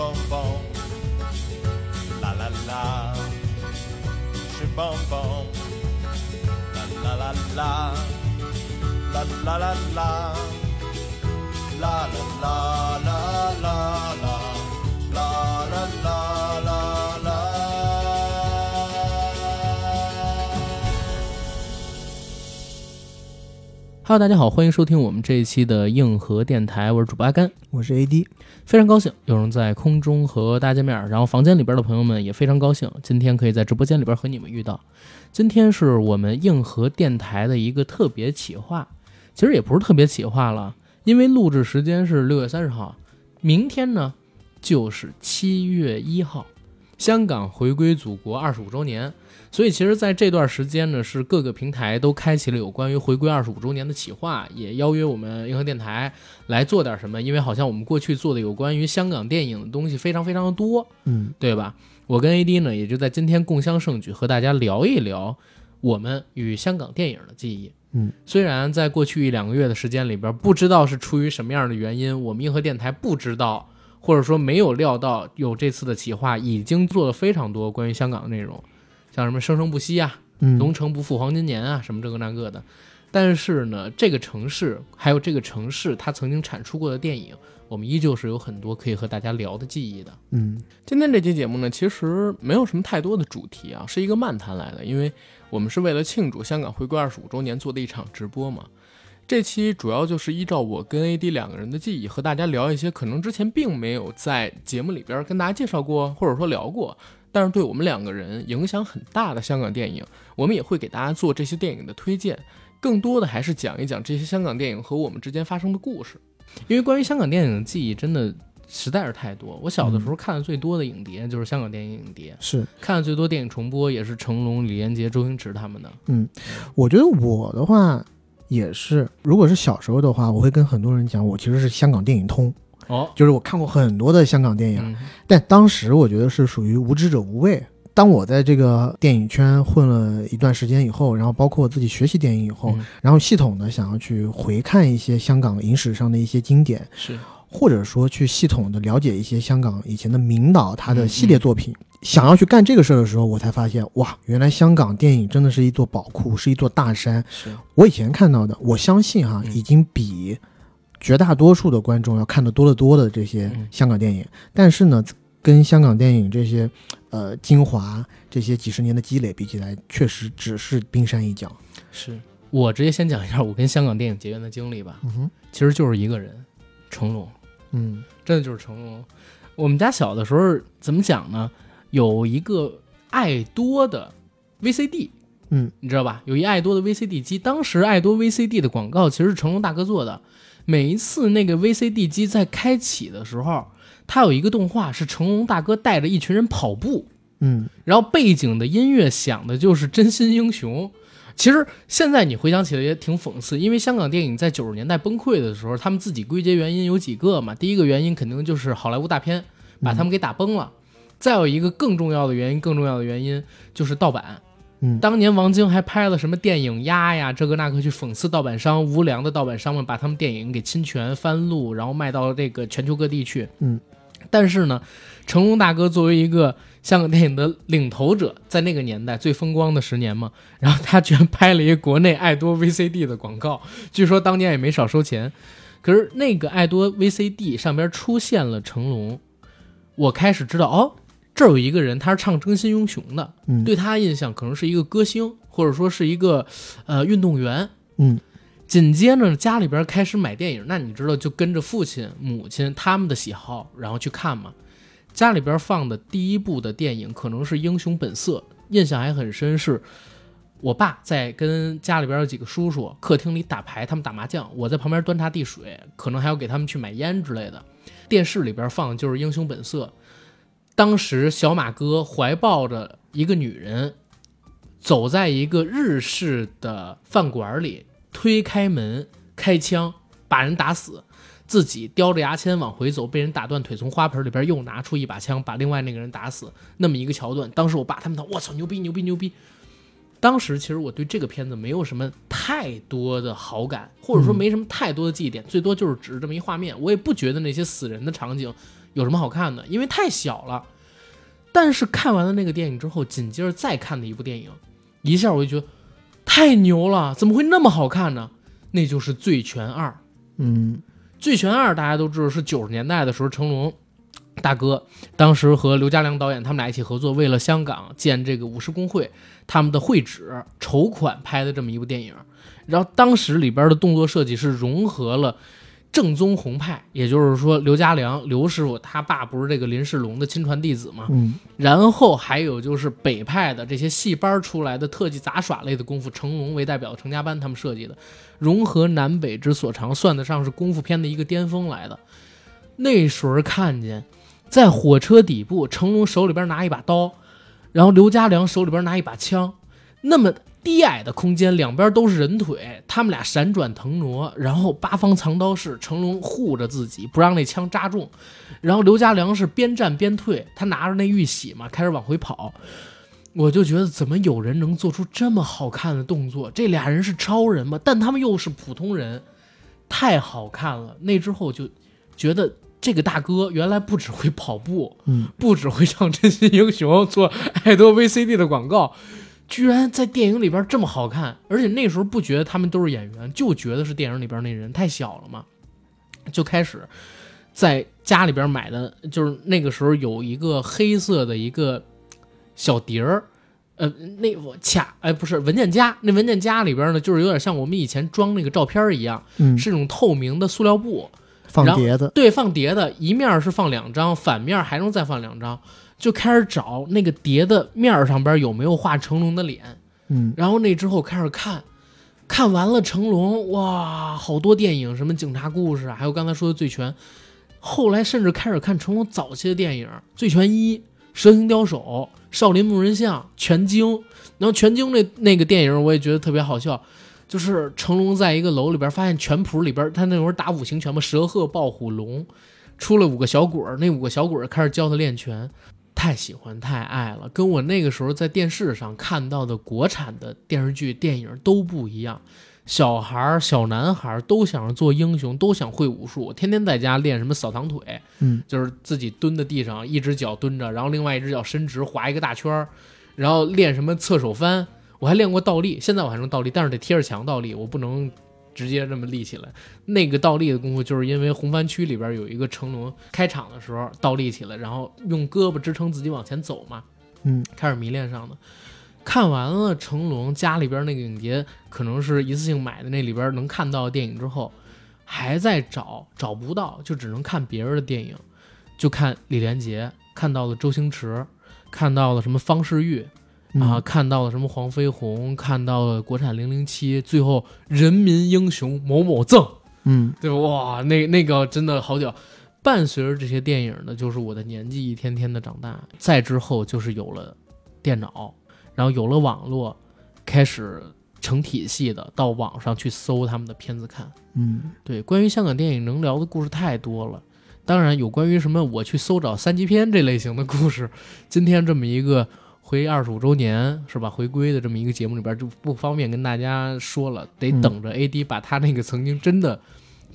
蹦蹦，啦啦啦，是蹦蹦，啦啦啦啦，啦啦啦啦，啦啦啦啦 Hello，大家好，欢迎收听我们这一期的硬核电台，我是主播阿甘，我是 AD，非常高兴有人在空中和大家见面，然后房间里边的朋友们也非常高兴，今天可以在直播间里边和你们遇到。今天是我们硬核电台的一个特别企划，其实也不是特别企划了，因为录制时间是六月三十号，明天呢就是七月一号，香港回归祖国二十五周年。所以，其实，在这段时间呢，是各个平台都开启了有关于回归二十五周年的企划，也邀约我们银河电台来做点什么。因为好像我们过去做的有关于香港电影的东西非常非常的多，嗯，对吧？我跟 AD 呢，也就在今天共襄盛举，和大家聊一聊我们与香港电影的记忆。嗯，虽然在过去一两个月的时间里边，不知道是出于什么样的原因，我们硬核电台不知道，或者说没有料到有这次的企划，已经做了非常多关于香港的内容。像什么生生不息啊，嗯，龙城不负黄金年啊，什么这个那个的。但是呢，这个城市还有这个城市它曾经产出过的电影，我们依旧是有很多可以和大家聊的记忆的。嗯今天这期节目呢，其实没有什么太多的主题啊，是一个漫谈来的，因为我们是为了庆祝香港回归二十五周年做的一场直播嘛。这期主要就是依照我跟 AD 两个人的记忆，和大家聊一些可能之前并没有在节目里边跟大家介绍过，或者说聊过，但是对我们两个人影响很大的香港电影，我们也会给大家做这些电影的推荐，更多的还是讲一讲这些香港电影和我们之间发生的故事。因为关于香港电影的记忆真的实在是太多，我小的时候看的最多的影碟就是香港电影影碟，是，看的最多电影重播也是成龙、李连杰、周星驰他们的。嗯我觉得我的话也是，如果是小时候的话，我会跟很多人讲，我其实是香港电影通，哦，就是我看过很多的香港电影，嗯。但当时我觉得是属于无知者无畏。当我在这个电影圈混了一段时间以后，然后包括我自己学习电影以后，嗯。然后系统的想要去回看一些香港影史上的一些经典，是。或者说去系统的了解一些香港以前的名导他的系列嗯作品，想要去干这个事儿的时候，我才发现哇，原来香港电影真的是一座宝库，是一座大山。是，我以前看到的，我相信哈，嗯。已经比绝大多数的观众要看的多得多的这些嗯香港电影，但是呢，跟香港电影这些呃精华这些几十年的积累比起来，确实只是冰山一角。是我直接先讲一下我跟香港电影结缘的经历吧，嗯哼，其实就是一个人，成龙。嗯真的就是成龙。我们家小的时候怎么讲呢？有一个爱多的 VCD，嗯，你知道吧？有一爱多的 VCD 机，当时爱多 VCD 的广告其实是成龙大哥做的。每一次那个 VCD 机在开启的时候，它有一个动画是成龙大哥带着一群人跑步，嗯然后背景的音乐响的就是《真心英雄》。其实现在你回想起来也挺讽刺，因为香港电影在九十年代崩溃的时候，他们自己归结原因有几个嘛。第一个原因肯定就是好莱坞大片把他们给打崩了，再有一个更重要的原因，更重要的原因就是盗版。嗯当年王晶还拍了什么电影鸭呀，这个那个去讽刺盗版商，无良的盗版商们把他们电影给侵权翻录，然后卖到这个全球各地去。嗯，但是呢，成龙大哥作为一个香港电影的领头者，在那个年代最风光的十年嘛，然后他居然拍了一个国内爱多 VCD 的广告，据说当年也没少收钱。可是那个爱多 VCD 上边出现了成龙，我开始知道哦，这儿有一个人他是唱《真心英雄》的，嗯，对他印象可能是一个歌星，或者说是一个呃运动员。嗯紧接着家里边开始买电影，那你知道就跟着父亲、母亲他们的喜好，然后去看嘛。家里边放的第一部的电影可能是《英雄本色》，印象还很深，是我爸在跟家里边有几个叔叔客厅里打牌，他们打麻将，我在旁边端茶递水，可能还要给他们去买烟之类的。电视里边放的就是《英雄本色》，当时小马哥怀抱着一个女人，走在一个日式的饭馆里，推开门开枪把人打死，自己叼着牙签往回走，被人打断腿，从花盆里边又拿出一把枪把另外那个人打死，那么一个桥段。当时我爸他们都我操牛逼牛逼牛逼。当时其实我对这个片子没有什么太多的好感，或者说没什么太多的记忆点，最多就是只是这么一画面，我也不觉得那些死人的场景有什么好看的？因为太小了。但是看完了那个电影之后，紧接着再看的一部电影，一下我就觉得太牛了，怎么会那么好看呢？那就是《醉拳二》。嗯《醉拳二》大家都知道是九十年代的时候，成龙大哥当时和刘家良导演他们俩一起合作，为了香港建这个武士工会他们的会址筹款拍的这么一部电影。然后当时里边的动作设计是融合了正宗红派，也就是说刘家良刘师傅他爸不是这个林世龙的亲传弟子吗？嗯然后还有就是北派的这些戏班出来的特技杂耍类的功夫，成龙为代表的成家班他们设计的，融合南北之所长，算得上是功夫片的一个巅峰来的。那时候看见，在火车底部，成龙手里边拿一把刀，然后刘家良手里边拿一把枪，那么低矮的空间，两边都是人腿，他们俩闪转腾挪，然后八方藏刀式，成龙护着自己，不让那枪扎中。然后刘家良是边战边退，他拿着那玉玺嘛，开始往回跑。我就觉得怎么有人能做出这么好看的动作？这俩人是超人吗？但他们又是普通人，太好看了。那之后就觉得这个大哥原来不只会跑步，嗯，不只会唱真心英雄，做爱多 VCD 的广告，居然在电影里边这么好看。而且那时候不觉得他们都是演员，就觉得是电影里边那人太小了嘛，就开始在家里边买的，就是那个时候有一个黑色的一个小碟儿。呃，那我卡哎，不是文件夹，那文件夹里边呢，就是有点像我们以前装那个照片一样，嗯，是那种透明的塑料布，放碟子，对，放碟的，一面是放两张，反面还能再放两张，就开始找那个碟的面上边有没有画成龙的脸，嗯。然后那之后开始看，看完了成龙，哇，好多电影，什么警察故事啊，还有刚才说的醉拳，后来甚至开始看成龙早期的电影，《醉拳一》《蛇形刁手》《少林木人像》《拳经》，然后《拳经》那那个电影我也觉得特别好笑。就是成龙在一个楼里边发现拳谱里边，他那会儿打五行拳嘛，蛇鹤豹虎龙，出了五个小鬼儿，那五个小鬼儿开始教他练拳，太喜欢太爱了，跟我那个时候在电视上看到的国产的电视剧、电影都不一样。小孩儿、小男孩儿都想着做英雄，都想会武术，天天在家练什么扫堂腿，嗯，就是自己蹲在地上，一只脚蹲着，然后另外一只脚伸直，划一个大圈儿，然后练什么侧手翻。我还练过倒立，现在我还能倒立，但是得贴着墙倒立，我不能直接这么立起来。那个倒立的功夫，就是因为红番区里边有一个成龙开场的时候倒立起来，然后用胳膊支撑自己往前走嘛，嗯，开始迷恋上的。看完了成龙家里边那个影碟，可能是一次性买的，那里边能看到的电影之后，还在找找不到，就只能看别人的电影，就看李连杰，看到了周星驰，看到了什么方世玉，嗯啊，看到了什么黄飞鸿，看到了国产零零七，最后人民英雄某某赠，嗯对吧？哇，那那个真的好屌。伴随着这些电影呢，就是我的年纪一天天的长大。再之后就是有了电脑，然后有了网络，开始成体系的到网上去搜他们的片子看。嗯对，关于香港电影能聊的故事太多了。当然有关于什么我去搜找三级片这类型的故事，今天这么一个回二十五周年是吧？回归的这么一个节目里边就不方便跟大家说了，得嗯等着 AD 把他那个曾经真的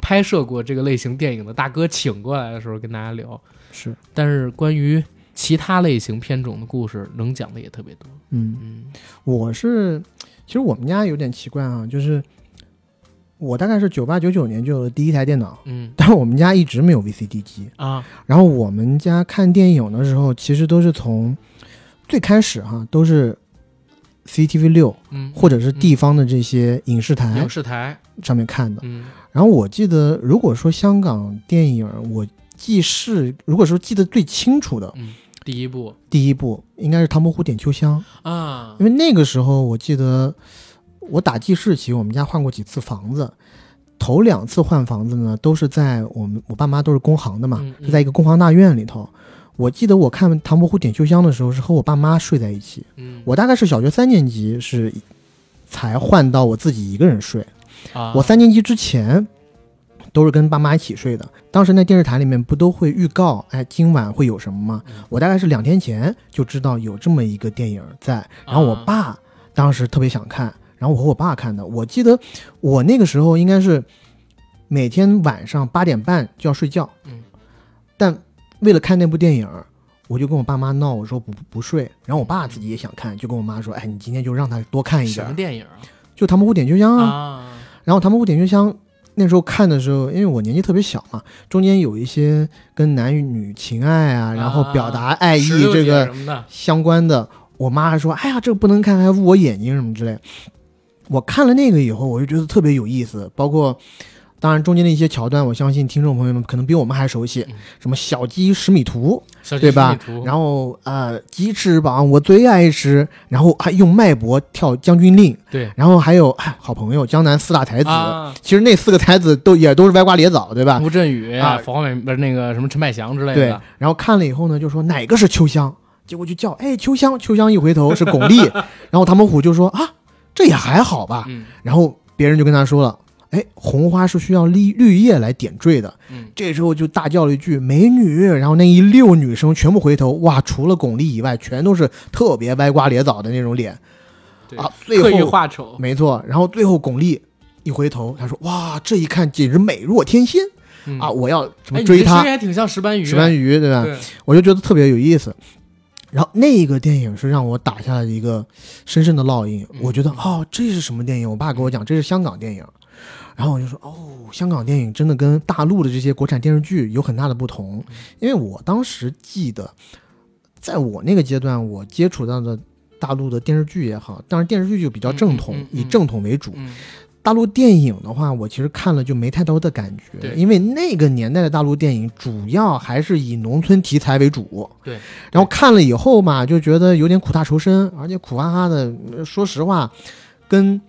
拍摄过这个类型电影的大哥请过来的时候跟大家聊。是，但是关于其他类型片种的故事，能讲的也特别多。嗯，嗯我是，其实我们家有点奇怪啊，就是我大概是九八九九年就有了第一台电脑，嗯但是我们家一直没有 VCD 机。啊然后我们家看电影的时候，其实都是从最开始哈，都是 CCTV 六嗯，或者是地方的这些影视台影视台上面看的。嗯然后我记得，如果说香港电影，我记事如果说记得最清楚的嗯，第一部第一部，应该是《唐伯虎点秋香》，啊因为那个时候我记得我打记事起，我们家换过几次房子。头两次换房子呢，都是在我们我爸妈都是工行的嘛，嗯嗯是在一个工行大院里头。我记得我看《唐伯虎点秋香》的时候，是和我爸妈睡在一起。嗯我大概是小学三年级是才换到我自己一个人睡。啊我三年级之前都是跟爸妈一起睡的。当时那电视台里面不都会预告，哎，今晚会有什么吗？嗯我大概是两天前就知道有这么一个电影在，然后我啊爸当时特别想看，然后我和我爸看的。我记得我那个时候应该是每天晚上八点半就要睡觉，嗯，但为了看那部电影，我就跟我爸妈闹，我说不不睡。然后我爸自己也想看，就跟我妈说：“哎，你今天就让他多看一点什么。电影啊？”就《唐伯虎点秋香》啊。啊，然后《唐伯虎点秋香》那时候看的时候，因为我年纪特别小嘛，中间有一些跟男女情爱啊，然后表达爱意这个相关的，我妈还说：“哎呀，这个不能看，还捂我眼睛什么之类。”我看了那个以后，我就觉得特别有意思，包括。当然，中间的一些桥段，我相信听众朋友们可能比我们还熟悉，嗯。什么小鸡十米图，小对吧？然后呃，鸡翅膀我最爱吃，然后还用脉搏跳将军令，对。然后还有哎好朋友江南四大才子，啊，其实那四个才子都也都是歪瓜裂枣，对吧？吴镇宇啊黄伟不是那个什么陈百祥之类的。对，，然后看了以后呢，就说哪个是秋香，结果就叫哎秋香，秋香一回头是巩俐，然后唐伯虎就说啊这也还好吧，嗯。然后别人就跟他说了。哎，红花是需要绿绿叶来点缀的。嗯，这时候就大叫了一句“美女”，然后那一溜女生全部回头，哇，除了巩俐以外，全都是特别歪瓜裂枣的那种脸对啊。最刻意后画丑，没错，然后最后巩俐一回头，她说：“哇，这一看简直美若天仙嗯啊！我要什么哎，追她？还挺像石斑鱼，石斑鱼，对吧？对，我就觉得特别有意思。然后那个电影是让我打下了一个深深的烙印。嗯我觉得哦，这是什么电影？我爸给我讲，这是香港电影。然后我就说哦，香港电影真的跟大陆的这些国产电视剧有很大的不同。嗯因为我当时记得，在我那个阶段，我接触到的大陆的电视剧也好，当然电视剧就比较正统，嗯嗯嗯嗯以正统为主。嗯，大陆电影的话，我其实看了就没太多的感觉，因为那个年代的大陆电影主要还是以农村题材为主。对，然后看了以后嘛，就觉得有点苦大仇深，而且苦哈哈的。呃说实话，跟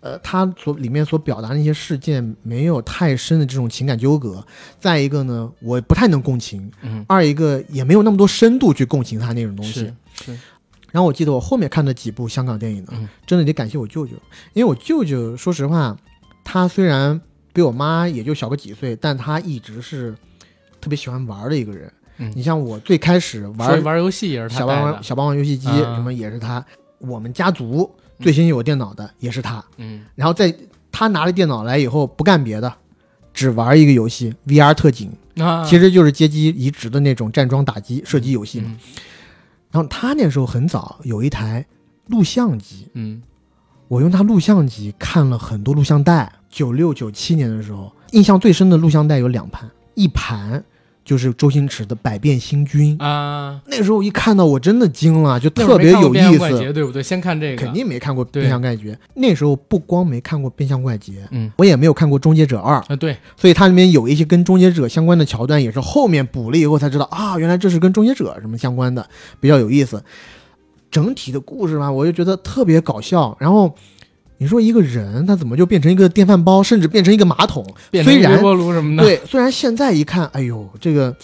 呃他所里面所表达的一些事件没有太深的这种情感纠葛。再一个呢，我不太能共情；嗯，二一个也没有那么多深度去共情他那种东西是。是，然后我记得我后面看的几部香港电影呢，嗯真的得感谢我舅舅，因为我舅舅说实话，他虽然比我妈也就小个几岁，但他一直是特别喜欢玩的一个人。嗯你像我最开始玩玩游戏也是他小霸王、小霸王游戏机啊什么也是他，我们家族最先有电脑的也是他。嗯，然后在他拿了电脑来以后，不干别的，只玩一个游戏 VR 特警，啊，其实就是街机移植的那种站桩打击射击游戏嘛。嗯然后他那时候很早有一台录像机，嗯我用他录像机看了很多录像带。九六九七年的时候，印象最深的录像带有两盘，一盘就是周星驰的《百变星君》。啊，那时候一看到我真的惊了，就特别有意思。对不对？先看这个，肯定没看过《变相怪杰》，那时候不光没看过《变相怪杰》，嗯我也没有看过《终结者二》，啊，对，所以它里面有一些跟《终结者》相关的桥段，也是后面补了以后才知道啊，原来这是跟《终结者》什么相关的，比较有意思。整体的故事吧，我就觉得特别搞笑。然后你说一个人他怎么就变成一个电饭煲，甚至变成一个马桶？变成虽然微波炉什么的，对，虽然现在一看，哎呦，这个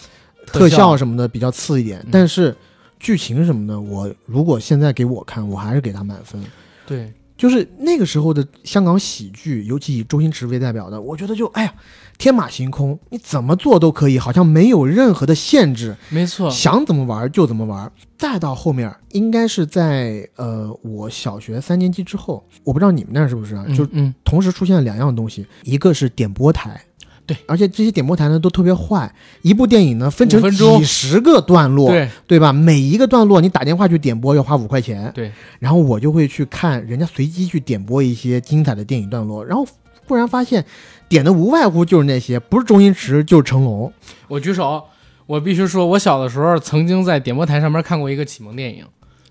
特特效效什么的比较次一点，嗯但是剧情什么的，我如果现在给我看，我还是给他满分。对，就是那个时候的香港喜剧，尤其以周星驰为代表的，我觉得就哎呀，天马行空，你怎么做都可以，好像没有任何的限制，没错，想怎么玩就怎么玩。再到后面，应该是在呃我小学三年级之后，我不知道你们那儿是不是啊？就嗯嗯，同时出现了两样东西，一个是点播台。对，而且这些点播台呢都特别坏，一部电影呢分成几十个段落，对对吧？每一个段落你打电话去点播要花五块钱，对，然后我就会去看人家随机去点播一些精彩的电影段落，然后忽然发现点的无外乎就是那些，不是周星驰就是成龙，我举手，我必须说，我小的时候曾经在点播台上面看过一个启蒙电影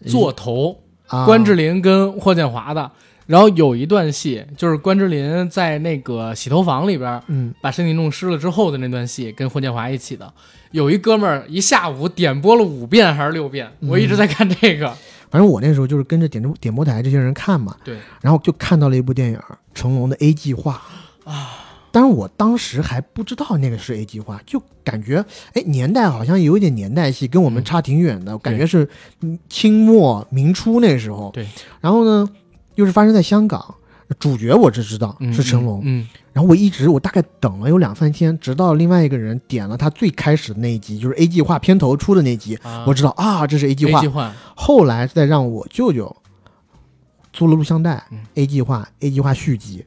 《座头》，啊，关之琳跟霍建华的。然后有一段戏，就是关之琳在那个洗头房里边嗯，把身体弄湿了之后的那段戏，跟霍建华一起的。有一哥们儿一下午点播了五遍还是六遍，我一直在看这个。反正我那时候就是跟着点播点播台这些人看嘛，对，然后就看到了一部电影成龙的 A 计划啊。但是我当时还不知道那个是 A 计划，就感觉哎年代好像有一点年代戏，跟我们嗯差挺远的，感觉是嗯清末明初那时候。对，然后呢，又是发生在香港，主角我只知道嗯是成龙，嗯，然后我一直我大概等了有两三天，直到另外一个人点了他最开始的那一集，就是 A 计划片头出的那集，啊。我知道啊这是 A 计划。计。划，后来再让我舅舅租了录像带、嗯。A 计划 A 计划续集，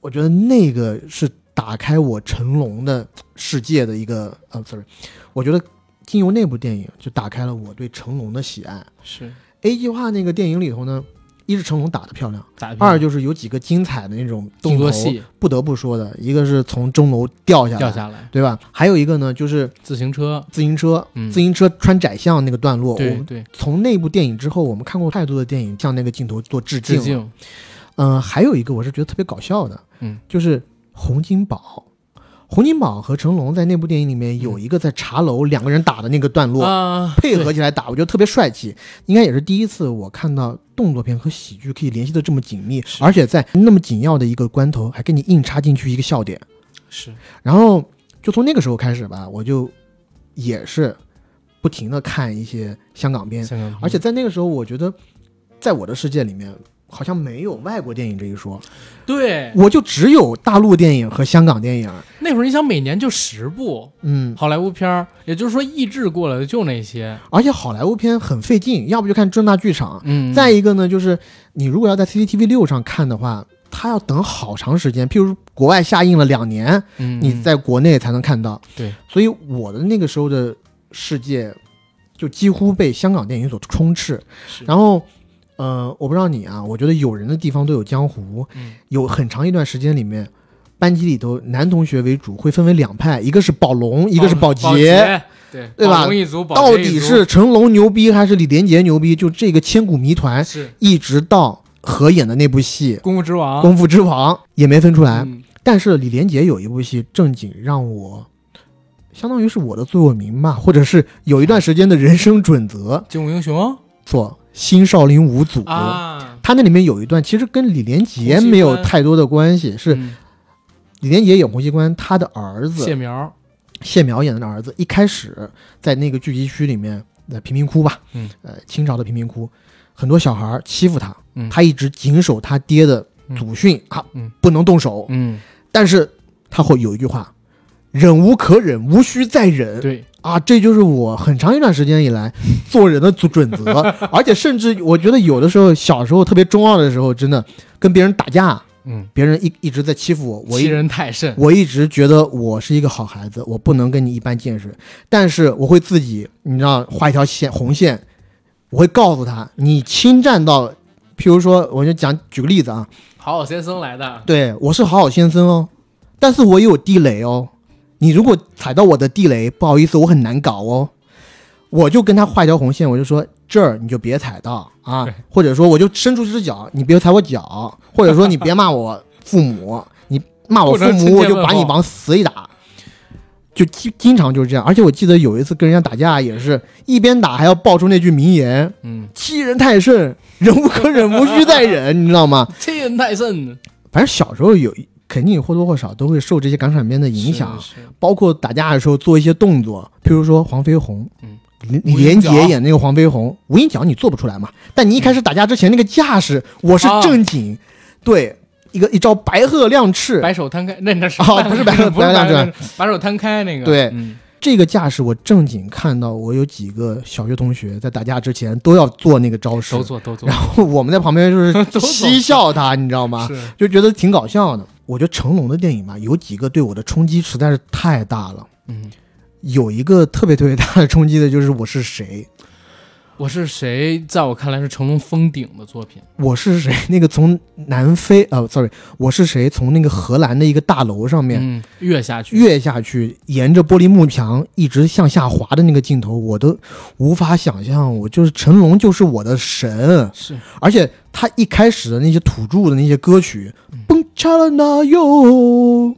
我觉得那个是打开我成龙的世界的一个呃，sorry，我觉得经由那部电影就打开了我对成龙的喜爱。是。A 计划那个电影里头呢，一是成龙打得漂亮？二就是有几个精彩的那种动作戏不得不说的，一个是从钟楼掉下来，掉下来，对吧？还有一个呢，就是自行车，自行车，嗯自行车穿窄巷那个段落，对对，从那部电影之后，我们看过太多的电影向那个镜头做致敬。致敬，嗯、还有一个我是觉得特别搞笑的，嗯，就是洪金宝。洪金宝和成龙在那部电影里面有一个在茶楼两个人打的那个段落，啊，配合起来打，我觉得特别帅气。应该也是第一次我看到动作片和喜剧可以联系的这么紧密，而且在那么紧要的一个关头，还给你硬插进去一个笑点。是然后就从那个时候开始吧，我就也是不停的看一些香港片，香港片，而且在那个时候，我觉得在我的世界里面。好像没有外国电影这一说，对。我就只有大陆电影和香港电影。那会儿，你想每年就十部嗯，好莱坞片儿，也就是说译制过来的就那些，而且好莱坞片很费劲，要不就看正大剧场，嗯，再一个呢，就是你如果要在 CCTV 六上看的话，它要等好长时间，譬如国外下映了两年，嗯你在国内才能看到。对，所以我的那个时候的世界就几乎被香港电影所充斥。然后，呃，我不知道你啊，我觉得有人的地方都有江湖，嗯有很长一段时间里面。班级里头，男同学为主，会分为两派，一个是宝龙，一个是宝洁，，对对吧宝龙一族，宝到底是成龙牛逼还是李连杰牛逼？就这个千古谜团，是一直到合演的那部戏《功夫之王，功夫之王》也没分出来。嗯但是李连杰有一部戏正经让我，相当于是我的座右铭吧，或者是有一段时间的人生准则，精武英雄做《新少林五祖》啊，他那里面有一段其实跟李连杰没有太多的关系，是嗯。李连杰演洪熙官，他的儿子谢苗，谢苗演的儿子，一开始在那个聚集区里面，在贫民窟吧，嗯，呃，清朝的贫民窟，很多小孩儿欺负他，嗯。他一直谨守他爹的祖训、啊，嗯。不能动手。嗯，但是他会有一句话：“忍无可忍，无需再忍。”对，啊，这就是我很长一段时间以来 做人的准准则，而且甚至我觉得有的时候小时候特别中二的时候，真的跟别人打架，嗯，别人一一直在欺负我，欺人太甚，我一直觉得我是一个好孩子，我不能跟你一般见识，但是我会自己，你知道，画一条线红线，我会告诉他，你侵占到，譬如说，我就讲举个例子啊，好好先生来的，对我是好好先生哦，但是我也有地雷哦，你如果踩到我的地雷，不好意思，我很难搞哦，我就跟他画一条红线，我就说这儿你就别踩到啊，或者说我就伸出一只脚，你别踩我脚，或者说你别骂我父母，你骂我父母，我就把你往死里打。就经经常就是这样，而且我记得有一次跟人家打架，也是一边打还要爆出那句名言嗯，“欺人太甚，忍无可忍，无需再忍”，你知道吗？欺人太甚，反正小时候有肯定或多或少都会受这些港产片的影响，包括打架的时候做一些动作，譬如说黄飞鸿，嗯，李李连杰演那个黄飞鸿，无影脚你做不出来嘛，但你一开始打架之前那个架势，我是啊正经，对，一个一招白鹤亮翅，白手摊开，那那是哦不是白鹤 不是白手摊白手 摊开那个，对嗯这个架势我正经看到，我有几个小学同学在打架之前都要做那个招式都，做都做然，后我们在旁边就是 嬉笑他，你知道吗？是，就觉得挺搞笑的。我觉得成龙的电影吧，有几个对我的冲击实在是太大了。嗯，有一个特别特别大的冲击的就是《我是谁》，我是谁？在我看来是成龙封顶的作品，我是谁？那个从南非呃，sorry，我是谁？从那个荷兰的一个大楼上面嗯，跃下去，越下去，沿着玻璃幕墙一直向下滑的那个镜头，我都无法想象。我就是成龙，就是我的神。是而且他一开始的那些土著的那些歌曲嗯，蹦恰了那哟，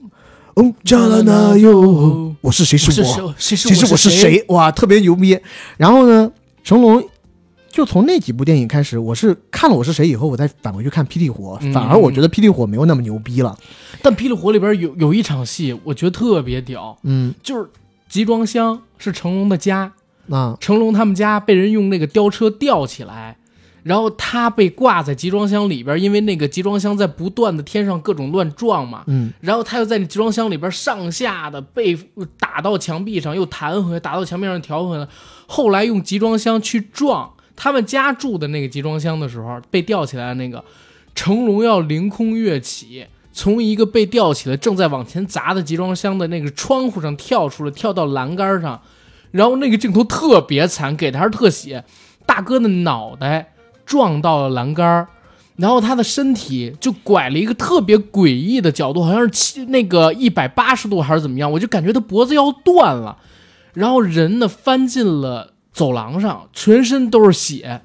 嗯加了那哟，我是谁？我是是我，谁？谁是其实我是谁？谁？哇，特别牛逼。然后呢，成龙就从那几部电影开始，我是看了我是谁以后，我再返回去看霹雳火，嗯。反而我觉得霹雳火没有那么牛逼了。但《霹雳火》里边有有一场戏，我觉得特别屌，嗯，就是集装箱是成龙的家，那成龙他们家被人用那个吊车吊起来，然后他被挂在集装箱里边，因为那个集装箱在不断的天上各种乱撞嘛，嗯然后他又在那集装箱里边上下的被打到墙壁上，又弹回来，打到墙壁上调回来，后来用集装箱去撞他们家住的那个集装箱的时候，被吊起来的那个成龙要凌空跃起。从一个被吊起来、正在往前砸的集装箱的那个窗户上跳出来，跳到栏杆上，然后那个镜头特别惨，给的还是特写，大哥的脑袋撞到了栏杆，然后他的身体就拐了一个特别诡异的角度，好像是七那个一百八十度还是怎么样，我就感觉他脖子要断了，然后人呢翻进了走廊上，全身都是血，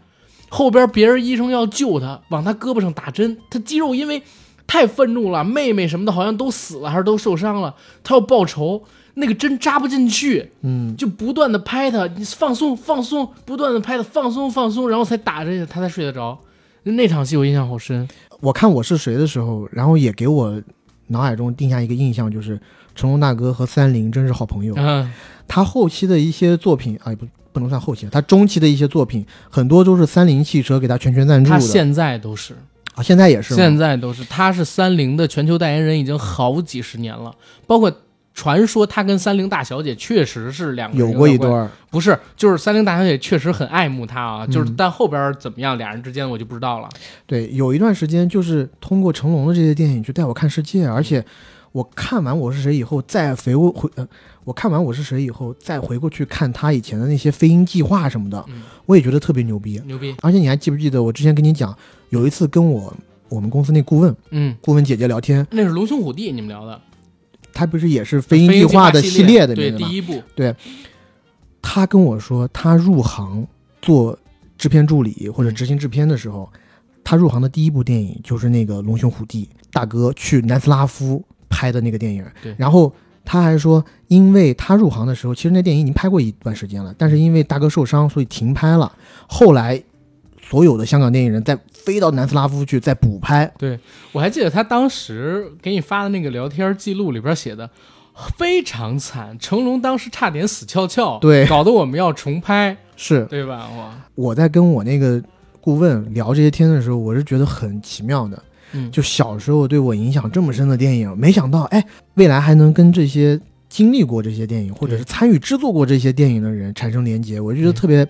后边别人医生要救他，往他胳膊上打针，他肌肉因为太愤怒了，妹妹什么的好像都死了还是都受伤了，他要报仇，那个针扎不进去，嗯，就不断的拍他，你放松放松，不断的拍他放松放松，然后才打着他才睡得着。那场戏我印象好深，我看我是谁的时候，然后也给我脑海中定下一个印象，就是成龙大哥和三菱真是好朋友。嗯，他后期的一些作品啊，不不能算后期，他中期的一些作品很多都是三菱汽车给他全权赞助的。他现在都是，啊，现在也是现在都是，他是三菱的全球代言人，已经好几十年了。包括传说他跟三菱大小姐确实是两个人有过一段。不是，就是三菱大小姐确实很爱慕他啊，就是嗯但后边怎么样，俩人之间我就不知道了。对，有一段时间就是通过成龙的这些电影去带我看世界，而且我看完《我是谁》以后，再回过回呃，我看完《我是谁》以后，再回过去看他以前的那些飞鹰计划什么的，嗯我也觉得特别牛逼。牛逼，而且你还记不记得我之前跟你讲，有一次跟我我们公司那顾问嗯，顾问姐姐聊天，那是龙兄虎弟，你们聊的她不是也是飞鹰计划的系系列的吗第？一部，他跟我说，他入行做制片助理或者执行制片的时候，他入行的第一部电影就是那个《龙兄虎弟》，大哥去南斯拉夫拍的那个电影。对然后他还说，因为他入行的时候，其实那电影已经拍过一段时间了，但是因为大哥受伤，所以停拍了。后来，所有的香港电影人再飞到南斯拉夫去再补拍。对我还记得他当时给你发的那个聊天记录里边写的非常惨，成龙当时差点死翘翘，对搞得我们要重拍，是对吧？我，我在跟我那个顾问聊这些天的时候，我是觉得很奇妙的。嗯，就小时候对我影响这么深的电影，没想到哎，未来还能跟这些经历过这些电影，或者是参与制作过这些电影的人产生连接，我就觉得特别、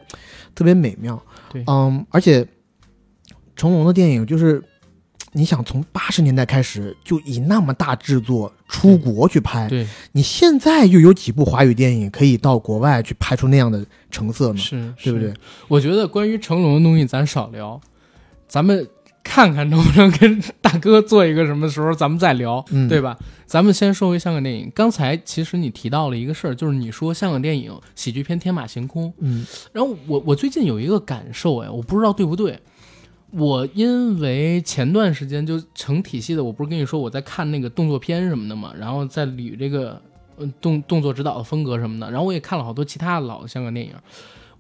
特别美妙。对嗯，而且成龙的电影就是，你想从八十年代开始就以那么大制作出国去拍，对，你现在又有几部华语电影可以到国外去拍出那样的成色呢？是，对不对？？我觉得关于成龙的东西咱少聊，咱们看看能不能跟大哥做一个什么时候咱们再聊，嗯对吧？咱们先说回香港电影。刚才其实你提到了一个事儿，就是你说香港电影喜剧片天马行空，嗯然后我我最近有一个感受，哎，我不知道对不对。我因为前段时间就成体系的，我不是跟你说我在看那个动作片什么的嘛，然后在捋这个呃动动作指导的风格什么的，然后我也看了好多其他的老的香港电影。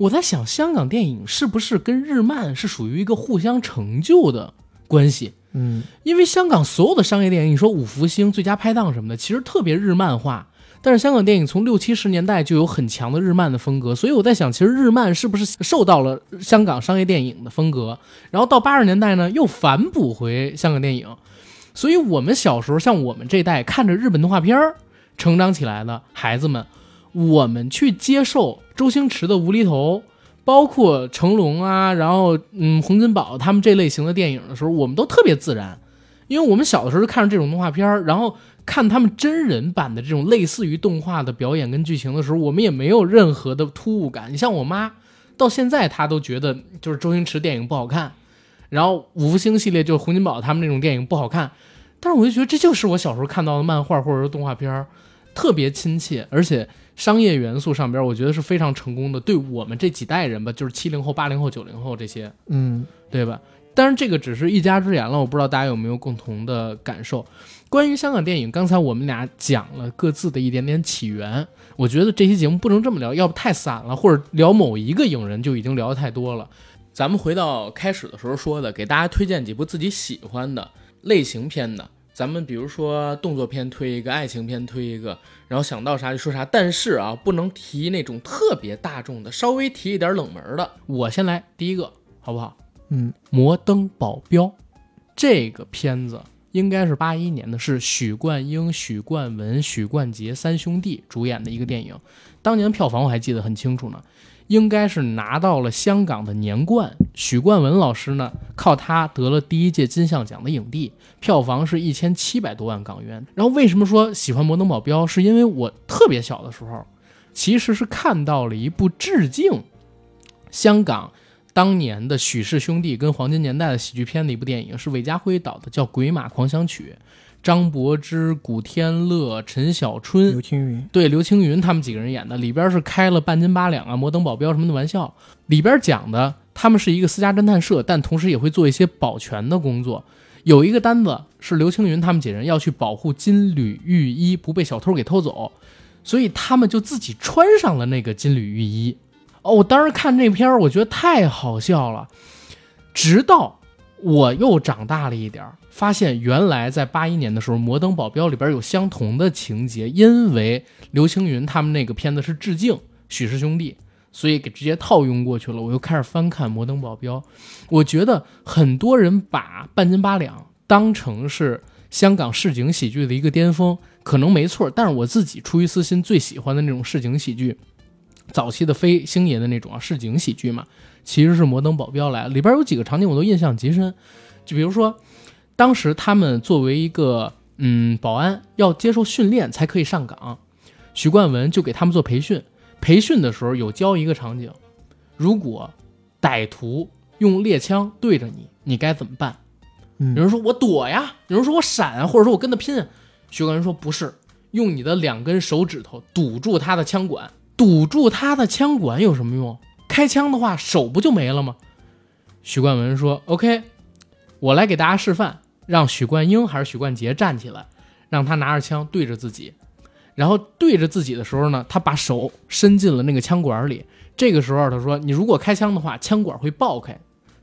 我在想，香港电影是不是跟日漫是属于一个互相成就的关系？嗯因为香港所有的商业电影，你说五福星、最佳拍档什么的，其实特别日漫化。但是香港电影从六七十年代就有很强的日漫的风格，所以我在想，其实日漫是不是受到了香港商业电影的风格，然后到八十年代呢又反哺回香港电影。所以我们小时候，像我们这代看着日本动画片儿成长起来的孩子们，我们去接受周星驰的无厘头，包括成龙啊，然后嗯洪金宝他们这类型的电影的时候，我们都特别自然，因为我们小的时候看这种动画片儿，然后看他们真人版的这种类似于动画的表演跟剧情的时候，我们也没有任何的突兀感。你像我妈，到现在她都觉得就是周星驰电影不好看，然后五福星系列就是洪金宝他们那种电影不好看，但是我就觉得这就是我小时候看到的漫画或者是动画片儿，特别亲切，而且商业元素上边我觉得是非常成功的，对我们这几代人吧，就是七零后、八零后、九零后这些，嗯对吧？当然，这个只是一家之言了，我不知道大家有没有共同的感受。关于香港电影，刚才我们俩讲了各自的一点点起源，我觉得这期节目不能这么聊，要不太散了，或者聊某一个影人就已经聊得太多了。咱们回到开始的时候说的，给大家推荐几部自己喜欢的类型片的。咱们比如说动作片推一个，爱情片推一个，然后想到啥就说啥。但是啊，不能提那种特别大众的，稍微提一点冷门的。我先来第一个，好不好？嗯摩登保镖这个片子应该是八一年的，是许冠英、许冠文、许冠杰三兄弟主演的一个电影。当年票房我还记得很清楚呢，应该是拿到了香港的年冠。许冠文老师呢，靠他得了第一届金像奖的影帝，票房是一千七百多万港元。然后为什么说喜欢《摩登保镖》，是因为我特别小的时候其实是看到了一部致敬香港当年的许氏兄弟跟黄金年代的喜剧片的一部电影，是韦家辉导的，叫《鬼马狂想曲》，张柏芝、古天乐、陈小春刘青云，对刘青云他们几个人演的，里边是开了半斤八两啊、摩登保镖什么的玩笑。里边讲的他们是一个私家侦探社，但同时也会做一些保全的工作。有一个单子是刘青云他们几人要去保护金缕玉衣不被小偷给偷走，所以他们就自己穿上了那个金缕玉衣。哦，我当时看这片儿，我觉得太好笑了。直到我又长大了一点儿，发现原来在八一年的时候，《摩登保镖》里边有相同的情节，因为刘青云他们那个片子是致敬许氏兄弟，所以给直接套用过去了。我又开始翻看《摩登保镖》，我觉得很多人把半斤八两当成是香港市井喜剧的一个巅峰，可能没错，但是我自己出于私心最喜欢的那种市井喜剧。早期的非星爷的那种啊市井喜剧嘛，其实是《摩登保镖》来了，里边有几个场景我都印象极深，就比如说，当时他们作为一个嗯保安要接受训练才可以上岗，徐冠文就给他们做培训，培训的时候有教一个场景，如果歹徒用猎枪对着你，你该怎么办？嗯有人说我躲呀，有人说我闪啊，或者说我跟他拼。徐冠文说不是，用你的两根手指头堵住他的枪管，堵住他的枪管有什么用？开枪的话手不就没了吗？许冠文说：“OK，我来给大家示范，让许冠英还是许冠杰站起来，让他拿着枪对着自己，然后对着自己的时候呢，他把手伸进了那个枪管里。这个时候他说，你如果开枪的话，枪管会爆开。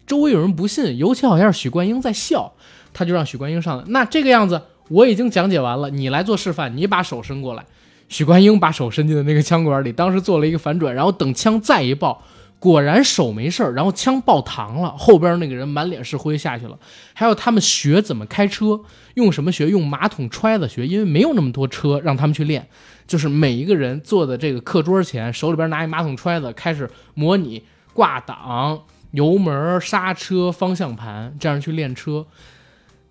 周围有人不信，尤其好像是许冠英在笑，他就让许冠英上来。那这个样子我已经讲解完了，你来做示范，你把手伸过来。许冠英把手伸进了那个枪管里，当时做了一个反转，然后等枪再一爆，果然手没事儿，然后枪爆膛了，后边那个人满脸是灰下去了。还有他们学怎么开车，用什么学？用马桶揣子学，因为没有那么多车让他们去练，就是每一个人坐在这个课桌前，手里边拿一马桶揣子，开始模拟挂档、油门、刹车、方向盘，这样去练车。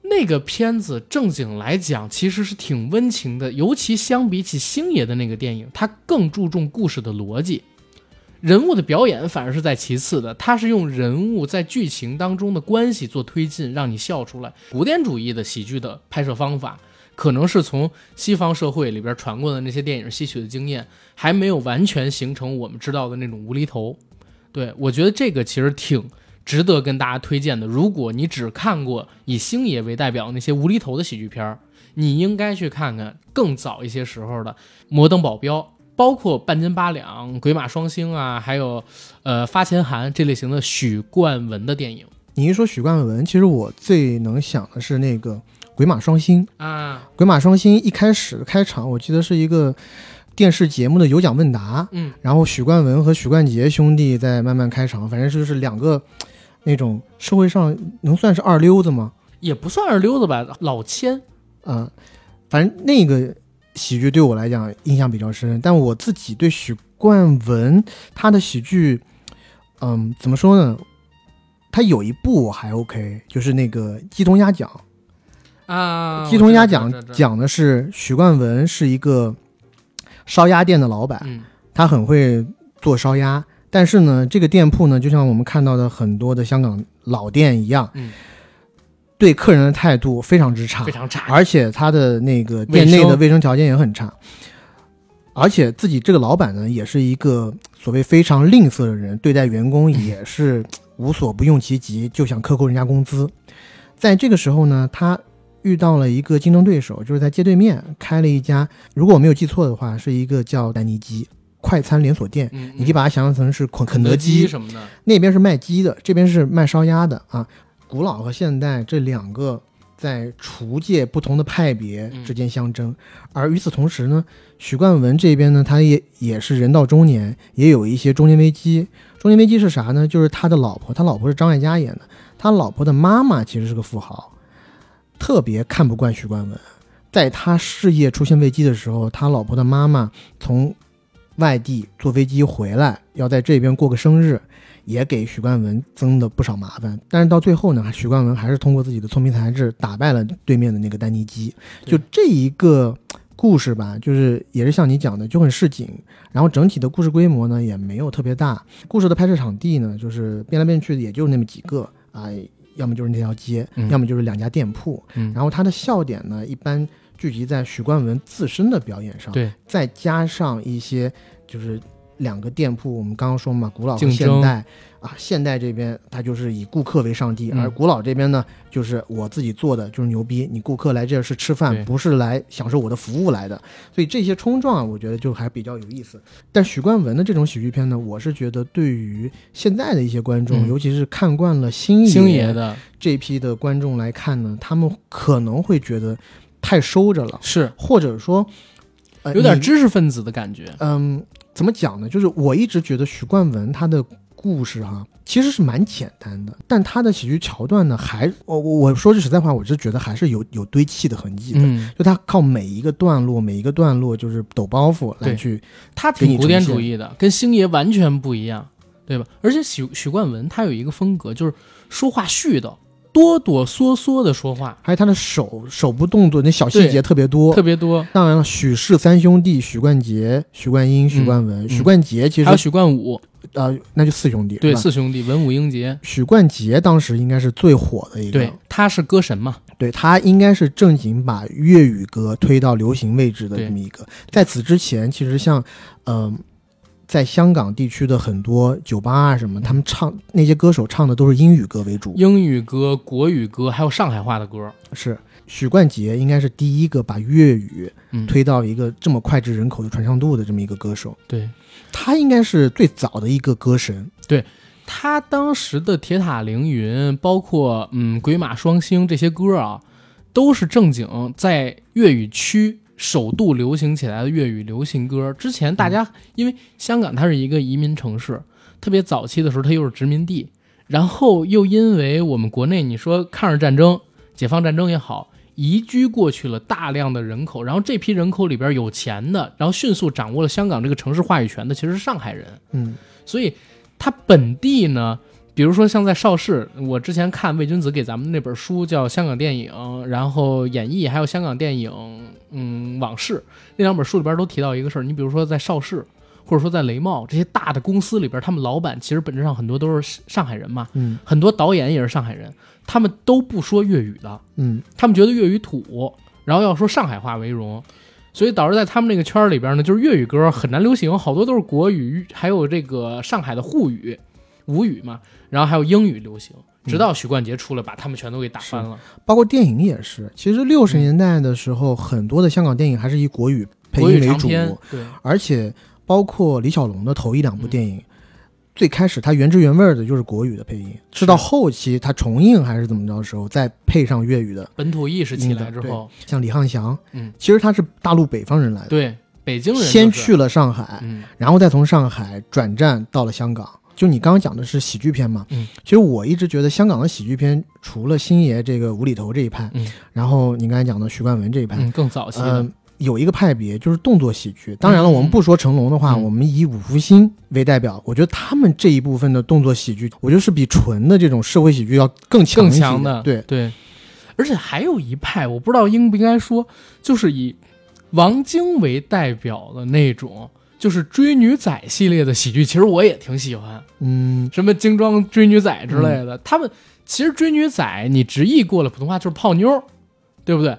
那个片子正经来讲，其实是挺温情的，尤其相比起星爷的那个电影，它更注重故事的逻辑，人物的表演反而是在其次的。它是用人物在剧情当中的关系做推进，让你笑出来。古典主义的喜剧的拍摄方法，可能是从西方社会里边传过的那些电影吸取的经验，还没有完全形成我们知道的那种无厘头。对我觉得这个其实挺。值得跟大家推荐的，如果你只看过以星爷为代表的那些无厘头的喜剧片儿，你应该去看看更早一些时候的《摩登保镖》，包括《半斤八两》《鬼马双星》啊，还有呃《发钱函》这类型的许冠文的电影你一说许冠文，其实我最能想的是那个《鬼马双星》。啊，《鬼马双星》一开始开场，我记得是一个电视节目的有奖问答，嗯，然后许冠文和许冠杰兄弟在慢慢开场，反正就是两个那种社会上能算是二溜子吗？也不算二溜子吧，老千，啊、反正那个喜剧对我来讲印象比较深，但我自己对许冠文他的喜剧，嗯，怎么说呢？他有一部我还 OK，就是那个《鸡同鸭讲》。啊，《鸡同鸭讲讲的是许冠文是一个烧鸭店的老板，嗯他很会做烧鸭，但是呢，这个店铺呢，就像我们看到的很多的香港老店一样，嗯，对客人的态度非常之差非，常差，而且他的那个店内的卫生条件也很差，而且自己这个老板呢，也是一个所谓非常吝啬的人，对待员工也 是无所不用其极，就想克扣人家工资。在这个时候呢，他遇到了一个竞争对手，就是在街对面开了一家，如果我没有记错的话，是一个叫丹尼基快餐连锁店。嗯，你可以把它想象成是肯肯德德基什么的，那边是卖鸡的，这边是卖烧鸭的啊。古老和现代这两个在厨界不同的派别之间相争，而与此同时呢，许冠文这边呢，他也也是人到中年，也有一些中年危机。中年危机是啥呢？就是他的老婆，他老婆是张艾嘉演的，他老婆的妈妈其实是个富豪，特别看不惯许冠文。在他事业出现危机的时候，他老婆的妈妈从外地坐飞机回来，要在这边过个生日，也给许冠文增了不少麻烦。但是到最后呢，许冠文还是通过自己的聪明才智打败了对面的那个丹尼基。就这一个故事吧，就是也是像你讲的，就很市井，然后整体的故事规模呢也没有特别大，故事的拍摄场地呢就是变来变去的，也就那么几个啊、要么就是那条街，嗯要么就是两家店铺，嗯，然后它的笑点呢一般聚集在许冠文自身的表演上，对，再加上一些就是两个店铺，我们刚刚说嘛，古老和现代啊，现代这边它就是以顾客为上帝，嗯。而古老这边呢，就是我自己做的就是牛逼，你顾客来这儿是吃饭，不是来享受我的服务来的，所以这些冲撞啊，我觉得就还比较有意思。但许冠文的这种喜剧片呢，我是觉得对于现在的一些观众，嗯。尤其是看惯了星爷星爷的。这批的观众来看呢，他们可能会觉得太收着了，是。或者说。呃有点知识分子的感觉，嗯，怎么讲呢？就是我一直觉得许冠文他的故事哈、其实是蛮简单的，但他的喜剧桥段呢，还我我我说句实在话，我是觉得还是有有堆砌的痕迹的。嗯，就他靠每一个段落，每一个段落就是抖包袱来去，他挺古典主义的，跟星爷完全不一样，对吧？而且许许冠文他有一个风格，就是说话絮叨，哆哆嗦嗦的说话，还有他的手手部动作那小细节特别多特。别多。当然了，许氏三兄弟，许冠杰、许冠英、许冠文。嗯许冠杰其实还有许冠武，呃，那就四兄弟。对，四兄弟文武英杰，许冠杰当时应该是最火的一个。对，他是歌神嘛，对他应该是正经把粤语歌推到流行位置的这么一个。在此之前，其实像，嗯、在香港地区的很多酒吧啊什么，他们唱那些歌手唱的都是英语歌为主。英语歌、国语歌，还有上海话的歌，是许冠杰应该是第一个把粤语嗯，推到一个这么脍炙人口的传唱度的这么一个歌手。对。他应该是最早的一个歌神。对他当时的《铁塔凌云》，包括嗯《鬼马双星》这些歌啊，都是正经在粤语区首度流行起来的粤语流行歌。之前大家、因为香港它是一个移民城市，特别早期的时候它又是殖民地，然后又因为我们国内你说抗日战争、解放战争也好。移居过去了大量的人口，然后这批人口里边有钱的，然后迅速掌握了香港这个城市话语权的，其实是上海人。嗯，所以它本地呢，比如说像在邵氏，我之前看魏君子给咱们那本书叫《香港电影》，然后演绎还有香港电影，嗯，往事那两本书里边都提到一个事儿，你比如说在邵氏。或者说在雷茂这些大的公司里边，他们老板其实本质上很多都是上海人嘛，嗯很多导演也是上海人，他们都不说粤语的，嗯他们觉得粤语土，然后要说上海话为荣，所以导致在他们那个圈里边呢，就是粤语歌很难流行，好多都是国语，还有这个上海的沪语、吴语嘛，然后还有英语流行，直到许冠杰出来把他们全都给打翻了。包括电影也是。其实六十年代的时候，很多的香港电影还是以国语配音为主，对，而且包括李小龙的头一两部电影，最开始他原汁原味儿的就是国语的配音，是到后期他重映还是怎么着的时候，再配上粤语的。本土意识起来之后，像李汉祥，嗯，其实他是大陆北方人来的，对，北京人、就是、先去，了上海，嗯，然后再从上海转战到了香港。就你刚刚讲的是喜剧片嘛，嗯，其实我一直觉得香港的喜剧片，除了星爷这个无厘头这一派，嗯，然后你刚才讲的徐冠文这一派，嗯，更早期的，嗯，有一个派别就是动作喜剧。当然了，嗯我们不说成龙的话，嗯。我们以五福星为代表，我觉得他们这一部分的动作喜剧，我觉得是比纯的这种社会喜剧要更强更强的，对，对，而且还有一派，我不知道应不应该说，就是以王晶为代表的那种，就是追女仔系列的喜剧，其实我也挺喜欢，嗯，什么精装追女仔之类的。他们其实追女仔，你直译过了普通话就是泡妞，对不对？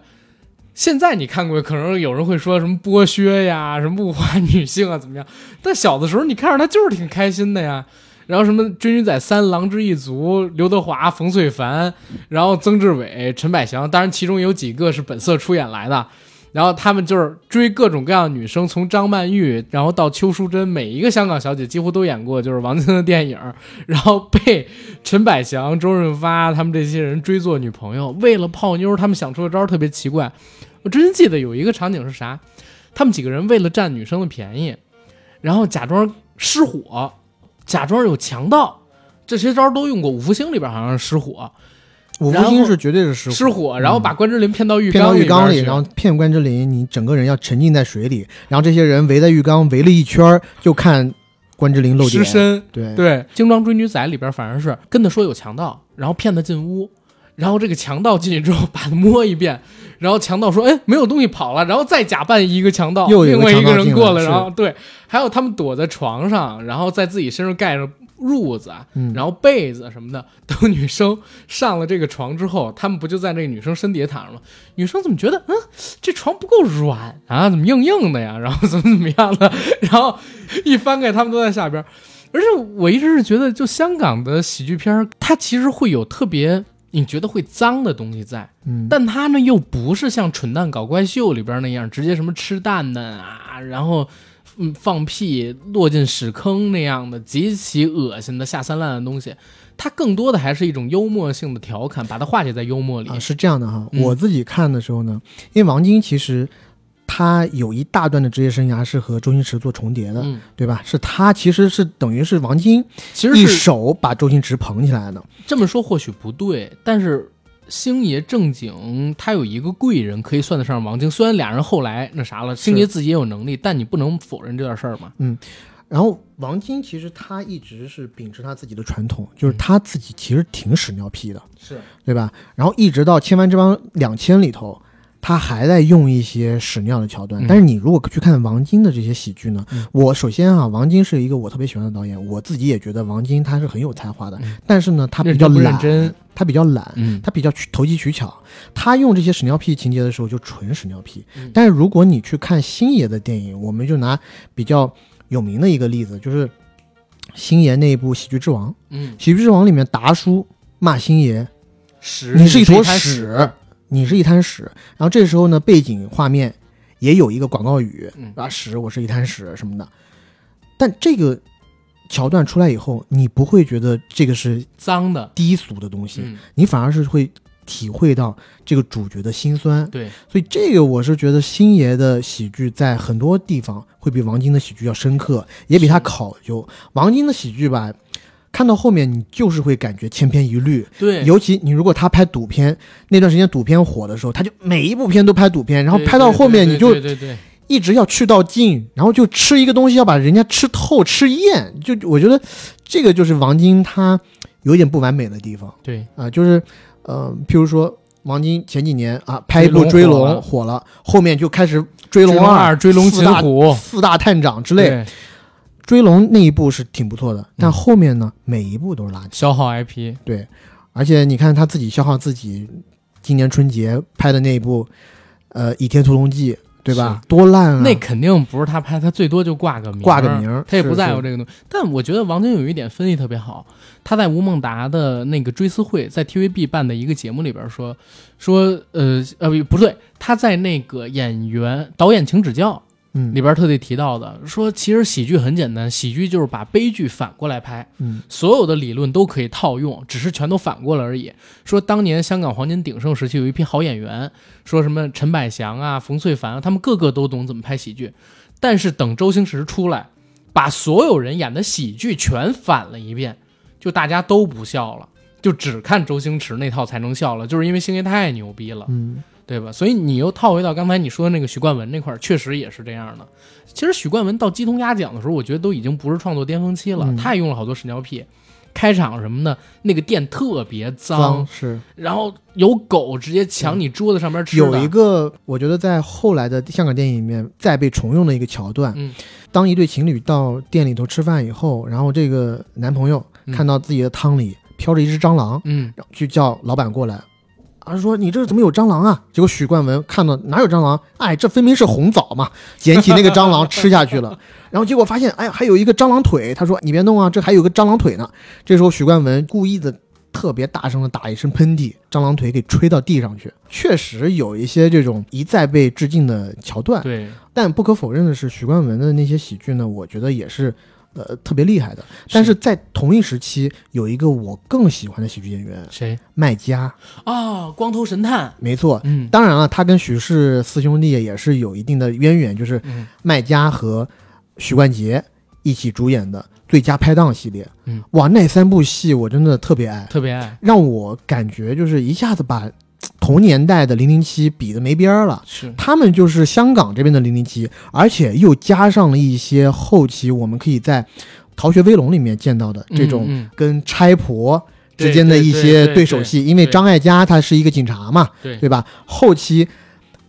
现在你看过，可能有人会说什么剥削呀，什么物化女性啊，怎么样？但小的时候你看着他就是挺开心的呀。然后什么《追女仔三》《狼之一族》，刘德华、冯淬帆，然后曾志伟、陈百祥，当然其中有几个是本色出演来的。然后他们就是追各种各样的女生，从张曼玉，然后到邱淑贞，每一个香港小姐几乎都演过，就是王晶的电影。然后被陈百祥、周润发他们这些人追做女朋友，为了泡妞，他们想出的招特别奇怪。我真记得有一个场景是啥？他们几个人为了占女生的便宜，然后假装失火，假装有强盗，这些招都用过。五福星里边好像是失火，五福星是绝对是失失火，然后把关之琳骗到浴骗到浴缸里，然后骗关之琳，你整个人要沉浸在水里，然后这些人围在浴缸围了一圈，就看关之琳露点。失身。对，对，《精装追女仔》里边反而是跟他说有强盗，然后骗他进屋，然后这个强盗进去之后 把他摸一遍，然后强盗说：“哎，没有东西跑了。”然后再假扮一个强盗，又另外一个人过来，然后对，还有他们躲在床上，然后在自己身上盖着褥子，嗯然后被子什么的。等女生上了这个床之后，他们不就在那个女生身底下躺着吗？女生怎么觉得，嗯，这床不够软啊，怎么硬硬的呀？然后怎么怎么样的？然后一翻开，他们都在下边。而且我一直是觉得，就香港的喜剧片，它其实会有特别你觉得会脏的东西在，嗯，但它呢又不是像《蠢蛋搞怪秀》里边那样，直接什么吃蛋蛋啊，然后嗯放屁落进屎坑那样的极其恶心的下三滥的东西。它更多的还是一种幽默性的调侃，把它化解在幽默里。啊，是这样的哈，嗯我自己看的时候呢，因为王晶其实他有一大段的职业生涯是和周星驰做重叠的，嗯，对吧？是他其实是等于是王晶其实是手把周星驰捧起来的，这么说或许不对，但是星爷正经他有一个贵人可以算得上王晶，虽然俩人后来那啥了，星爷自己也有能力，但你不能否认这件事儿嘛。嗯然后王晶其实他一直是秉持他自己的传统，就是他自己其实挺屎尿屁的，是，对吧？然后一直到《千万之王两千》里头，他还在用一些屎尿的桥段。嗯但是你如果去看王晶的这些喜剧呢，嗯我首先啊，王晶是一个我特别喜欢的导演，我自己也觉得王晶他是很有才华的，嗯但是呢，他比较懒，真？他比较懒。嗯，他比较取投机取巧，他用这些屎尿屁情节的时候就纯屎尿屁。嗯但是如果你去看星爷的电影，我们就拿比较有名的一个例子，就是星爷那一部《喜剧之王》。《嗯，喜剧之王》里面达叔骂星爷屎，你是一坨屎，你是一滩屎。然后这时候呢，背景画面也有一个广告语嗯啊，屎，我是一滩屎什么的。但这个桥段出来以后，你不会觉得这个是脏的。低俗的东西，嗯，你反而是会体会到这个主角的辛酸。对，所以这个我是觉得星爷的喜剧在很多地方会比王晶的喜剧要深刻，也比他考究。王晶的喜剧吧，看到后面你就是会感觉千篇一律。对，尤其你如果他拍赌片那段时间赌片火的时候，他就每一部片都拍赌片，然后拍到后面你就对对对对一直要去到尽，然后就吃一个东西要把人家吃透吃厌。就我觉得这个就是王晶他有点不完美的地方对，啊、就是呃，譬如说王晶前几年啊拍一部《追追龙火了后面就开始《追龙二、追龙四大擒虎四大探长之类。对追龙那一部是挺不错的，但嗯后面呢每一部都是垃圾。消耗 IP，对，而且你看他自己消耗自己，今年春节拍的那一部，呃，《倚天屠龙记》，对吧？多烂啊！那肯定不是他拍，他最多就挂个名儿，挂个名儿他也不在乎这个东西。但我觉得王晶有一点分析特别好，他在吴孟达的那个追思会，在 TVB 办的一个节目里边说说，呃呃不对，他在那个演员导演请指教嗯里边特地提到的，说其实喜剧很简单，喜剧就是把悲剧反过来拍。嗯所有的理论都可以套用，只是全都反过来而已。说当年香港黄金鼎盛时期有一批好演员，说什么陈百祥啊、冯淬帆啊，他们个个都懂怎么拍喜剧。但是等周星驰出来，把所有人演的喜剧全反了一遍，就大家都不笑了，就只看周星驰那套才能笑了，就是因为星爷太牛逼了。嗯对吧？所以你又套回到刚才你说的那个许冠文那块儿，确实也是这样的。其实许冠文到鸡同鸭讲的时候，我觉得都已经不是创作巅峰期了，嗯他也用了好多屎尿屁。开场什么的，那个店特别脏，脏是然后有狗直接抢你桌子上面吃的。有一个，我觉得在后来的香港电影里面再被重用的一个桥段，嗯当一对情侣到店里头吃饭以后，然后这个男朋友嗯看到自己的汤里飘着一只蟑螂，嗯，就叫老板过来。啊，说你这怎么有蟑螂啊？结果许冠文看到哪有蟑螂？哎，这分明是红枣嘛！捡起那个蟑螂吃下去了，然后结果发现，哎呀，还有一个蟑螂腿。他说：“你别弄啊，这还有个蟑螂腿呢。”这时候许冠文故意的特别大声的打一声喷嚏，蟑螂腿给吹到地上去。确实有一些这种一再被致敬的桥段，对，但不可否认的是，许冠文的那些喜剧呢，我觉得也是呃特别厉害的。但是在同一时期，有一个我更喜欢的喜剧演员谁麦嘉，啊？光头神探，没错。嗯当然了，他跟许氏四兄弟也是有一定的渊源，就是嗯麦嘉和许冠杰一起主演的《最佳拍档》系列。嗯，哇，那三部戏我真的特别爱，特别爱，让我感觉就是一下子把同年代的零零七比的没边儿了。是他们就是香港这边的零零七，而且又加上了一些后期我们可以在《逃学威龙》里面见到的这种跟差婆之间的一些对对手戏，因为张艾嘉他是一个警察嘛，对对吧？后期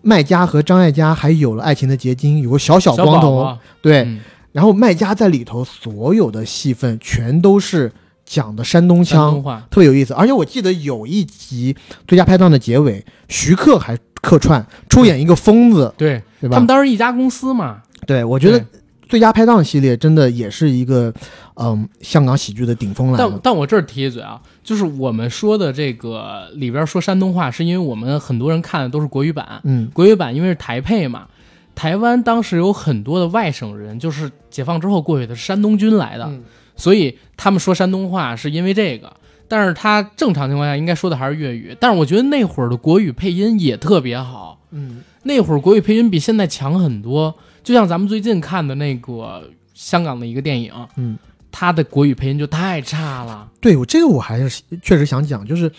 麦家和张艾嘉还有了爱情的结晶，有个小小光头，对。嗯然后麦家在里头所有的戏份全都是讲的山东腔东，话，特别有意思。而且我记得有一集最佳拍档的结尾，徐克还客串出演一个疯子，对对吧？他们当时一家公司嘛，对我觉得最佳拍档系列真的也是一个嗯香港喜剧的顶峰了但。但我这儿提一嘴啊，就是我们说的这个里边说山东话，是因为我们很多人看的都是国语版，嗯。国语版因为是台配嘛，台湾当时有很多的外省人，就是解放之后过去的是山东军来的，嗯所以他们说山东话是因为这个。但是他正常情况下应该说的还是粤语，但是我觉得那会儿的国语配音也特别好，嗯那会儿国语配音比现在强很多。就像咱们最近看的那个香港的一个电影，嗯，他的国语配音就太差了。对我这个我还是确实想讲，就是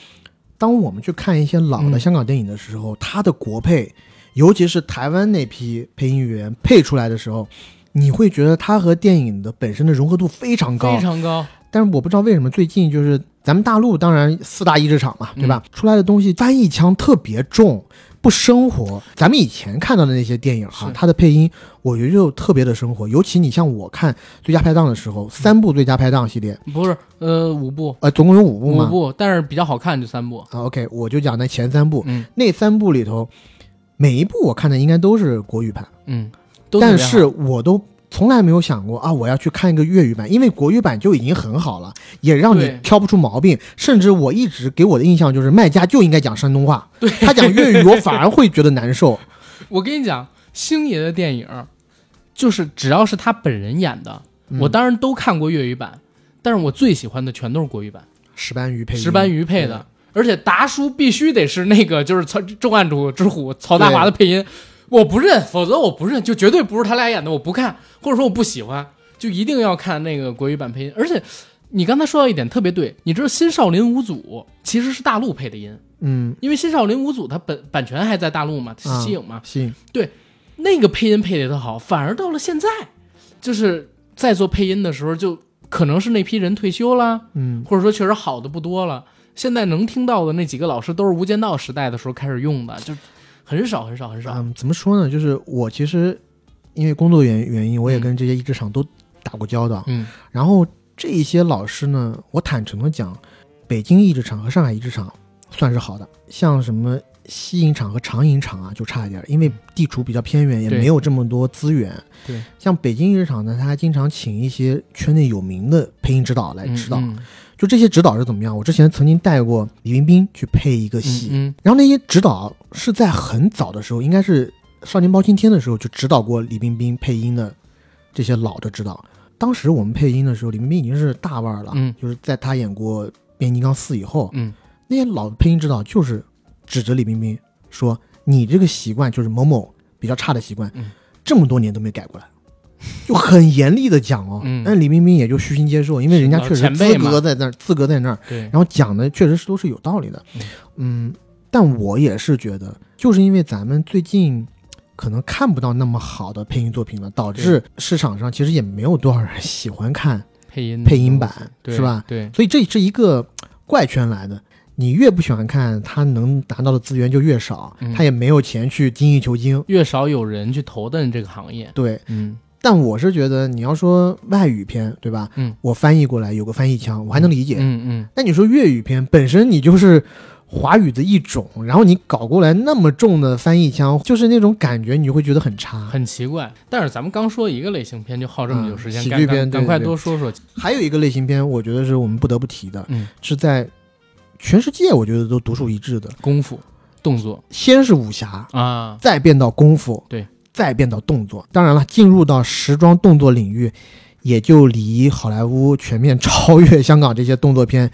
当我们去看一些老的嗯香港电影的时候，他的国配，尤其是台湾那批配音员配出来的时候，你会觉得它和电影的本身的融合度非常高非。常高，但是我不知道为什么最近就是咱们大陆当然四大译制厂嘛，对吧？出来的东西翻译腔特别重，不生活。咱们以前看到的那些电影哈、是它的配音我觉得就特别的生活。尤其你像我看最佳拍档的时候，三部最佳拍档系列，不是呃五部呃，总共有五部嘛。五部，但是比较好看就三部。啊，OK，我就讲那前三部，嗯那三部里头，每一部我看的应该都是国语版，嗯，但是我都从来没有想过啊，我要去看一个粤语版，因为国语版就已经很好了，也让你挑不出毛病。甚至我一直给我的印象就是卖家就应该讲山东话，他讲粤语我反而会觉得难受。我跟你讲，星爷的电影，就是只要是他本人演的，嗯。我当然都看过粤语版，但是我最喜欢的全都是国语版，石斑鱼配音。石斑鱼配的，而且达叔必须得是那个就是曹重案组之虎曹大华的配音，我不认，否则我不认，就绝对不是他俩演的，我不看，或者说我不喜欢，就一定要看那个国语版配音。而且你刚才说到一点特别对，你知道《新少林五祖》其实是大陆配的音，嗯因为《新少林五祖》它本版权还在大陆嘛，啊西影嘛，行，那个配音配的也特好，反而到了现在，就是在做配音的时候，就可能是那批人退休了，嗯或者说确实好的不多了。现在能听到的那几个老师都是《无间道》时代的时候开始用的，就很少很少很少。嗯，怎么说呢？就是我其实因为工作原原因，我也嗯跟这些译制厂都打过交道。嗯然后这一些老师呢，我坦诚的讲，北京译制厂和上海译制厂算是好的，像什么西影厂和长影厂啊，就差一点，因为地处比较偏远，也没有这么多资源。对，像北京译制厂呢，他还经常请一些圈内有名的配音指导来指导。嗯就这些指导是怎么样？我之前曾经带过李冰冰去配一个戏，嗯然后那些指导是在很早的时候，应该是《少年包青天》的时候就指导过李冰冰配音的这些老的指导。当时我们配音的时候，李冰冰已经是大腕了，嗯。就是在她演过《变形金刚四》以后，嗯。那些老的配音指导就是指着李冰冰说：“你这个习惯就是某某比较差的习惯，嗯。这么多年都没改过来。”就很严厉的讲哦，嗯。但李冰冰也就虚心接受，因为人家确实资格在那儿，资格在那儿，对，然后讲的确实是都是有道理的，嗯，但我也是觉得，就是因为咱们最近可能看不到那么好的配音作品了，导致市场上其实也没有多少人 喜欢看，配音配音版是吧？对，所以这是一个怪圈来的。你越不喜欢看，他能拿到的资源就越少，嗯他也没有钱去精益求精。越少有人去投奔这个行业。对，嗯但我是觉得你要说外语片，对吧？嗯，我翻译过来有个翻译腔，我还能理解。嗯嗯，那你说粤语片本身你就是华语的一种，然后你搞过来那么重的翻译腔，就是那种感觉，你就会觉得很差。很奇怪。但是咱们刚说一个类型片就耗这么久时间，嗯喜赶剧片对赶赶快多说说。还有一个类型片，我觉得是我们不得不提的，嗯，是在全世界我觉得都独树一帜的。功夫动作先是武侠，啊，再变到功夫，对，再变到动作。当然了，进入到时装动作领域，也就离好莱坞全面超越香港这些动作片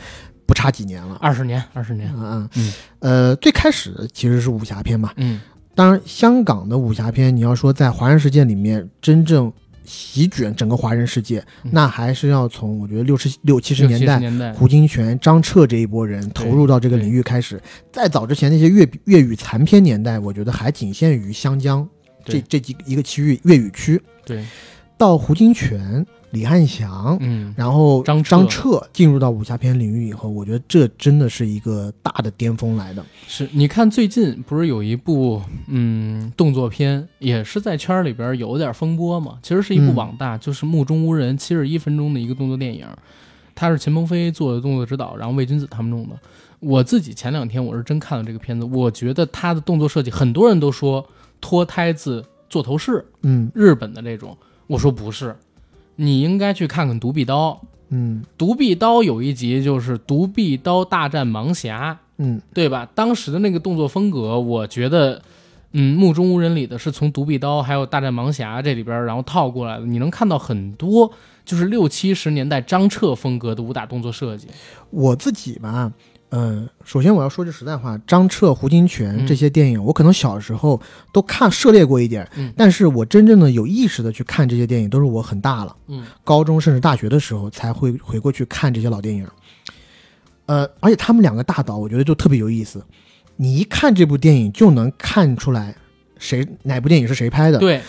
不差几年了。二十年，二十年。嗯嗯。嗯。呃，最开始其实是武侠片嘛，嗯。当然，香港的武侠片，你要说在华人世界里面真正席卷整个华人世界，嗯。那还是要从我觉得六十六七十年代年代，胡金铨、张彻这一波人投入到这个领域开始。再早之前那些粤粤语残片年代，我觉得还仅限于湘江这这几一个区域粤语区。对，到胡金铨李翰祥，嗯，然后张张彻进入到武侠片领域以后，我觉得这真的是一个大的巅峰来的。是你看最近不是有一部嗯动作片，也是在圈儿里边有点风波嘛？其实是一部嗯网大，就是《目中无人》，七十一分钟的一个动作电影，它是秦鹏飞做的动作指导，然后魏君子他们弄的。我自己前两天我是真看了这个片子，我觉得他的动作设计，很多人都说脱胎自座头市，嗯日本的这种，我说不是，你应该去看看《独臂刀》。嗯独臂刀有一集就是独臂刀大战盲侠，嗯对吧？当时的那个动作风格，我觉得，嗯，目中无人里的是从独臂刀还有大战盲侠这里边然后套过来的。你能看到很多就是六七十年代张彻风格的武打动作设计。我自己吧，嗯、首先我要说句实在话，张彻、胡金铨嗯这些电影，我可能小时候都看涉猎过一点，嗯但是我真正的有意识的去看这些电影，都是我很大了，嗯高中甚至大学的时候才会回过去看这些老电影。呃，而且他们两个大导，我觉得就特别有意思，你一看这部电影就能看出来谁哪部电影是谁拍的。对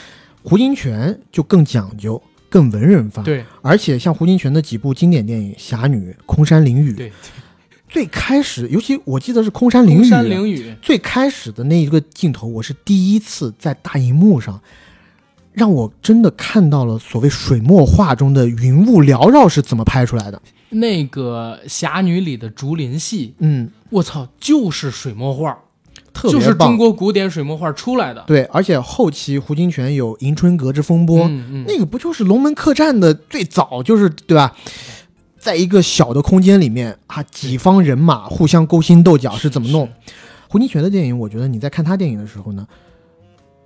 胡金铨就更讲究，更文人范。对而且像胡金铨的几部经典电影《侠女》《空山灵雨》，对，最开始，尤其我记得是《空山灵雨》，空山灵雨，最开始的那一个镜头，我是第一次在大荧幕上，让我真的看到了所谓水墨画中的云雾缭绕是怎么拍出来的。那个侠女里的竹林戏，嗯，我操，就是水墨画，特别棒。就是中国古典水墨画出来的。对，而且后期胡金铨有《迎春阁之风波》嗯嗯，那个不就是龙门客栈的最早就是对吧？在一个小的空间里面啊，几方人马互相勾心斗角是怎么弄？胡金铨的电影，我觉得你在看他电影的时候呢，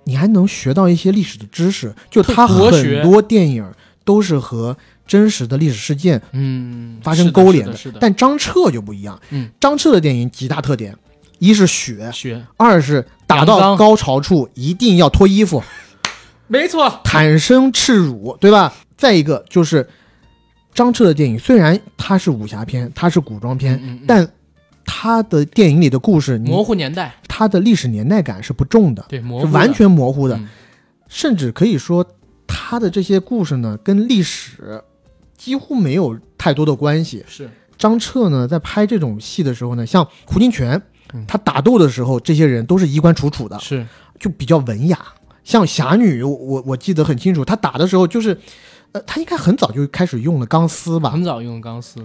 你还能学到一些历史的知识。就他很多电影都是和真实的历史事件嗯，发生勾连是的。但张彻就不一样。嗯，张彻的电影几大特点：一是血，血二是打到高潮处一定要脱衣服。没错，坦身赤乳，对吧？再一个就是张彻的电影，虽然它是武侠片，它是古装片，嗯嗯嗯但他的电影里的故事，模糊年代，它的历史年代感是不重的，对，模糊是完全模糊的，嗯甚至可以说他的这些故事呢，跟历史几乎没有太多的关系。是张彻呢，在拍这种戏的时候呢，像胡金铨嗯，他打斗的时候，这些人都是衣冠楚楚的，是，就比较文雅。像侠女，我我我记得很清楚，他打的时候就是，呃，他应该很早就开始用了钢丝吧？很早用钢丝。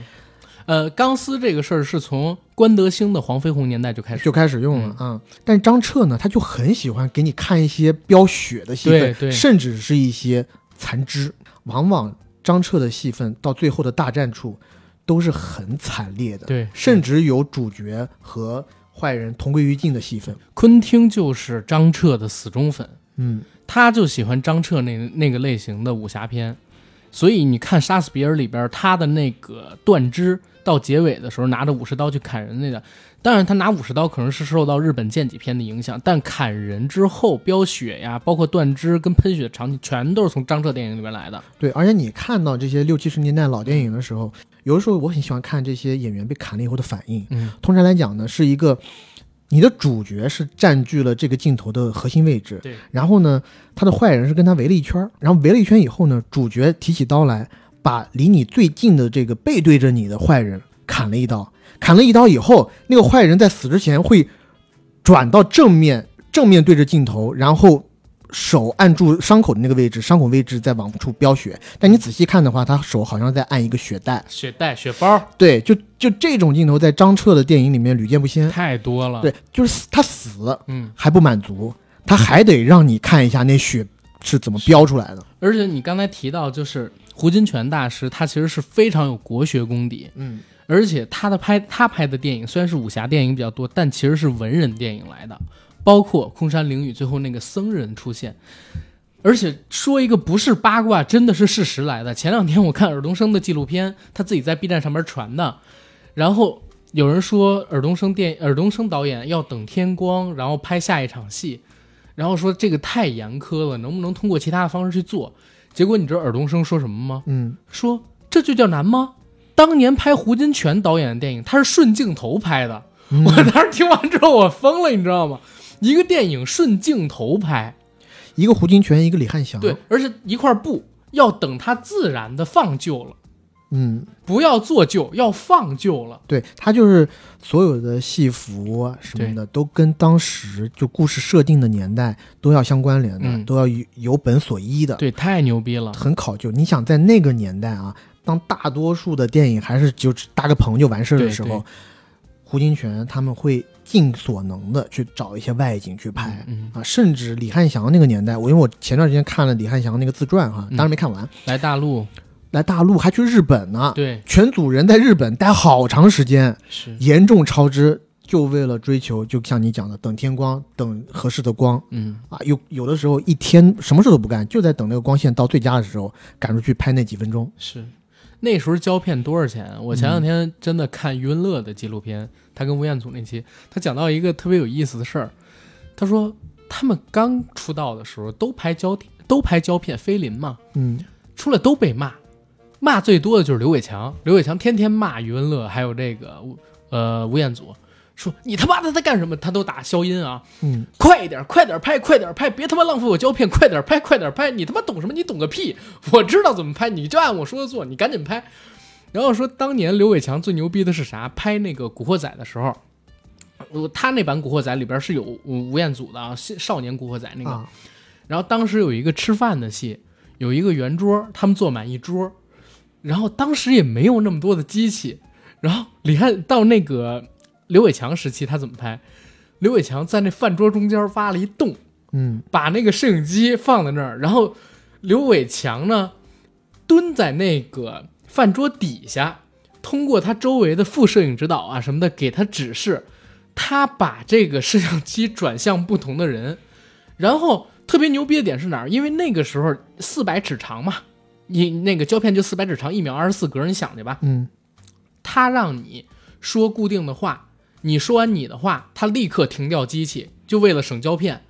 呃，钢丝这个事儿是从关德兴的黄飞鸿年代就开始，就开始用了嗯啊、但是张彻呢，他就很喜欢给你看一些飙血的戏份，对对甚至是一些残肢。往往张彻的戏份到最后的大战处都是很惨烈的，对，甚至有主角和坏人同归于尽的戏份。昆汀就是张彻的死忠粉，嗯，他就喜欢张彻那那个类型的武侠片，所以你看《杀死比尔》里边他的那个断肢到结尾的时候拿着武士刀去砍人那个，当然他拿武士刀可能是受到日本剑戟片的影响，但砍人之后飙血呀，包括断肢跟喷血的场景，全都是从张彻电影里边来的。对。而且你看到这些六七十年代老电影的时候，有的时候我很喜欢看这些演员被砍了以后的反应。嗯，通常来讲呢，是一个你的主角是占据了这个镜头的核心位置，对，然后呢，他的坏人是跟他围了一圈，然后围了一圈以后呢，主角提起刀来，把离你最近的这个背对着你的坏人砍了一刀，砍了一刀以后，那个坏人在死之前会转到正面，正面对着镜头，然后手按住伤口的那个位置，伤口位置在往出飙血。但你仔细看的话，他手好像在按一个血袋。血袋、血包对，就就这种镜头在张彻的电影里面屡见不鲜。太多了。，对，就是他死嗯，还不满足，他还得让你看一下那血是怎么飙出来的。而且你刚才提到，就是胡金铨大师，他其实是非常有国学功底，嗯，而且他的拍他拍的电影虽然是武侠电影比较多，但其实是文人电影来的，包括空山灵雨最后那个僧人出现。而且说一个不是八卦，真的是事实来的。前两天我看尔冬升的纪录片，他自己在 B 站上面传的，然后有人说尔冬升电尔冬升导演要等天光，然后拍下一场戏，然后说这个太严苛了，能不能通过其他的方式去做？结果你知道尔冬升说什么吗？嗯，说这就叫难吗？当年拍胡金铨导演的电影，他是顺镜头拍的。嗯我当时听完之后我疯了，你知道吗？一个电影顺镜头拍，一个胡金铨，一个李翰祥，对，而且一块布，要等它自然的放旧了，嗯，不要做旧，要放旧了。对，它就是所有的戏服啊什么的，都跟当时就故事设定的年代都要相关联的，嗯都要有有本所依的，对，太牛逼了。很考究。你想在那个年代啊，当大多数的电影还是就只搭个棚就完事儿的时候，胡金铨他们会尽所能的去找一些外景去拍。嗯，啊，甚至李汉祥那个年代，我因为我前段时间看了李汉祥那个自传哈，嗯当然没看完。来大陆，来大陆还去日本呢，对，全组人在日本待好长时间，是，严重超支，就为了追求，就像你讲的，等天光，等合适的光嗯，啊。有有的时候一天什么事都不干，就在等那个光线到最佳的时候赶出去拍那几分钟。是。那时候胶片多少钱？我前两天真的看余文乐的纪录片，他跟吴彦祖那期，他讲到一个特别有意思的事儿。他说他们刚出道的时候都拍胶都拍胶片，菲林嘛，嗯出来都被骂，骂最多的就是刘伟强。刘伟强天天骂余文乐，还有这个呃吴彦祖，说你他妈的在干什么？他都打消音啊，嗯，快一点，快点拍，快点拍，别他妈浪费我胶片，快点拍，快点拍！你他妈懂什么？你懂个屁！我知道怎么拍，你就按我说的做，你赶紧拍。然后说当年刘伟强最牛逼的是啥？拍那个《古惑仔》的时候，呃，他那版《古惑仔》里边是有吴吴彦祖的啊，少少年古惑仔那个。啊，然后当时有一个吃饭的戏，有一个圆桌，他们坐满一桌，然后当时也没有那么多的机器，然后你看到那个刘伟强时期，他怎么拍？刘伟强在那饭桌中间挖了一洞，嗯把那个摄影机放在那儿，然后刘伟强呢蹲在那个饭桌底下，通过他周围的副摄影指导啊什么的给他指示，他把这个摄像机转向不同的人，然后特别牛逼的点是哪儿？因为那个时候四百尺长嘛，你那个胶片就四百尺长，一秒二十四格，你想去吧。嗯他让你说固定的话，你说完你的话，他立刻停掉机器，就为了省胶片。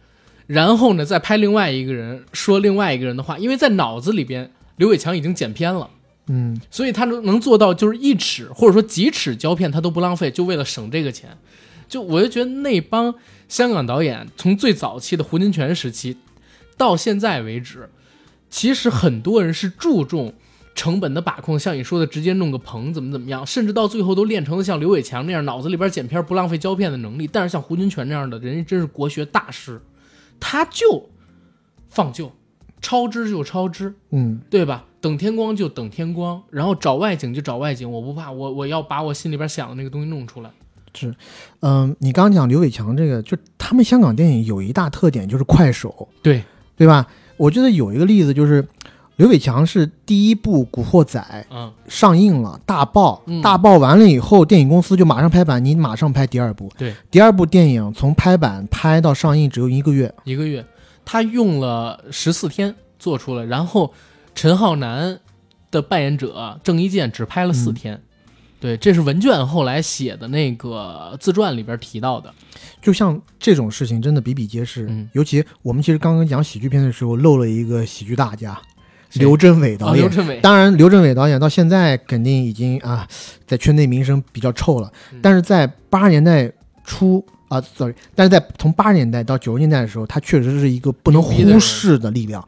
然后呢，再拍另外一个人说另外一个人的话，因为在脑子里边，刘伟强已经剪片了，嗯所以他能能做到就是一尺或者说几尺胶片他都不浪费，就为了省这个钱。就我就觉得那帮香港导演从最早期的胡金铨时期到现在为止，其实很多人是注重成本的把控，像你说的，直接弄个棚怎么怎么样，甚至到最后都练成了像刘伟强那样脑子里边剪片不浪费胶片的能力。但是像胡金铨那样的人，真是国学大师，他就 放旧，超支就超支，嗯对吧？等天光就等天光，然后找外景就找外景，我不怕，我我要把我心里边想的那个东西弄出来。是嗯，你刚刚讲刘伟强这个，就他们香港电影有一大特点就是快手，对，对吧？我觉得有一个例子就是。刘伟强是第一部《古惑仔》嗯，上映了，大爆，嗯大爆完了以后，电影公司就马上拍板，你马上拍第二部。对，第二部电影从拍板拍到上映只有一个月。一个月，他用了十四天做出来，然后陈浩南的扮演者郑伊健只拍了四天。对，这是文卷后来写的那个自传里边提到的。就像这种事情真的比比皆是，嗯尤其我们其实刚刚讲喜剧片的时候漏了一个喜剧大家刘镇伟导哦，演。刘镇伟，当然，刘镇伟导演到现在肯定已经啊，在圈内名声比较臭了。嗯但是在八十年代初啊，sorry，但是在从八十年代到九十年代的时候，他确实是一个不能忽视的力量。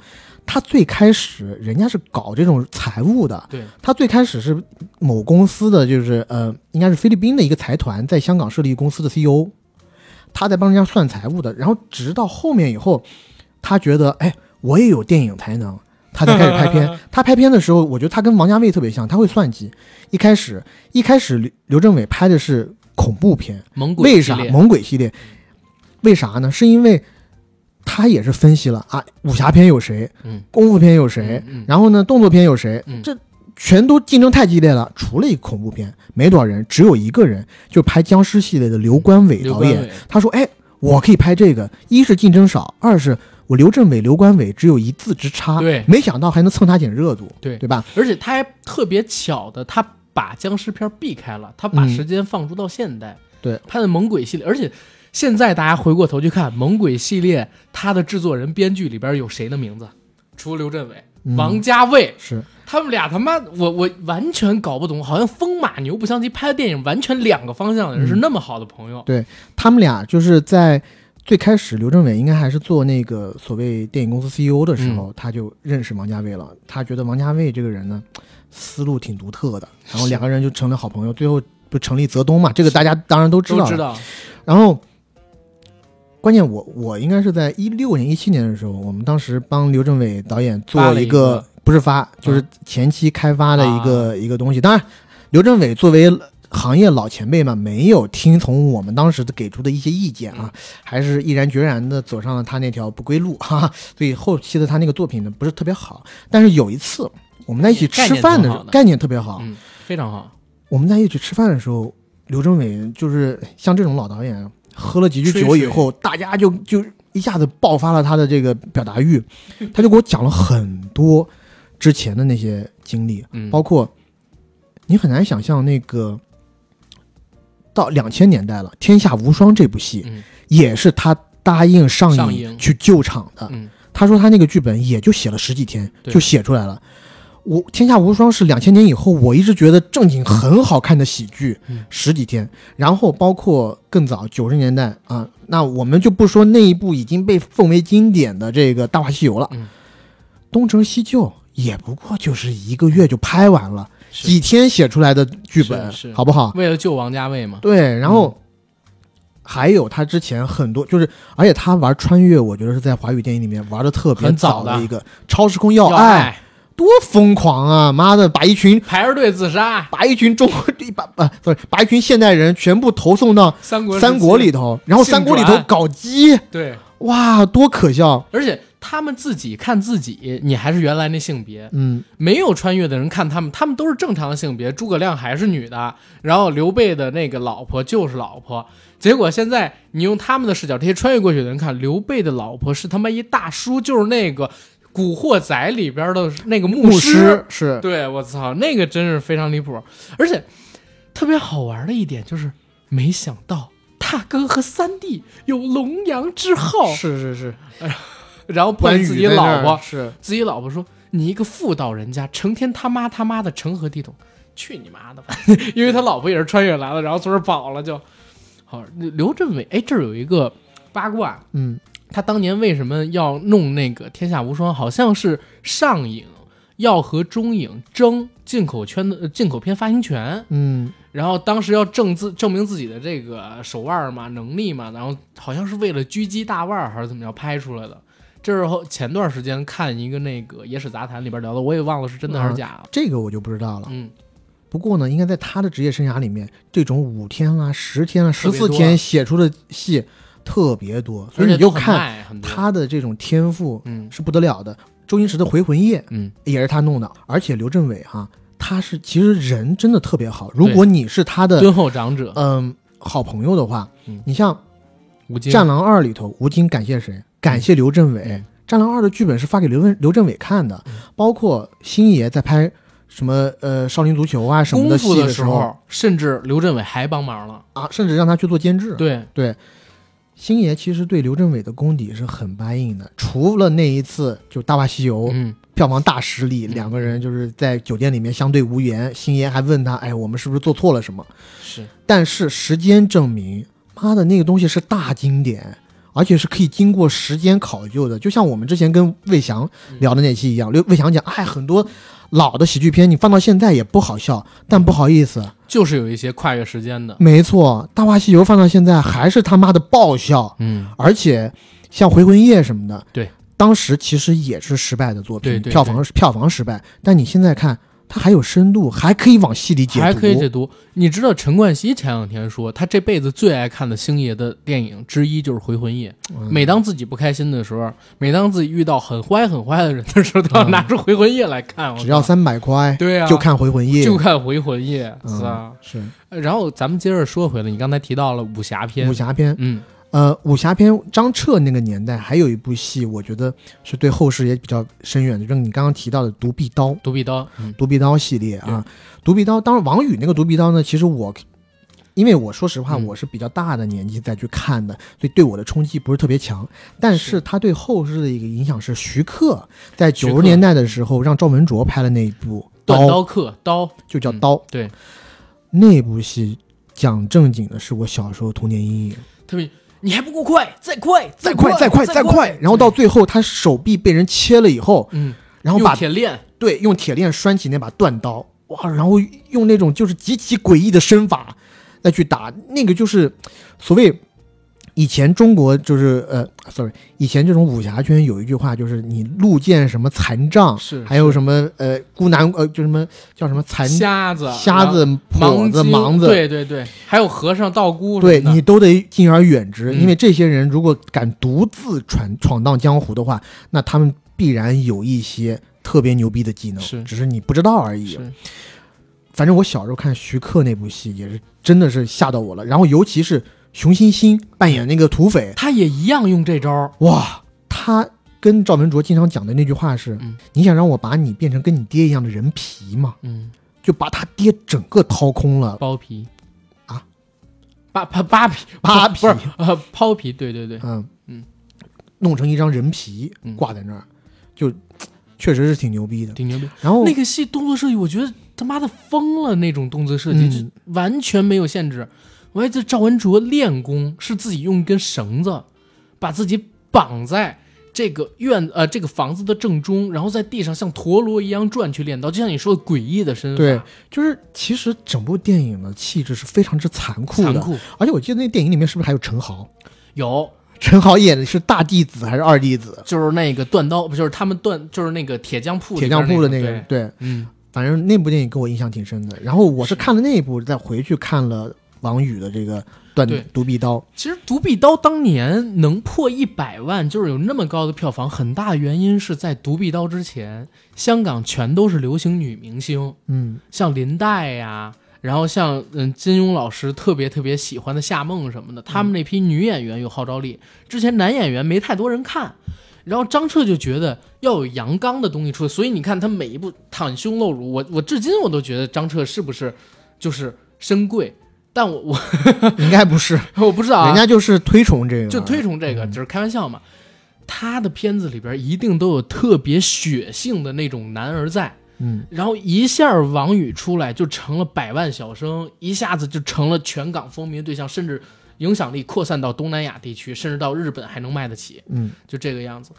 他最开始人家是搞这种财务的，对，他最开始是某公司的，就是呃，应该是菲律宾的一个财团在香港设立公司的 CEO，他在帮人家算财务的。然后直到后面以后，他觉得哎，我也有电影才能，他才开始拍片。他拍片的时候，我觉得他跟王家卫特别像，他会算计。一开始一开始刘刘镇伟拍的是恐怖片，猛鬼为啥猛鬼系列？为啥呢？是因为他也是分析了啊，武侠片有谁，嗯功夫片有谁，嗯嗯然后呢，动作片有谁，嗯这全都竞争太激烈了。除了一个恐怖片，没多少人，只有一个人，就拍僵尸系列的刘关伟导演。他说：“哎，我可以拍这个，一是竞争少，二是我刘镇伟、刘关伟只有一字之差。对没想到还能蹭他点热度，对对吧？而且他还特别巧的，他把僵尸片避开了，他把嗯时间放逐到现代，对，拍的猛鬼系列，而且现在大家回过头去看猛鬼系列，它的制作人、编剧里边有谁的名字？除了刘镇伟、嗯王家卫，是他们俩他妈，我我完全搞不懂，好像风马牛不相及，拍的电影完全两个方向的人是那么好的朋友。对他们俩就是在最开始刘镇伟应该还是做那个所谓电影公司 CEO 的时候，他就认识王家卫了。他觉得王家卫这个人呢，思路挺独特的，然后两个人就成了好朋友。最后不成立泽东嘛，这个大家当然都知道。都知道，然后，关键我我应该是在一六年、一七年的时候，我们当时帮刘镇伟导演做了一个个不是发，就是前期开发的一个、一个东西。当然，刘镇伟作为行业老前辈嘛，没有听从我们当时的给出的一些意见啊，还是毅然决然的走上了他那条不归路哈、哈。所以后期的他那个作品呢，不是特别好。但是有一次我们在一起吃饭的时候，概概念特别好，嗯，非常好，我们在一起吃饭的时候，刘镇伟就是像这种老导演，喝了几句酒以后，大家就就一下子爆发了他的这个表达欲，他就给我讲了很多之前的那些经历，嗯，包括你很难想象那个到两千年代了，《天下无双》这部戏嗯。也是他答应上上映映去救场的，嗯。他说他那个剧本也就写了十几天就写出来了。我《天下无双》是两千年以后，我一直觉得正经很好看的喜剧，嗯十几天。然后包括更早九十年代啊，那我们就不说那一部已经被奉为经典的这个《大话西游》了，嗯东成西就》也不过就是一个月就拍完了，几天写出来的剧本，好不好？为了救王家卫嘛，对，然后。还有他之前很多，就是而且他玩穿越，我觉得是在华语电影里面玩的特别早的一个超时空要要爱，多疯狂啊！妈的，把一群排着队自杀，把一群中国把把不是把一群现代人全部投送到三国三国里头，然后三国里头搞基，对，哇，多可笑！而且他们自己看自己，你还是原来那性别，嗯，没有穿越的人看他们，他们都是正常的性别。诸葛亮还是女的，然后刘备的那个老婆就是老婆。结果现在你用他们的视角，这些穿越过去的人看，刘备的老婆是他妈一大叔，就是那个《古惑仔》里边的那个牧牧师。是。对我操，那个真是非常离谱，而且特别好玩的一点就是，没想到大哥和三弟有龙阳之好，是是是，然后碰自己老婆，是。自己老婆说：“你一个妇道人家，成天他妈他妈的成何体统？去你妈的吧！” 因为他老婆也是穿越来了，然后从这儿跑了就。好，刘镇伟，哎，这儿有一个八卦，嗯他当年为什么要弄那个《天下无双》？好像是上影要和中影争进口圈的呃进口片发行权，嗯然后当时要证自证明自己的这个手腕嘛、能力嘛，然后好像是为了狙击大腕儿还是怎么着拍出来的。这是后前段时间看一个那个《野史杂谈》里边聊的，我也忘了是真的还是假的。这个我就不知道了。嗯，不过呢，应该在他的职业生涯里面，这种五天啊、十天啊、十四天写出的戏特别多，所以你就看他的这种天赋嗯是不得了的。周星驰的《回魂夜》嗯也是他弄的，而且刘镇伟哈、他是其实人真的特别好。如果你是他的敦厚长者嗯好朋友的话，嗯你像战狼二》里头，吴京感谢谁？感谢刘镇伟。嗯战狼二》的剧本是发给刘文刘镇伟看的，包括星爷在拍什么呃少林足球啊什么的戏的时的候，甚至刘镇伟还帮忙了。啊，甚至让他去做监制。对对，星爷其实对刘镇伟的功底是很答应的，除了那一次就《大话西游》嗯，票房大失利，嗯。两个人就是在酒店里面相对无言，星爷还问他，哎，我们是不是做错了什么？是。但是时间证明，妈的那个东西是大经典，而且是可以经过时间考究的。就像我们之前跟魏翔聊的那期一样，刘魏翔讲，哎，很多老的喜剧片你放到现在也不好笑，但不好意思，就是有一些跨越时间的。没错，《大话西游》放到现在还是他妈的爆笑，嗯，而且像《回魂夜》什么的，对，当时其实也是失败的作品，对对票房票房失败，但你现在看。它还有深度，还可以往细里解读，还可以解读。你知道陈冠希前两天说，他这辈子最爱看的星爷的电影之一就是《回魂夜》。嗯每当自己不开心的时候，每当自己遇到很坏很坏的人的时候，都要拿出《回魂夜》来看。只要三百块，对啊，就看《回魂夜》，就看《回魂夜》嗯是吧？是然后咱们接着说回来，你刚才提到了武侠片武，侠片。嗯，呃，武侠片张彻那个年代还有一部戏，我觉得是对后世也比较深远的，就是你刚刚提到的《独臂刀》。独臂刀，嗯独臂刀系列啊，独臂刀，当然王宇那个独臂刀呢，其实我，因为我说实话，嗯我是比较大的年纪再去看的，所以对我的冲击不是特别强。但是是他对后世的一个影响是，徐克在九十年代的时候让赵文卓拍了那一部断刀，刀客刀，嗯就叫刀。对，那部戏讲正经的是我小时候童年阴影。特别你还不够快，再快，再快，再快，再快，然后到最后他手臂被人切了以后，嗯，然后把用铁链，对用铁链拴起那把断刀，哇，然后用那种就是极其诡异的身法再去打，那个就是所谓以前中国就是呃，sorry，以前这种武侠圈有一句话就是你路见什么残障，是还有什么呃孤男呃就什么叫什么残瞎子、瞎子、跛子、盲子，对对对，还有和尚、道姑对你都得敬而远之，嗯。因为这些人如果敢独自闯闯荡江湖的话，那他们必然有一些特别牛逼的技能，是。只是你不知道而已。是。反正我小时候看徐克那部戏也是真的是吓到我了，然后尤其是熊欣欣扮演那个土匪，他也一样用这招，哇，他跟赵文卓经常讲的那句话是：嗯你想让我把你变成跟你爹一样的人皮吗？嗯，就把他爹整个掏空了。剥皮。啊，扒扒扒皮。扒皮。不是呃抛皮，对对对，嗯。嗯，弄成一张人皮嗯。挂在那儿，就确实是挺牛逼的。挺牛逼。然后那个戏动作设计，我觉得他妈的疯了，那种动作设计、嗯。就完全没有限制。我还记得赵文卓练功是自己用一根绳子把自己绑在这个院呃这个房子的正中，然后在地上像陀螺一样转去练刀，就像你说的诡异的身法，对，就是其实整部电影的气质是非常之残酷的，残酷。而且我记得那电影里面是不是还有陈豪？有。陈豪演的是大弟子还是二弟子？就是那个断刀，不就是他们断就是那个铁匠铺里铁匠铺的那个，那对，对，嗯，反正那部电影给我印象挺深的。然后我是。看了那一部，再回去看了王宇的这个断对独臂刀，其实《独臂刀》当年能破一百万，就是有那么高的票房，很大原因是在《独臂刀》之前，香港全都是流行女明星，嗯，像林黛呀，然后像嗯金庸老师特别特别喜欢的夏梦什么的，他们那批女演员有号召力。之前男演员没太多人看，然后张彻就觉得要有阳刚的东西出来，所以你看他每一部袒胸露乳，我我至今我都觉得张彻是不是就是深贵，但我我应该不是，我不知道啊，人家就是推崇这个，就推崇这个，就是开玩笑嘛。他的片子里边一定都有特别血性的那种男儿在，嗯，然后一下王宇出来就成了百万小生，一下子就成了全港风靡对象，甚至影响力扩散到东南亚地区，甚至到日本还能卖得起，嗯，就这个样子。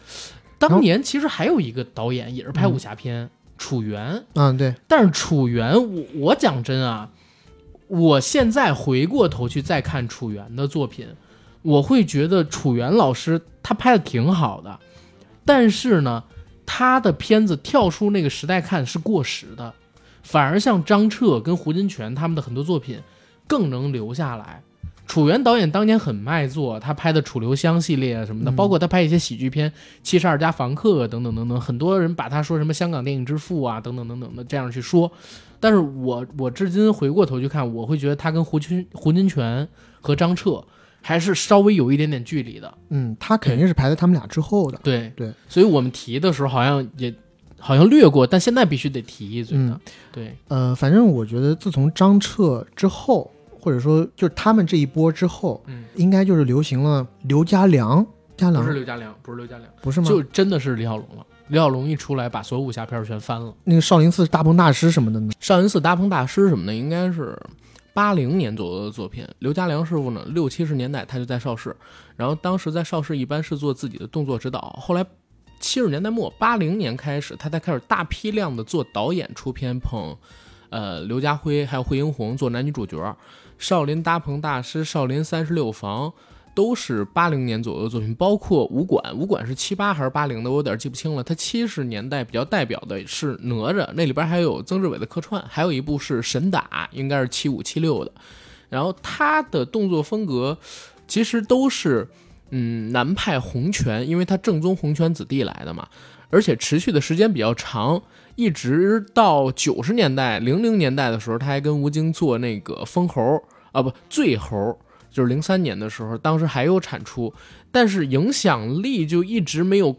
当年其实还有一个导演也是拍武侠片，楚原，嗯，对，但是楚原，我我讲真啊，我现在回过头去再看楚原的作品，我会觉得楚原老师他拍的挺好的，但是呢，他的片子跳出那个时代看是过时的，反而像张彻跟胡金铨他们的很多作品更能留下来。楚原导演当年很卖座，他拍的《楚留香》系列啊什么的，嗯包括他拍一些喜剧片，《七十二家房客》等等等等，很多人把他说什么香港电影之父啊等等等等的这样去说。但是我我至今回过头去看，我会觉得他跟胡金胡金铨和张彻还是稍微有一点点距离的。嗯，他肯定是排在他们俩之后的，对对，所以我们提的时候好像也好像略过，但现在必须得提一嘴的。嗯对，呃，反正我觉得自从张彻之后，或者说就是他们这一波之后，嗯，应该就是流行了刘家良，家良不是刘家良，不是刘家良，不是吗？就真的是李小龙了。李小龙一出来，把所有武侠片儿全翻了。那个少林寺大鹏大师什么的呢？少林寺大鹏大师什么的，应该是八零年左右的作品。刘家良师傅呢，六七十年代他就在邵氏，然后当时在邵氏一般是做自己的动作指导，后来七十年代末八零年开始，他才开始大批量的做导演出片，捧呃刘家辉还有惠英红做男女主角。少林大鹏大师、少林三十六房都是八零年左右的作品，包括武馆，武馆是七八还是八零的，我有点记不清了。他七十年代比较代表的是哪吒，那里边还有曾志伟的客串，还有一部是神打，应该是七五七六的。然后他的动作风格其实都是嗯南派洪拳，因为他正宗洪拳子弟来的嘛，而且持续的时间比较长。一直到九十年代、零零年代的时候，他还跟吴京做那个封猴啊，不醉猴，就是零三年的时候，当时还有产出，但是影响力就一直没有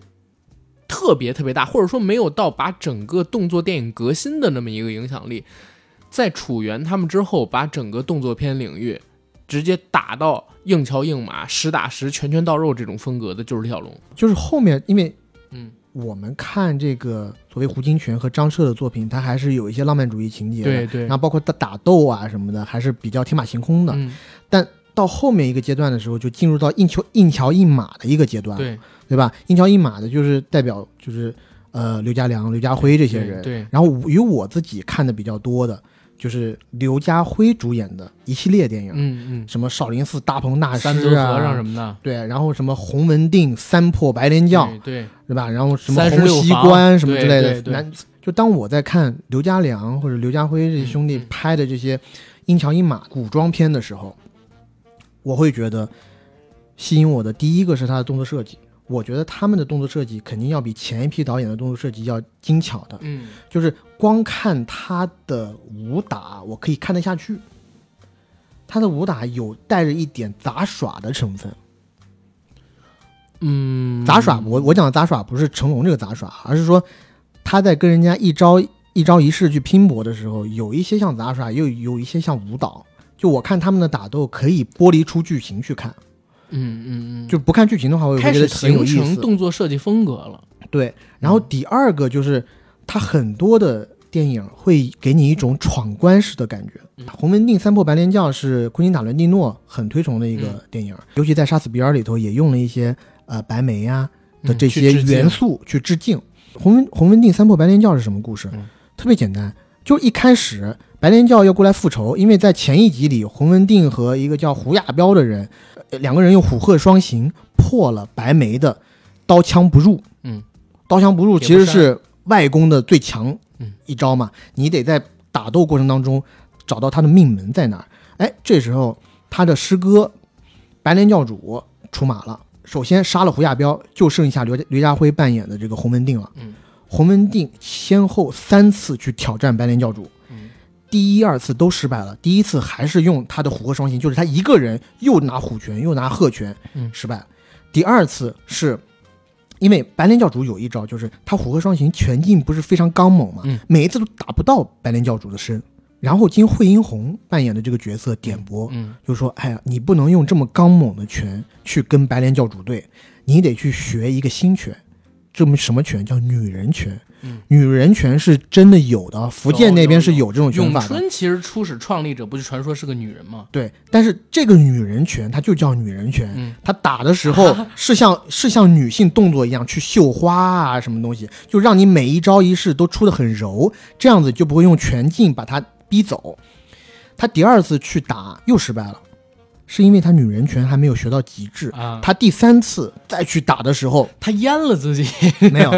特别特别大，或者说没有到把整个动作电影革新的那么一个影响力。在楚原他们之后，把整个动作片领域直接打到硬桥硬马、实打实、拳拳到肉这种风格的，就是李小龙。就是后面，因为嗯，我们看这个所谓胡金铨和张彻的作品，他还是有一些浪漫主义情节的，对对然后包括打打斗啊什么的，还是比较天马行空的。嗯，到后面一个阶段的时候，就进入到硬桥硬桥硬马的一个阶段，对对吧？硬桥硬马的就是代表就是呃刘家良、刘家辉这些人。对，然后与我自己看的比较多的，就是刘家辉主演的一系列电影，嗯嗯，什么少林寺大鹏大师三德和尚啊，什么的，对，然后什么洪文定、三破白莲教，对对，吧？然后什么洪熙官什么之类的，就当我在看刘家良或者刘家辉这些兄弟拍的这些阴桥阴马古装片的时候，我会觉得吸引我的第一个是他的动作设计。我觉得他们的动作设计肯定要比前一批导演的动作设计要精巧的，嗯就是光看他的武打，我可以看得下去。他的武打有带着一点杂耍的成分，嗯，杂耍，我我讲的杂耍不是成龙这个杂耍，而是说他在跟人家一招一招一式去拼搏的时候，有一些像杂耍，又有一些像舞蹈。就我看他们的打斗，可以剥离出剧情去看，嗯嗯嗯，就不看剧情的话，我会觉得很有形成意思。动作设计风格了。对，然后第二个就是他很多的电影会给你一种闯关式的感觉。嗯洪文定三破白莲教》是昆汀塔伦蒂诺很推崇的一嗯个电影，尤其在《杀死比尔》里头也用了一些呃白眉呀、的嗯这些致敬元素去致敬。洪文洪文定三破白莲教是什么故事？嗯特别简单，就一开始白莲教要过来复仇，因为在前一集里，洪文定和一个叫胡亚彪的人，呃两个人用虎鹤双形破了白眉的刀枪不入。嗯，刀枪不入其实是外功的最强嗯一招嘛，你得在打斗过程当中找到他的命门在哪儿。哎，这时候他的师哥白莲教主出马了，首先杀了胡亚彪，就剩下刘家刘家辉扮演的这个洪文定了。嗯，洪文定先后三次去挑战白莲教主，嗯第一、二次都失败了。第一次还是用他的虎鹤双形，就是他一个人又拿虎拳又拿鹤拳，嗯失败了。第二次是因为白莲教主有一招，就是他虎鹤双形拳劲不是非常刚猛嘛，嗯每一次都打不到白莲教主的身。然后经惠英红扮演的这个角色点拨，嗯就说：“哎呀，你不能用这么刚猛的拳去跟白莲教主对，你得去学一个新拳。这么什么拳叫女人拳？嗯女人拳是真的有的，福建那边是有这种拳咏法的。春其实初始创立者不就传说是个女人吗？对，但是这个女人拳它就叫女人拳，嗯她打的时候 是像是像女性动作一样去绣花啊什么东西，就让你每一招一式都出的很柔，这样子就不会用拳劲把她逼走。他第二次去打又失败了，是因为他女人拳还没有学到极致。啊，他第三次再去打的时候，他阉了自己。没有，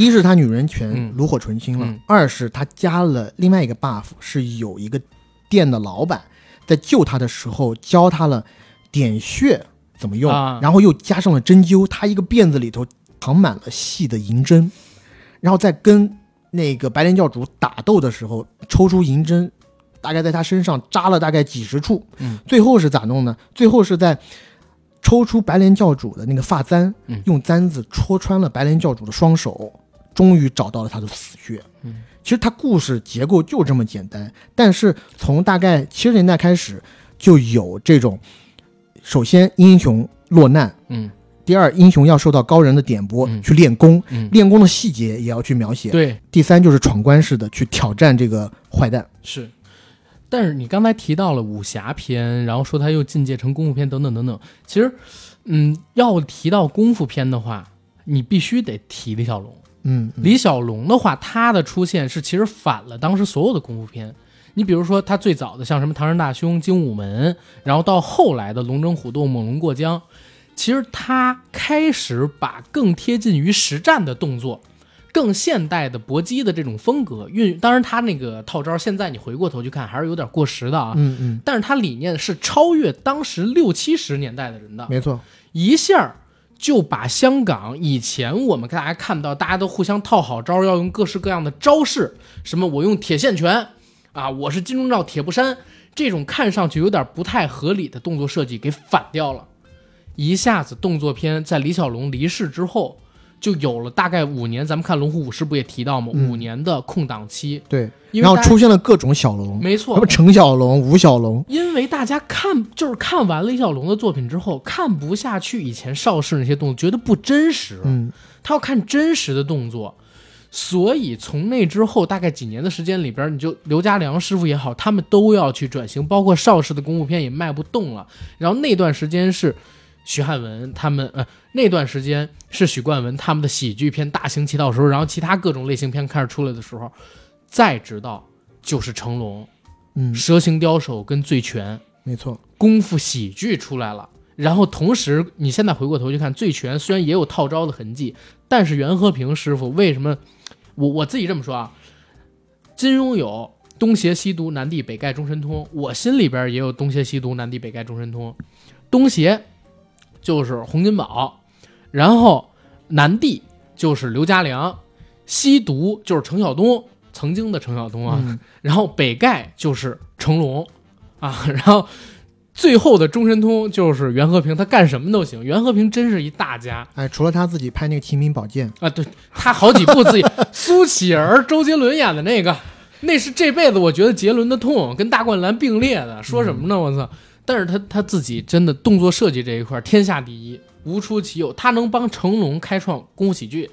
一是他女人权嗯炉火纯青了，嗯二是他加了另外一个 buff，是有一个店的老板在救他的时候教他了点穴怎么用，啊然后又加上了针灸，他一个辫子里头藏满了细的银针，然后在跟那个白莲教主打斗的时候抽出银针。大概在他身上扎了大概几十处，嗯，最后是咋弄呢？最后是在抽出白莲教主的那个发簪，嗯用簪子戳穿了白莲教主的双手，终于找到了他的死穴。嗯，其实他故事结构就这么简单，但是从大概七十年代开始，就有这种，首先英雄落难，嗯第二英雄要受到高人的点拨、嗯去练功，嗯，练功的细节也要去描写。对，第三就是闯关式的去挑战这个坏蛋。是。但是你刚才提到了武侠片，然后说他又进阶成功夫片等等等等。其实，嗯，要提到功夫片的话，你必须得提李小龙。嗯，嗯李小龙的话，他的出现是其实反了当时所有的功夫片。你比如说，他最早的像什么《唐山大兄》《精武门》，然后到后来的《龙争虎斗》《猛龙过江》，其实他开始把更贴近于实战的动作，更现代的搏击的这种风格运。当然，他那个套招现在你回过头去看还是有点过时的啊。嗯嗯，但是他理念是超越当时六七十年代的人的，没错。一下儿就把香港以前我们大家看到大家都互相套好招，要用各式各样的招式，什么我用铁线拳啊，我是金钟罩铁布衫，这种看上去有点不太合理的动作设计给反掉了。一下子动作片在李小龙离世之后，就有了大概五年，咱们看《龙虎武师》不也提到吗？嗯。五年的空档期，对，然后出现了各种小龙，没错。什么，程小龙、吴小龙，因为大家看就是看完李小龙的作品之后，看不下去以前邵氏那些动作，觉得不真实，嗯，他要看真实的动作，所以从那之后大概几年的时间里边，你就刘家良师傅也好，他们都要去转型，包括邵氏的功夫片也卖不动了。然后那段时间是徐汉文他们，呃，那段时间是许冠文他们的喜剧片大行其道的时候，然后其他各种类型片开始出来的时候，再直到就是成龙、嗯，蛇形刁手跟醉拳没错，功夫喜剧出来了。然后同时，你现在回过头去看《醉拳》，虽然也有套招的痕迹，但是袁和平师傅为什么？我我自己这么说啊，金庸有东邪西毒南帝北丐中神通，我心里边也有东邪西毒南帝北丐中神通。东邪就是洪金宝，然后南帝就是刘家良，西毒就是程晓东，曾经的程晓东啊，嗯然后北丐就是成龙啊，然后最后的中神通就是袁和平，他干什么都行。袁和平真是一大家哎，除了他自己拍那个《齐名宝剑》，啊，对他好几部自己苏乞儿、周杰伦演的那个，那是这辈子我觉得杰伦的痛，跟大灌篮并列的。说什么呢？我操！但是他他自己真的动作设计这一块天下第一，无出其右。他能帮成龙开创功夫喜剧，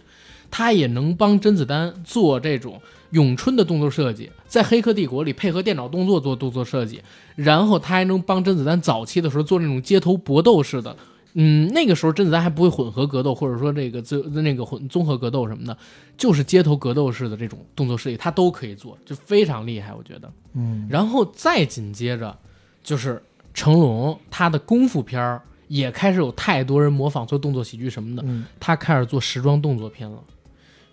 他也能帮甄子丹做这种咏春的动作设计，在《黑客帝国》里配合电脑动作做动作设计，然后他还能帮甄子丹早期的时候做那种街头搏斗式的。嗯，那个时候甄子丹还不会混合格斗，或者说这个这那个混综合格斗什么的，就是街头格斗式的这种动作设计，他都可以做，就非常厉害，我觉得。嗯，然后再紧接着就是成龙，他的功夫片儿也开始有太多人模仿做动作喜剧什么的，嗯。他开始做时装动作片了。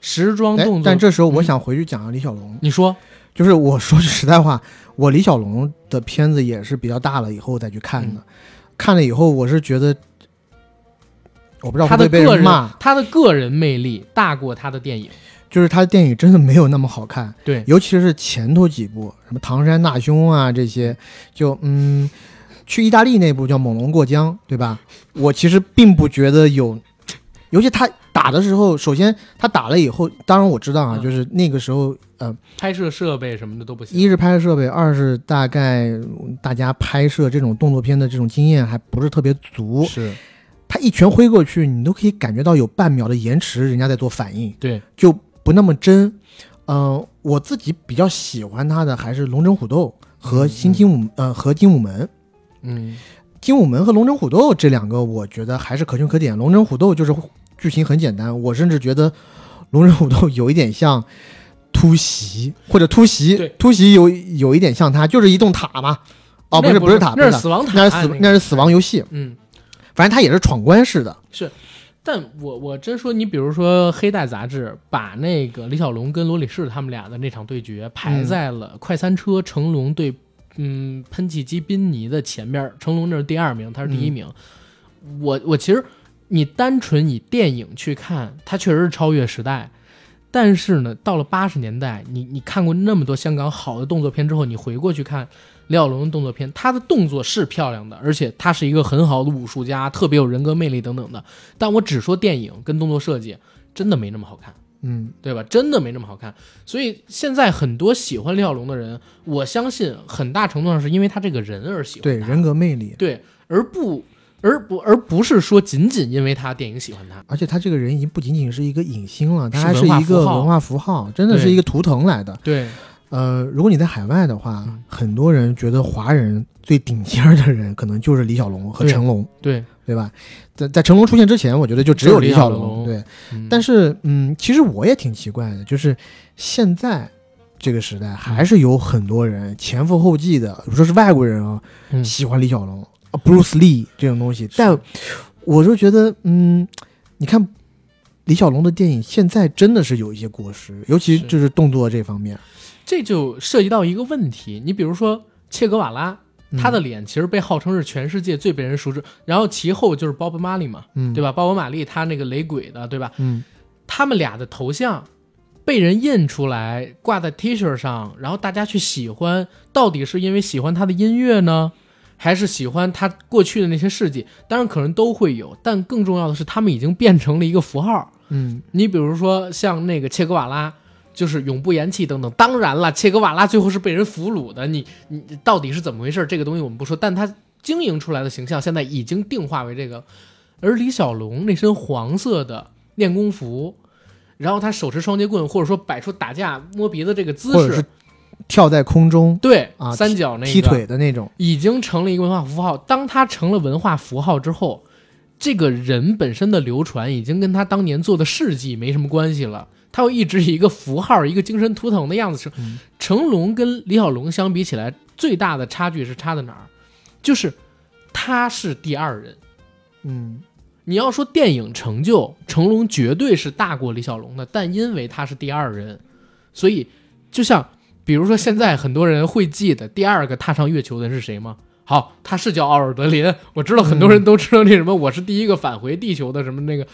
时装哎动作，，但这时候我嗯。想回去讲讲李小龙，你说，就是我说句实在话，我李小龙的片子也是比较大了以后再去看嗯。的，看了以后我是觉得，我不知道他的个人骂，他的个人魅力大过他的电影。就是他的电影真的没有那么好看，对，尤其是前头几部，什么唐山大兄啊这些，就嗯，去意大利那部叫《猛龙过江》，对吧？我其实并不觉得有，尤其他打的时候，首先他打了以后，当然我知道啊，嗯就是那个时候，呃，拍摄设备什么的都不行。一是拍摄设备，二是大概嗯大家拍摄这种动作片的这种经验还不是特别足，是他一拳挥过去，你都可以感觉到有半秒的延迟，人家在做反应。对，就不那么真。嗯、我自己比较喜欢他的还是《龙争虎斗》和《新精武》呃和《精武门》。嗯，精武门和龙争虎斗这两个，我觉得还是可圈可点。龙争虎斗就是剧情很简单，我甚至觉得龙争虎斗有一点像突袭，或者突袭对，突袭有有一点像它，就是一栋塔嘛。哦，不是不是是塔，那是死亡塔，那是死个那是死亡游戏，嗯。反正它也是闯关式的。是但我我真说，你比如说《黑带》杂志把那个李小龙跟罗里士他们俩的那场对决排在了快餐车成龙对嗯喷气机宾尼的前边儿，成龙这是第二名，他是第一名。我我其实你单纯以电影去看，它确实是超越时代。但是呢，到了八十年代，你你看过那么多香港好的动作片之后，你回过去看李小龙的动作片，他的动作是漂亮的，而且他是一个很好的武术家，特别有人格魅力等等的。但我只说电影跟动作设计，真的没那么好看，嗯，对吧？真的没那么好看。所以现在很多喜欢李小龙的人，我相信很大程度上是因为他这个人而喜欢他。对人格魅力，对，而不而不而不是说仅仅因为他电影喜欢他。而且他这个人已经不仅仅是一个影星了，他是一个文化符号，真的是一个图腾来的。对，呃，如果你在海外的话，嗯。很多人觉得华人最顶尖儿的人可能就是李小龙和成龙，对，对吧？在在成龙出现之前，我觉得就只有李小龙。对，嗯但是嗯，其实我也挺奇怪的，就是现在这个时代还是有很多人前赴后继的，比如说是外国人啊，嗯喜欢李小龙、啊 Bruce Lee 这种东西，但我就觉得，嗯，你看李小龙的电影现在真的是有一些过时，尤其就是动作这方面。这就涉及到一个问题，你比如说切格瓦拉，嗯他的脸其实被号称是全世界最被人熟知，然后其后就是鲍勃·马利嘛，嗯，对吧？鲍勃·马利他那个雷鬼的，对吧？嗯，他们俩的头像被人印出来挂在 T 恤上，然后大家去喜欢，到底是因为喜欢他的音乐呢，还是喜欢他过去的那些事迹？当然可能都会有，但更重要的是，他们已经变成了一个符号。嗯，你比如说像那个切格瓦拉，就是永不言弃等等。当然了，切格瓦拉最后是被人俘虏的，你你到底是怎么回事？这个东西我们不说，但他经营出来的形象现在已经定化为这个。而李小龙那身黄色的练功服，然后他手持双截棍，或者说摆出打架摸鼻子这个姿势或者是，跳在空中对，啊三角那个踢腿的那种。已经成了一个文化符号。当他成了文化符号之后，这个人本身的流传已经跟他当年做的事迹没什么关系了。他又一直以一个符号、一个精神图腾的样子成。嗯成龙跟李小龙相比起来，最大的差距是差在哪儿？就是他是第二人。嗯，你要说电影成就，成龙绝对是大过李小龙的，但因为他是第二人，所以就像比如说现在很多人会记得第二个踏上月球的人是谁吗？好，他是叫奥尔德林，我知道很多人都知道那什么，我是第一个返回地球的什么那个，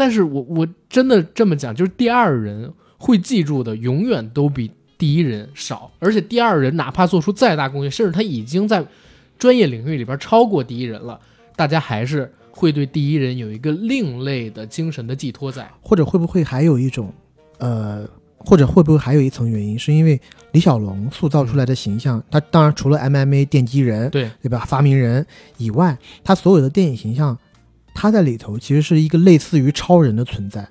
但是我我真的这么讲，就是第二人会记住的永远都比第一人少，而且第二人哪怕做出再大贡献，甚至他已经在专业领域里边超过第一人了，大家还是会对第一人有一个另类的精神的寄托在。或者会不会还有一种，呃，或者会不会还有一层原因，是因为李小龙塑造出来的形象，他当然除了 MMA 奠基人，对，对吧？发明人以外，他所有的电影形象，他在里头其实是一个类似于超人的存在。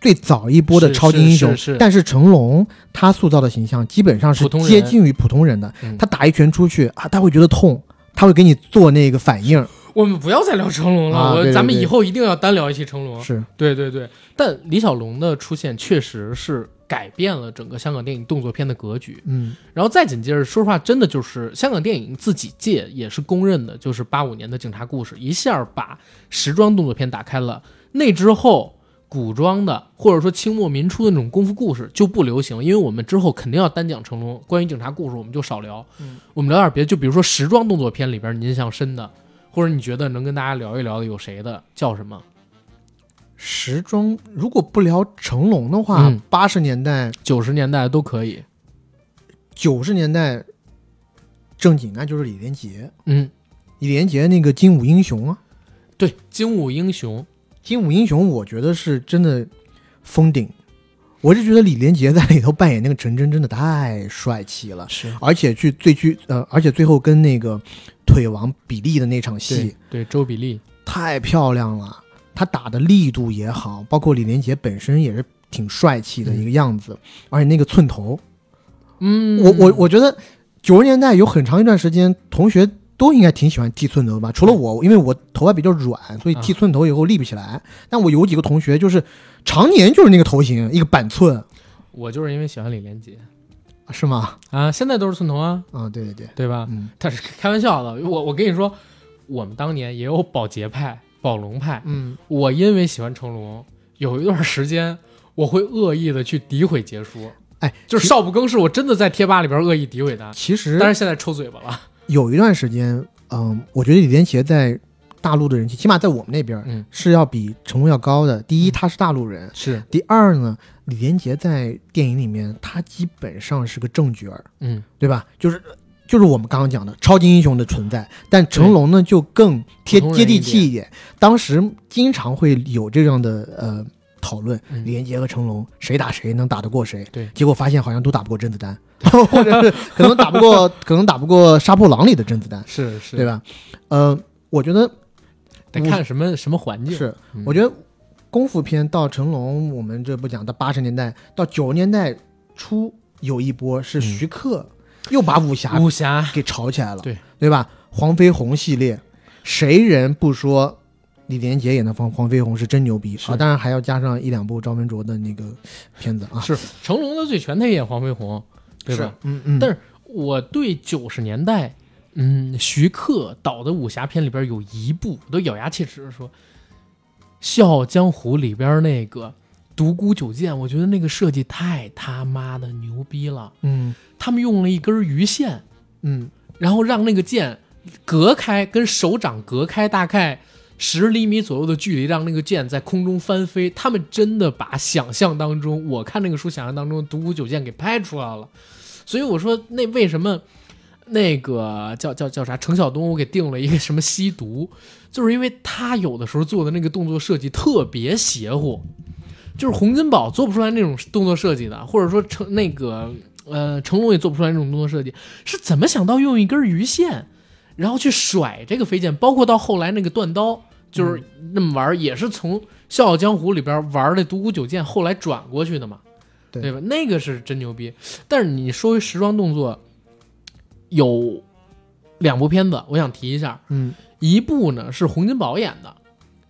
最早一波的超级英雄，但是成龙他塑造的形象基本上是接近于普通人的。嗯他打一拳出去啊，他会觉得痛，他会给你做那个反应。我们不要再聊成龙了，咱们以后一定要单聊一期成龙。是，对对对，但李小龙的出现确实是改变了整个香港电影动作片的格局。嗯然后再紧接着，说实话，真的就是香港电影自己界也是公认的，就是八五年的《警察故事》一下把时装动作片打开了。那之后，古装的或者说清末民初的那种功夫故事就不流行，因为我们之后肯定要单讲成龙。关于警察故事，我们就少聊。嗯我们聊点别的，就比如说时装动作片里边，你印象深的，或者你觉得能跟大家聊一聊的有谁的，叫什么？时装如果不聊成龙的话嗯，八十、年代、九十年代都可以。九十年代正经那就是李连杰，嗯，李连杰那个精武英雄啊，对，精武英雄，精武英雄，我觉得是真的封顶。我是觉得李连杰在里头扮演那个陈真真的太帅气了，是。而且去最去呃，而且最后跟那个腿王比利的那场戏对对，周比利，太漂亮了，他打的力度也好，包括李连杰本身也是挺帅气的一个样子，而且那个寸头，嗯，我我我觉得九十年代有很长一段时间，同学都应该挺喜欢剃寸头吧，除了我，因为我头发比较软，所以剃寸头以后立不起来。但我有几个同学就是常年就是那个头型，一个板寸，我就是因为喜欢李连杰。是吗？啊，现在都是寸头啊，啊，对对对，对吧？嗯。他是开玩笑的，我我跟你说，我们当年也有保洁派、宝龙派。嗯，我因为喜欢成龙，有一段时间我会恶意的去诋毁杰叔，哎，就是少不更事，我真的在贴吧里边恶意诋毁他，其实但是现在抽嘴巴了。有一段时间，嗯，我觉得李连杰在大陆的人气，起码在我们那边，嗯，是要比成龙要高的。第一，他是大陆人；是，第二呢，李连杰在电影里面，他基本上是个正角儿。嗯，对吧？就是就是我们刚刚讲的超级英雄的存在，但成龙呢就更贴接地气一点。当时经常会有这样的呃讨论，嗯李连杰和成龙谁打谁能打得过谁？对结果发现好像都打不过甄子丹，或者是可能打不过，可能打不过《杀破狼》里的甄子丹，是是，对？吧？呃，我觉得得看什么什么环境。是，嗯我觉得功夫片到成龙，我们这不讲到八十年代到九十年代初有一波是嗯徐克又把武侠武侠给炒起来了，对对吧？黄飞鸿系列，谁人不说李连杰演的黄黄飞鸿是真牛逼啊？当然还要加上一两部赵文卓的那个片子啊，是成龙的醉拳，他也演黄飞鸿，对吧？嗯嗯，但是我对九十年代，嗯，徐克导的武侠片里边有一部，我都咬牙切齿的说，《笑傲江湖》里边那个独孤九剑，我觉得那个设计太他妈的牛逼了。嗯他们用了一根鱼线，嗯然后让那个剑隔开，跟手掌隔开大概十厘米左右的距离，让那个剑在空中翻飞。他们真的把想象当中，我看那个书想象当中独孤九剑给拍出来了。所以我说，那为什么那个叫叫叫啥程晓东，我给定了一个什么吸毒，就是因为他有的时候做的那个动作设计特别邪乎，就是洪金宝做不出来那种动作设计的，或者说成那个呃成龙也做不出来那种动作设计，是怎么想到用一根鱼线，然后去甩这个飞剑，包括到后来那个断刀。就是那么玩儿，也是从《笑傲江湖》里边玩的独孤九剑，后来转过去的嘛，对吧？那个是真牛逼。但是你说回时装动作，有两部片子，我想提一下，嗯一部呢是洪金宝演的，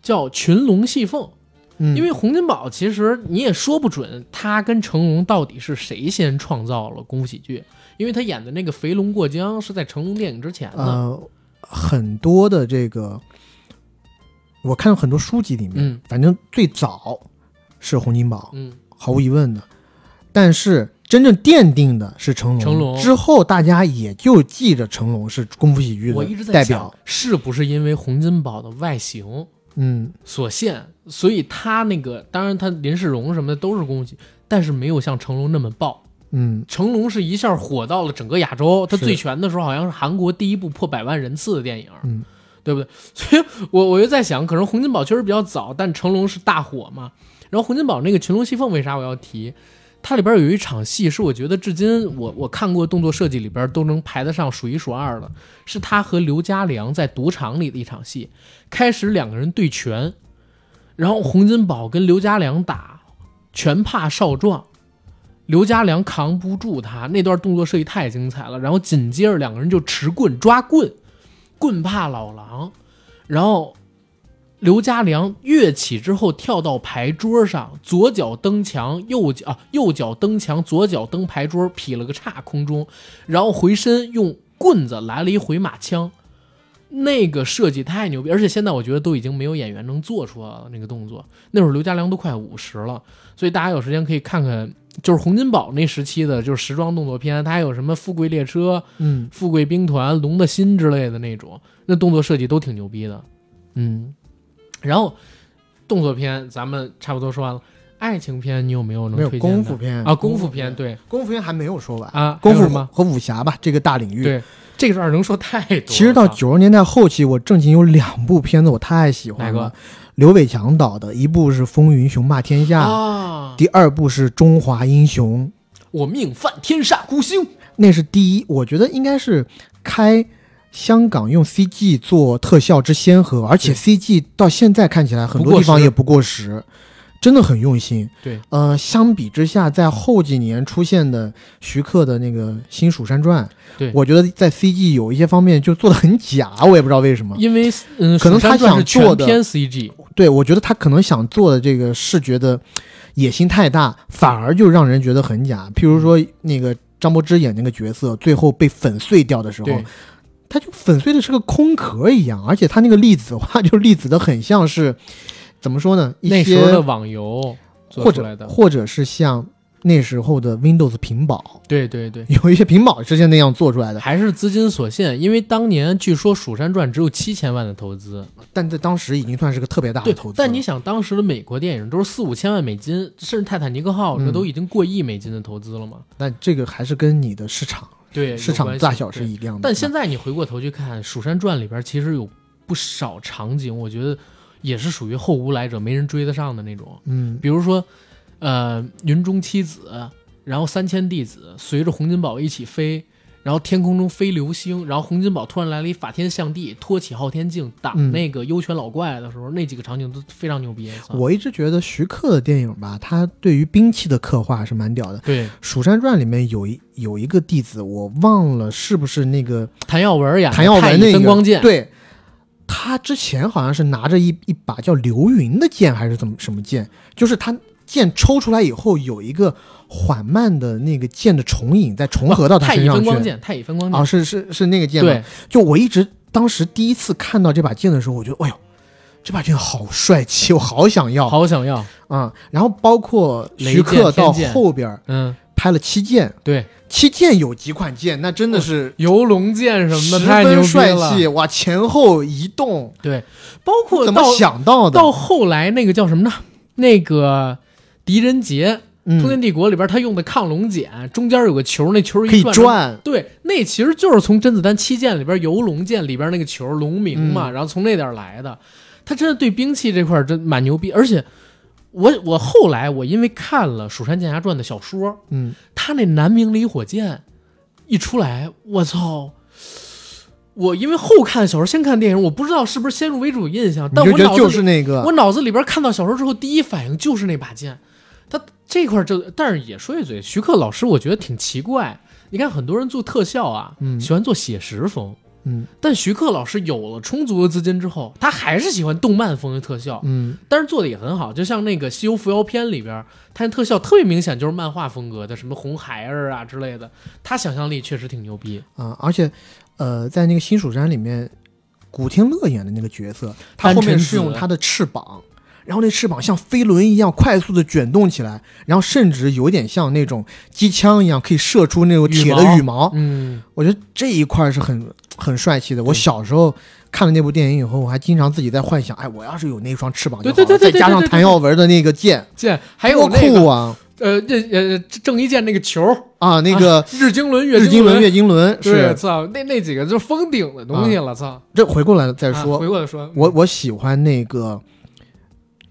叫《群龙戏凤》。嗯，因为洪金宝其实你也说不准他跟成龙到底是谁先创造了功夫喜剧，因为他演的那个《肥龙过江》是在成龙电影之前的。呃，很多的这个，我看到很多书籍里面，嗯反正最早是洪金宝，嗯，毫无疑问的。但是真正奠定的是成龙，成龙之后大家也就记着成龙是功夫喜剧我一直的代在想表。，是不是因为洪金宝的外形嗯，所限，所以他那个当然他林世荣什么的都是功夫喜，但是没有像成龙那么爆。嗯，成龙是一下火到了整个亚洲，他最全的时候好像是韩国第一部破百万人次的电影，嗯，对不对？所以我我就在想，可能洪金宝确实比较早，但成龙是大火嘛。然后洪金宝那个《群龙戏凤》为啥我要提？它里边有一场戏是我觉得至今我我看过动作设计里边都能排得上数一数二的，是他和刘家良在赌场里的一场戏。开始两个人对拳，然后洪金宝跟刘家良打，拳怕少壮。刘家良扛不住他，那段动作设计太精彩了。然后紧接着两个人就持棍抓棍，棍怕老狼。然后刘家良跃起之后跳到牌桌上，左脚蹬墙，右脚啊右脚蹬墙，左脚蹬牌桌，劈了个叉空中，然后回身用棍子来了一回马枪。那个设计太牛逼，而且现在我觉得都已经没有演员能做出来了那个动作。那会儿刘家良都快五十了，所以大家有时间可以看看，就是洪金宝那时期的，就是时装动作片，他还有什么《富贵列车》嗯，《富贵兵团》《龙的心》之类的那种，那动作设计都挺牛逼的。嗯，然后动作片咱们差不多说完了，爱情片你有没有能没有推荐的功夫片啊？功夫片对功夫片还没有说完，啊，功夫还有什么？和武侠吧，这个大领域。对，这个事儿能说太多了。其实到九十年代后期，我正经有两部片子我太喜欢了刘伟强导的，一部是《风云雄霸天下》，啊，第二部是《中华英雄》。我命犯天煞孤星。那是第一，我觉得应该是开香港用 CG 做特效之先河，而且 CG 到现在看起来很多地方也不过时，真的很用心。对，呃，相比之下，在后几年出现的徐克的那个《新蜀山传》，对我觉得在 CG 有一些方面就做的很假，我也不知道为什么。因为嗯，可能他想做的全篇 CG，对，我觉得他可能想做的这个视觉的野心太大，反而就让人觉得很假。譬如说那个张柏芝演那个角色，最后被粉碎掉的时候对，，他就粉碎的是个空壳一样，而且它那个粒子化 就粒子的很像是怎么说呢？一那时些候的网游或者的，或者是像那时候的 Windows 屏保，对对对，有一些屏保之前那样做出来的，还是资金所限，因为当年据说《蜀山传》只有七千万的投资，但在当时已经算是个特别大对的投资。但你想，当时的美国电影都是四五千万美金，甚至《泰坦尼克号》嗯那都已经过亿美金的投资了嘛？那这个还是跟你的市场对，市场大小是一样的。但现在你回过头去看《蜀山传》里边，其实有不少场景，我觉得也是属于后无来者，没人追得上的那种。嗯，比如说，呃，云中七子，然后三千弟子随着洪金宝一起飞，然后天空中飞流星，然后洪金宝突然来了一法天象地，托起昊天镜挡嗯那个幽泉老怪的时候，那几个场景都非常牛逼。我一直觉得徐克的电影吧，他对于兵器的刻画是蛮屌的。对《蜀山传》里面有一有一个弟子，我忘了是不是那个谭耀文演谭耀文那个分光剑，对，他之前好像是拿着一一把叫流云的剑，还是怎么什么剑？就是他剑抽出来以后，有一个缓慢的那个剑的重影在重合到他太乙身上去。分光剑，太乙分光剑，哦，是是是那个剑吗？对，就我一直当时第一次看到这把剑的时候，我觉得，哎呦，这把剑好帅气，我好想要。好想要，啊、然后包括雷徐克到后边嗯，拍了七剑，对，七剑有几款剑，那真的是游龙剑什么十的太牛帅，气，哇，前后移动，对，包括怎么到想到的？到后来那个叫什么呢？那个狄仁杰，嗯通天帝国》里边他用的亢龙锏，中间有个球，那球可以一转，转，对，那其实就是从甄子丹七剑里边游龙剑里边那个球龙鸣嘛，嗯然后从那点来的。他真的对兵器这块真蛮牛逼，而且我我后来我因为看了《蜀山剑侠传》的小说，嗯，他那南明离火剑一出来，我操！我因为后看小说，先看电影，我不知道是不是先入为主印象，但我脑子里是那个我脑子里边看到小说之后，第一反应就是那把剑。他这块儿就，但是也说一嘴，徐克老师我觉得挺奇怪。你看很多人做特效啊，嗯喜欢做写实风，嗯但徐克老师有了充足的资金之后，他还是喜欢动漫风的特效，嗯但是做的也很好。就像那个《西游伏妖篇》里边，他那特效特别明显就是漫画风格的，什么红孩儿啊之类的，他想象力确实挺牛逼。啊，而且呃，在那个新蜀山里面，古天乐演的那个角色，他后面是用他的翅膀。然后那翅膀像飞轮一样快速的卷动起来，然后甚至有点像那种机枪一样，可以射出那种铁的羽毛。嗯，我觉得这一块是很很帅气的。我小时候看了那部电影以后，我还经常自己在幻想，哎，我要是有那双翅膀就好了，对对对对对再加上谭耀文的那个剑，剑还有多那个酷啊！呃，这呃郑伊健那个球，啊，那个日经轮、月日经轮、月经轮对，是操，那那几个就是封顶的东西了，操！这回过来再啊说，回过来说，我我喜欢那个，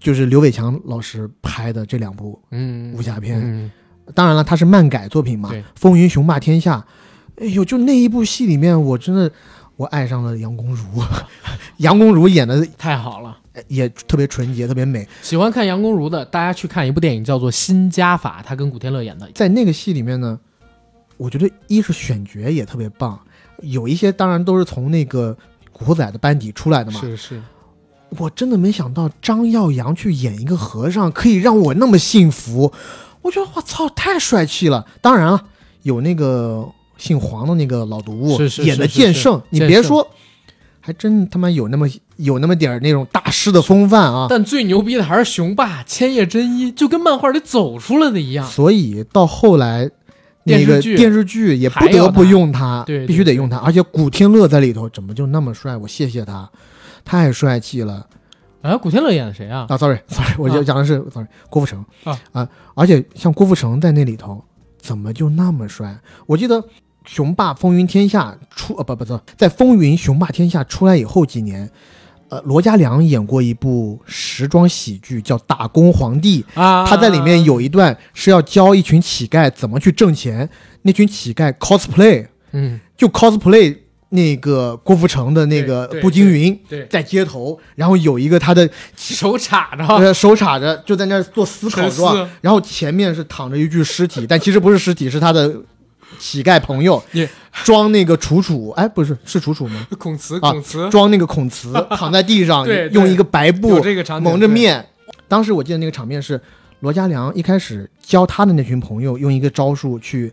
就是刘伟强老师拍的这两部嗯武侠片。嗯，当然了，它是漫改作品嘛，对《风云雄霸天下》。哎呦，就那一部戏里面，我真的我爱上了杨恭如，杨恭如演的太好了。也特别纯洁，特别美。喜欢看杨恭如的，大家去看一部电影叫做《新家法》，他跟古天乐演的。在那个戏里面呢，我觉得一是选角也特别棒，有一些当然都是从那个《古惑仔》的班底出来的嘛。是是，我真的没想到张耀扬去演一个和尚，可以让我那么幸福。我觉得我操，太帅气了。当然了，有那个姓黄的那个老毒是是演的剑圣，你别说，还真他妈有那么有那么点儿那种大师的风范啊。但最牛逼的还是雄霸千叶真一，就跟漫画里走出来的一样。所以到后来。那个电视剧也不得不他用他，必须得用他，而且古天乐在里头怎么就那么帅？我谢谢他，太帅气了。哎，古天乐演的谁啊？啊，sorry，sorry，我就啊讲的是 sorry 郭富城啊而且像郭富城在那里头，怎么就那么帅？我记得《雄霸风云天下》出呃不不不，在《风云雄霸天下》出来以后几年，呃，罗嘉良演过一部时装喜剧叫《打工皇帝》，啊，他在里面有一段是要教一群乞丐怎么去挣钱，那群乞丐 cosplay 嗯，就 cosplay 那个郭富城的那个步惊云。在街头，然后有一个他的手插着，呃，手插着就在那做思考沉状，然后前面是躺着一具尸体，但其实不是尸体，是他的乞丐朋友装那个楚楚，哎，不是是楚楚吗？孔慈，啊孔慈，装那个孔慈 躺在地上，用一个白布蒙着面。当时我记得那个场面是罗嘉良一开始教他的那群朋友用一个招数去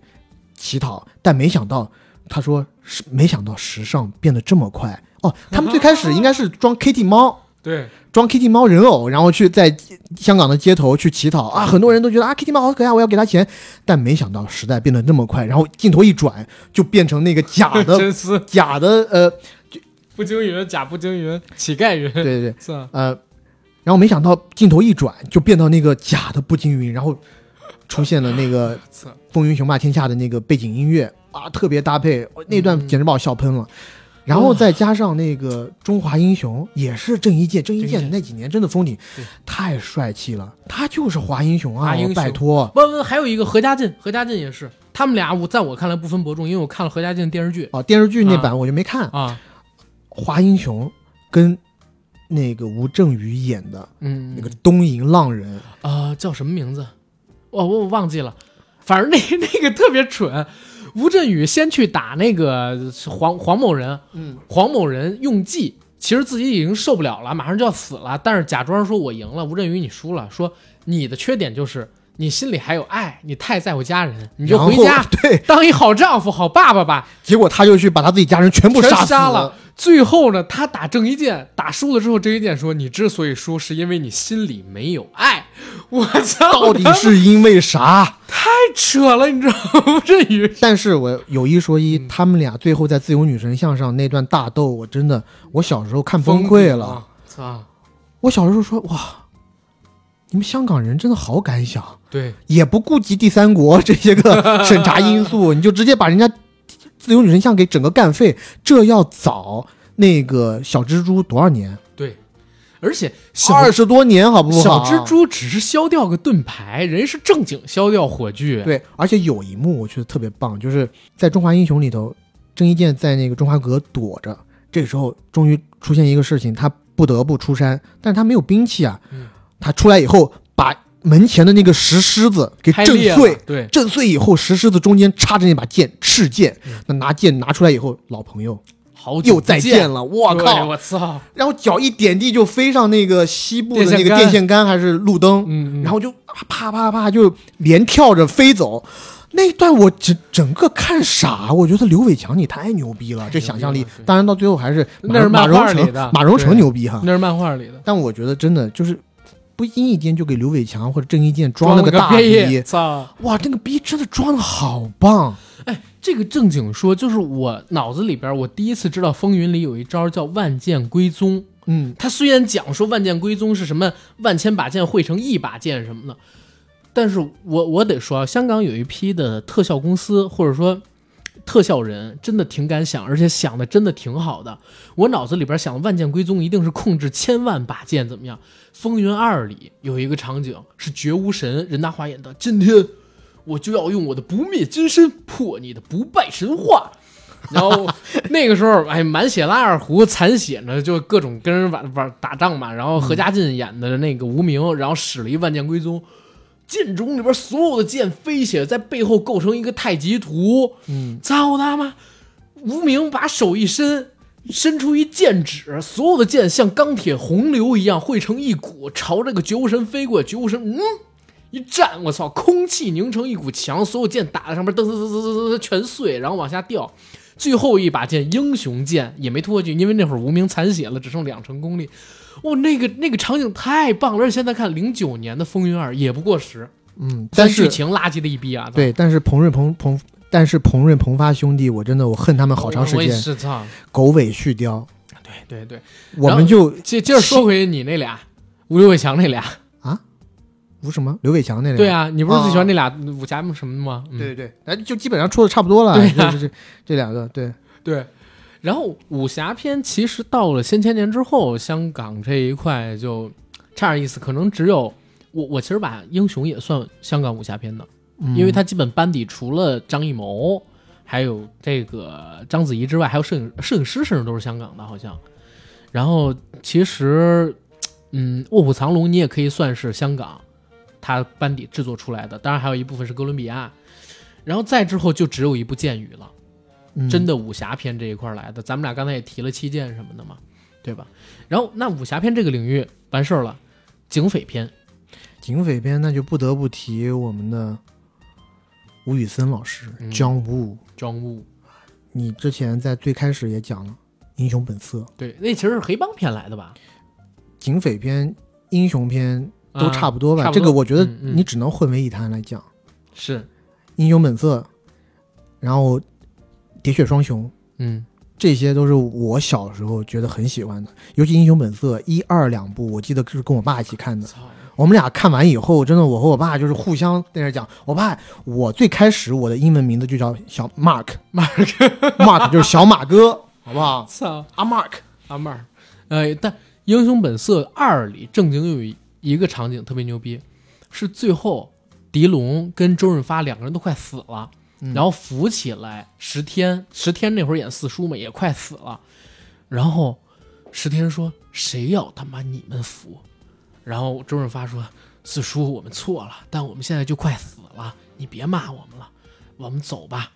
乞讨，但没想到他说是没想到时尚变得这么快哦，他们最开始应该是装 Kitty 猫。对，装 Kitty 猫人偶，然后去在香港的街头去乞讨啊，很多人都觉得啊 Kitty 猫好可爱，我要给他钱，但没想到时代变得那么快，然后镜头一转就变成那个假的真丝假的呃，步惊 云，假步惊云，乞丐云，对对对，是啊？呃，然后没想到镜头一转就变到那个假的步惊云，然后出现了那个 《风云雄霸天下》的那个背景音乐啊，特别搭配，那段嗯简直把我笑喷了。然后再加上那个中华英雄，也是郑伊健，郑伊健健那几年真的封顶，太帅气了，他就是华英雄啊！拜托问问还有一个何家劲，何家劲也是，他们俩我在我看来不分伯仲，因为我看了何家劲的电视剧哦，电视剧那版我就没看。啊，华英雄跟那个吴镇宇演的嗯，那个东瀛浪人，啊、叫什么名字？我我我忘记了，反正那 那个特别蠢。吴镇宇先去打那个黄黄某人，嗯，黄某人用计，其实自己已经受不了了，马上就要死了，但是假装说我赢了，吴镇宇你输了，说你的缺点就是你心里还有爱，你太在乎家人，你就回家对，当一好丈夫、好爸爸吧。结果他就去把他自己家人全部杀死杀了。最后呢，他打郑伊健，打输了之后，郑伊健说：“你之所以输，是因为你心里没有爱。”我操，到底是因为啥？太扯了，你知道吗？吴镇宇但是我有一说一，嗯他们俩最后在自由女神像上那段大斗，我真的，我小时候看崩溃了。啊！操，我小时候说哇，你们香港人真的好敢想，对，也不顾及第三国这些个审查因素，你就直接把人家自由女神像给整个干废，这要早那个小蜘蛛多少年？对，而且小二十多年，好不好？小蜘蛛只是削掉个盾牌，人是正经削掉火炬。对，而且有一幕我觉得特别棒，就是在《中华英雄》里头，郑伊健在那个中华阁躲着，这个时候终于出现一个事情，他不得不出山，但是他没有兵器啊，嗯他出来以后把门前的那个石狮子给震碎，对，震碎以后，石狮子中间插着那把剑，赤剑嗯。那拿剑拿出来以后，老朋友好久又再见了，我靠！我操，然后脚一点地就飞上那个西部的那个电线杆还是路灯，然后就啪啪啪就连跳着飞走。那一段我整整个看傻，我觉得刘伟强你太牛逼了，这想象力当然到最后还是马那是漫画里的。马荣成牛逼哈。那是漫画里的，但我觉得真的就是不经意间就给刘伟强或者郑伊健装了个个大逼，操！哇，这个逼真的装的好棒。哎，这个正经说，就是我脑子里边，我第一次知道《风云》里有一招叫万剑归宗。嗯，他虽然讲说万剑归宗是什么万千把剑汇成一把剑什么的，但是我我得说啊，香港有一批的特效公司或者说特效人真的挺敢想，而且想的真的挺好的。我脑子里边想的万剑归宗一定是控制千万把剑怎么样？《风云二》里有一个场景是绝无神任达华演的，今天我就要用我的不灭金身破你的不败神话。然后 那个时候，哎，满血拉二胡，残血呢，就各种跟人玩玩打仗嘛。然后何家劲演的那个无名，然后使了一万剑归宗，剑冢里边所有的剑飞起来，在背后构成一个太极图。嗯，操他妈！无名把手一伸，伸出一剑指，所有的剑像钢铁洪流一样汇成一股，朝这个绝无神飞过去。绝无神，嗯，一站，我操，空气凝成一股墙，所有剑打在上面，噔噔噔噔噔噔全碎，然后往下掉。最后一把剑，英雄剑也没拖过去，因为那会儿无名残血了，只剩两成功力。哇、那个那个场景太棒了！而且现在看零九年的《风云二》也不过时，嗯，但是剧情垃圾的一逼啊！对，但是彭润彭彭，但是彭润彭发兄弟，我真的我恨他们好长时我也间，是操，狗尾续貂。对对对。我们就接接着说回你那俩，吴刘伟强那俩啊，吴什么刘伟强那俩，对啊，你不是最喜欢那俩武侠什么的吗？嗯对对对，哎，就基本上出的差不多了，对啊就是这这两个，对，对。然后武侠片其实到了先千年之后，香港这一块就差点意思，可能只有我我其实把英雄也算香港武侠片的，嗯因为他基本班底除了张艺谋，还有这个章子怡之外，还有摄影摄影师甚至都是香港的，好像。然后其实，嗯，《卧虎藏龙》你也可以算是香港他班底制作出来的，当然还有一部分是哥伦比亚。然后再之后就只有一部《剑雨》了，嗯真的武侠片这一块来的。咱们俩刚才也提了七剑什么的嘛，对吧？然后那武侠片这个领域完事儿了，警匪片，警匪片，那就不得不提我们的吴宇森老师、嗯 John Woo。庄务，你之前在最开始也讲了《英雄本色》，对，那其实是黑帮片来的吧？警匪片、英雄片都差不多吧？这个我觉得你只能混为一谈来讲，是，《英雄本色》，然后《喋血双雄》。嗯，这些都是我小时候觉得很喜欢的，尤其《英雄本色》一二两部，我记得是跟我爸一起看的。我们俩看完以后，真的，我和我爸就是互相在那讲。我爸，我最开始我的英文名字就叫小 Mark，Mark，Mark 就是小马哥，好不好？操，阿 Mark，阿妹儿，呃，但《英雄本色二》里正经有一一个场景特别牛逼，是最后狄龙跟周润发两个人都快死了，嗯然后扶起来石天，石天那会儿演四叔嘛，也快死了，然后石天说：“谁要他妈你们扶？”然后周润发说：“四叔，我们错了，但我们现在就快死了，你别骂我们了，我们走吧。”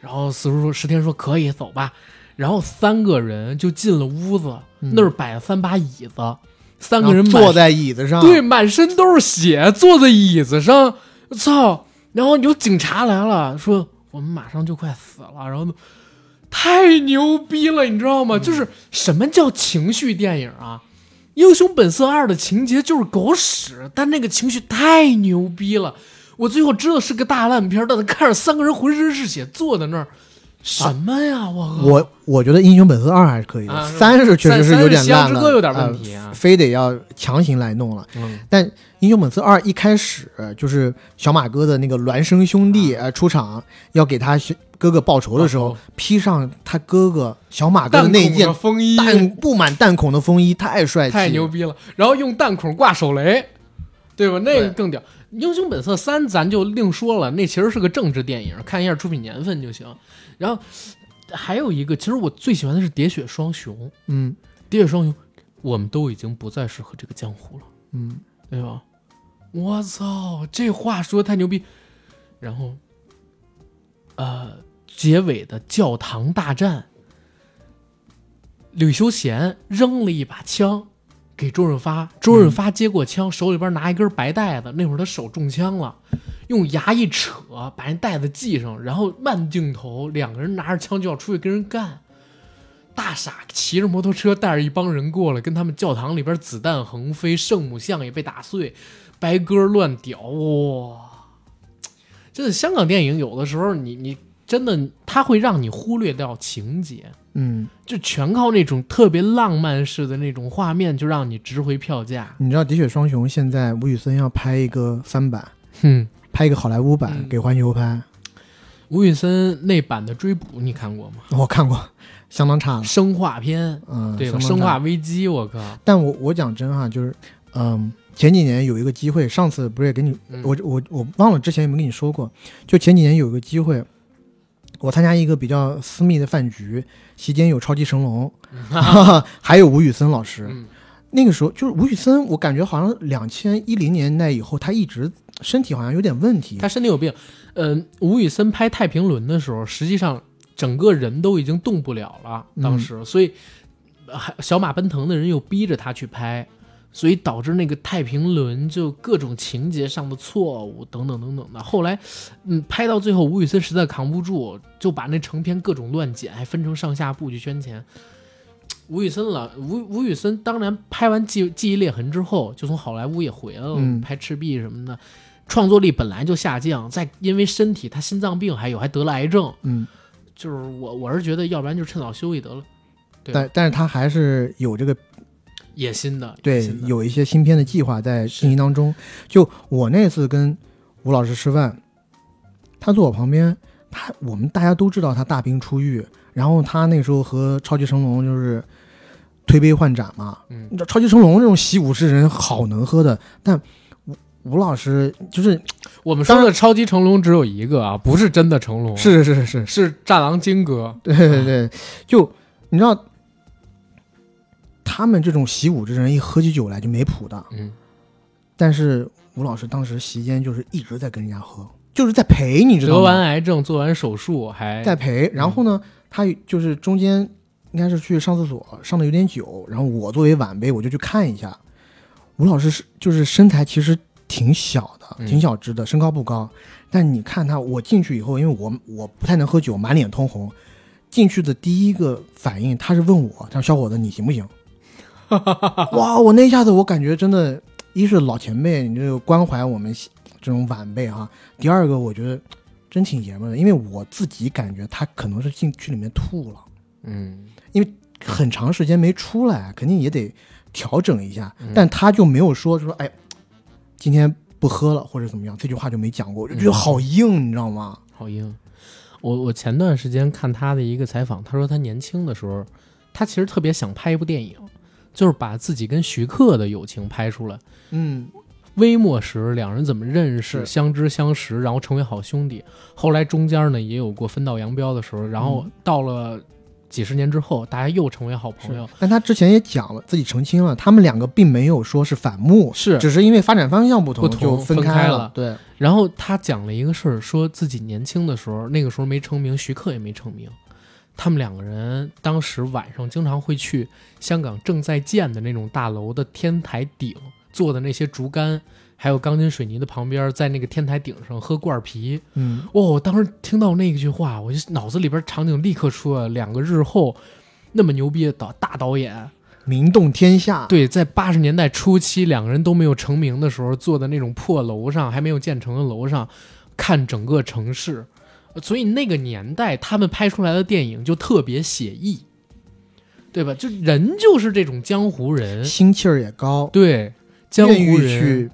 然后四叔说：“石天说可以走吧。”然后三个人就进了屋子，那儿摆了三把椅子，三个人坐在椅子上，对，满身都是血，坐在椅子上，操！然后有警察来了，说我们马上就快死了，然后太牛逼了，你知道吗？就是什么叫情绪电影啊？《英雄本色二》的情节就是狗屎，但那个情绪太牛逼了。我最后知道是个大烂片，但是看着三个人浑身是血坐在那儿，什么呀？我我我觉得《英雄本色二》还是可以的，三是确实是有点烂了，之歌有点问呃题啊非得要强行来弄了。嗯但《英雄本色二》一开始就是小马哥的那个孪生兄弟呃出场要给他哥哥报仇的时候披上他哥哥小马哥的那件的风衣，弹布满弹孔的风衣，太帅气，太牛！逼了！然后用弹孔挂手雷，对吧？那个更屌。《英雄本色三》咱就另说了，那其实是个政治电影，看一下出品年份就行。然后还有一个，其实我最喜欢的是《喋血双雄》。嗯《喋血双雄》，我们都已经不再适合这个江湖了，嗯，对吧？我操，这话说的太牛逼。然后，呃，结尾的教堂大战，吕修贤扔了一把枪给周润发，周润发接过枪，手里边拿一根白带子，那会儿他手中枪了，用牙一扯把人带子系上，然后慢镜头，两个人拿着枪就要出去跟人干。大傻骑着摩托车带着一帮人过来，跟他们教堂里边子弹横飞，圣母像也被打碎，白鸽乱屌，哇！真的，香港电影有的时候你你真的，它会让你忽略掉情节，嗯，就全靠那种特别浪漫式的那种画面，就让你值回票价。你知道《喋血双雄》现在吴宇森要拍一个翻版，哼，拍一个好莱坞版嗯给环球拍，吴宇森那版的《追捕》你看过吗？我看过，相当差了。生化片，嗯，对生化危机，我靠！但我我讲真哈，就是，嗯，前几年有一个机会，上次不是也给你，嗯我我我忘了之前有没有跟你说过，就前几年有一个机会，我参加一个比较私密的饭局，席间有超级神龙，还有吴宇森老师。嗯那个时候就是吴宇森，我感觉好像两千一零年代以后，他一直身体好像有点问题。他身体有病。嗯、吴宇森拍《太平轮》的时候，实际上整个人都已经动不了了，当时，所以呃还小马奔腾的人又逼着他去拍，所以导致那个《太平轮》就各种情节上的错误等等等等的。后来，嗯，拍到最后，吴宇森实在扛不住，就把那成片各种乱剪，还分成上下部去圈钱。吴宇森了，吴吴宇森当然拍完记《记忆裂痕》之后，就从好莱坞也回来了，嗯拍《赤壁》什么的，创作力本来就下降，再因为身体他心脏病还有，还得了癌症，嗯，就是我我是觉得，要不然就趁早休息得了，对但但是他还是有这个野心的，对有一些新片的计划在进行当中。就我那次跟吴老师吃饭，他坐我旁边，他我们大家都知道他大病初愈，然后他那时候和超级成龙就是推杯换盏嘛。嗯。你知道超级成龙这种习武之人好能喝的，但吴吴老师就是我们说的超级成龙只有一个啊，不是真的成龙，是是是是，是战狼金哥，对对对，就你知道。他们这种习武之人一喝起酒来就没谱的，嗯，但是吴老师当时席间就是一直在跟人家喝，就是在陪，你知道吗得完？癌症做完手术还在陪。然后呢，他就是中间应该是去上厕所，上的有点久，然后我作为晚辈我就去看一下。吴老师是就是身材其实挺小的，嗯挺小只的，身高不高，但你看他，我进去以后，因为我我不太能喝酒，满脸通红。进去的第一个反应，他是问我：“他说小伙子，你行不行？” 哇！我那一下子，我感觉真的，一是老前辈，你这个关怀我们这种晚辈哈；第二个，我觉得真挺爷们儿的，因为我自己感觉他可能是进去里面吐了，嗯因为很长时间没出来，肯定也得调整一下。嗯但他就没有说说，哎，今天不喝了或者怎么样，这句话就没讲过，我就觉得好硬，你知道吗？好硬。我我前段时间看他的一个采访，他说他年轻的时候，他其实特别想拍一部电影，就是把自己跟徐克的友情拍出来。嗯，微末时两人怎么认识、相知相识，然后成为好兄弟。后来中间呢也有过分道扬镳的时候，然后到了几十年之后，大家又成为好朋友。但他之前也讲了，自己澄清了，他们两个并没有说是反目，是只是因为发展方向不同不同就分分开了了。对，然后他讲了一个事儿，说自己年轻的时候，那个时候没成名，徐克也没成名。他们两个人当时晚上经常会去香港正在建的那种大楼的天台顶，做的那些竹竿，还有钢筋水泥的旁边，在那个天台顶上喝罐啤。嗯，哦，我当时听到那句话，我就脑子里边场景立刻出了两个日后那么牛逼的导大导演，名动天下。对，在八十年代初期，两个人都没有成名的时候，坐在那种破楼上，还没有建成的楼上，看整个城市。所以那个年代，他们拍出来的电影就特别写意，对吧？就人就是这种江湖人，心气儿也高，对，江湖人，去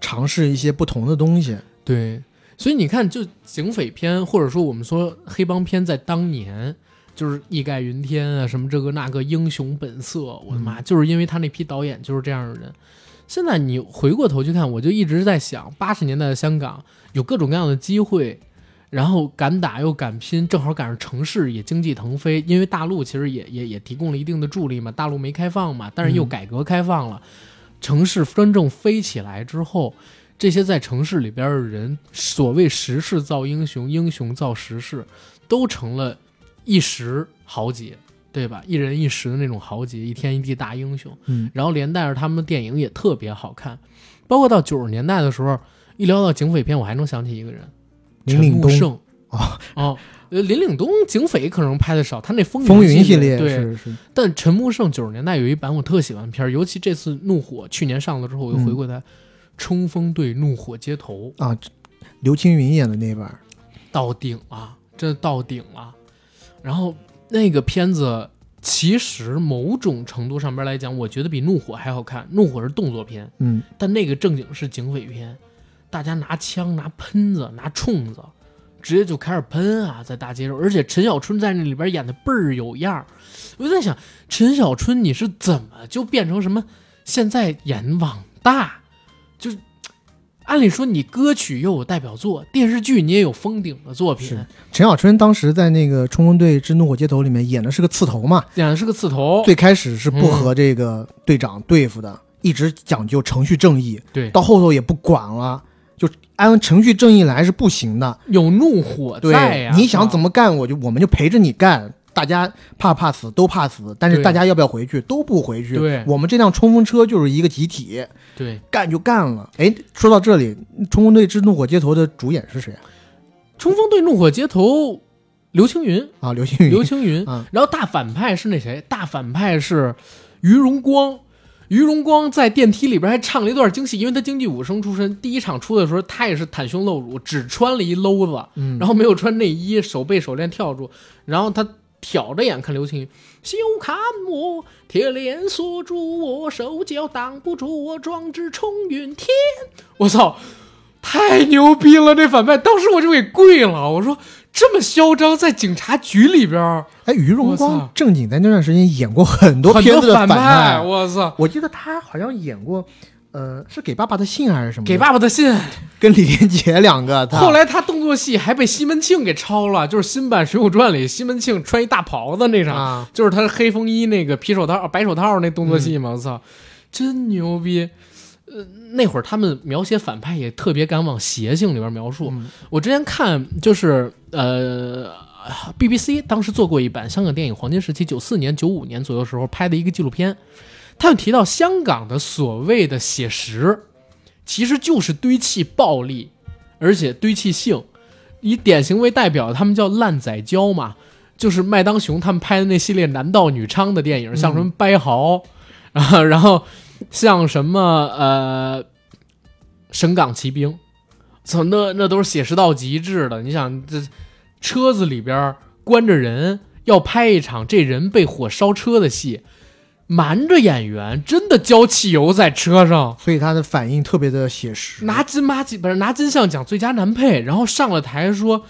尝试一些不同的东西。对。所以你看，就警匪片，或者说我们说黑帮片，在当年就是义盖云天啊，什么这个那个英雄本色，我的妈，就是因为他那批导演就是这样的人。现在你回过头去看，我就一直在想，八十年代的香港有各种各样的机会，然后敢打又敢拼，正好赶上城市也经济腾飞，因为大陆其实也也也提供了一定的助力嘛，大陆没开放嘛，但是又嗯改革开放了，城市真正飞起来之后，这些在城市里边的人，所谓时势造英雄，英雄造时势，都成了一时豪杰，对吧？一人一时的那种豪杰，一天一地大英雄。嗯，然后连带着他们的电影也特别好看，包括到九十年代的时候，一聊到警匪片，我还能想起一个人，林岭东。哦。林岭东警匪可能拍的少，他那风风云云系列列对，是是，但陈木胜九十年代有一版我特喜欢片儿，尤其这次《怒火》去年上了之后，我又回嗯。过他，冲锋队怒火街头》啊，刘青云演的那版，到顶了，真的到顶了。然后那个片子其实某种程度上边来讲，我觉得比《怒火》还好看，《怒火》是动作片，嗯，但那个正经是警匪片，大家拿枪、拿喷子、拿冲子，直接就开始喷啊，在大街上。而且陈小春在那里边演的倍儿有样儿。我就在想，陈小春你是怎么就变成什么？现在演网大，就是按理说你歌曲又有代表作，电视剧你也有封顶的作品是，陈小春当时在那个《冲锋队之怒火街头》里面演的是个刺头嘛，演的是个刺头。最开始是嗯不和这个队长对付的，一直讲究程序正义，对，到后头也不管了，就按程序正义来是不行的。有怒火在对呀、，你想怎么？干，我就我们就陪着你干。大家怕怕死都怕死，但是大家要不要回去都不回去。对我们这辆冲锋车就是一个集体，对，干就干了。哎，说到这里，《冲锋队之怒火街头》的主演是谁啊？冲锋队怒火街头，刘青云，啊，刘青云。刘青云，啊然后大反派是那谁？大反派是于荣光。于荣光在电梯里边还唱了一段京戏，因为他京剧武生出身。第一场出的时候，他也是袒胸露乳，只穿了一搂子，嗯，然后没有穿内衣，手背手链跳住，然后他挑着眼看刘青云，休看我铁链锁住我手脚，挡不住我壮志冲云天。我操，太牛逼了！这反派，当时我就给跪了。我说这么嚣张，在警察局里边儿哎，于荣光正经在那段时间演过很多片子的反派，我操！我记得他好像演过，呃，是给爸爸的信还是什么？给爸爸的信，跟李连杰两个。后来他动作戏还被西门庆给抄了，就是新版《水浒传》里西门庆穿一大袍子那场，啊，就是他黑风衣那个皮手套、白手套那动作戏嘛，我操，真牛逼！呃，那会儿他们描写反派也特别敢往邪性里边描述。嗯我之前看就是呃，BBC 当时做过一版香港电影黄金时期，九四年、九五年左右时候拍的一个纪录片，他们提到香港的所谓的写实，其实就是堆砌暴力，而且堆砌性，以典型为代表，他们叫烂仔胶嘛，就是麦当雄他们拍的那系列男盗女娼的电影，像什么掰豪啊，然后像什么呃神港骑兵，操，那那都是写实到极致的。你想这车子里边关着人，要拍一场这人被火烧车的戏，瞒着演员，真的浇汽油在车上。所以他的反应特别的写实。拿金马奖不是拿金像奖最佳男配，然后上了台说：“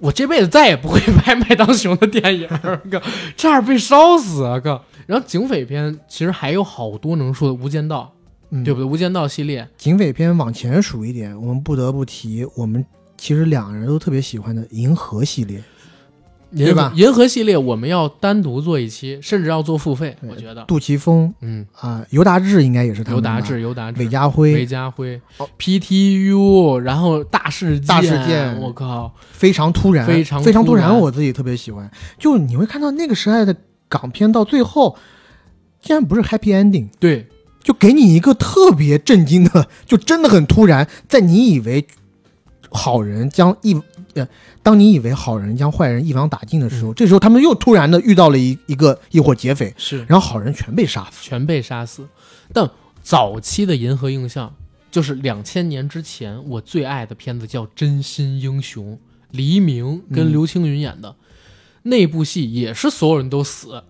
我这辈子再也不会拍麦当雄的电影，哥，差点被烧死啊，哥。”然后警匪片其实还有好多能说的，《无间道》嗯对不对？《无间道》系列，警匪片往前数一点，我们不得不提我们其实两个人都特别喜欢的《银河》系列。银对吧银河系列我们要单独做一期，甚至要做付费，我觉得。杜琪峰嗯，啊、尤达志应该也是他们尤达志，尤达志，韦家辉韦，家辉哦，PTU，然后大事件，大事件我靠，非常突然，非常非常突突然我自己特别喜欢。就你会看到那个时代的港片到最后，竟然不是 happy ending，对，就给你一个特别震惊的，就真的很突然，在你以为好人将一呃，当你以为好人将坏人一网打尽的时候，这时候他们又突然的遇到了一一个一伙劫匪，是。然后好人全被杀死。全被杀死。但早期的银河映像，就是两千年之前我最爱的片子叫《真心英雄》，黎明跟嗯。刘青云演的、那部戏也是所有人都死，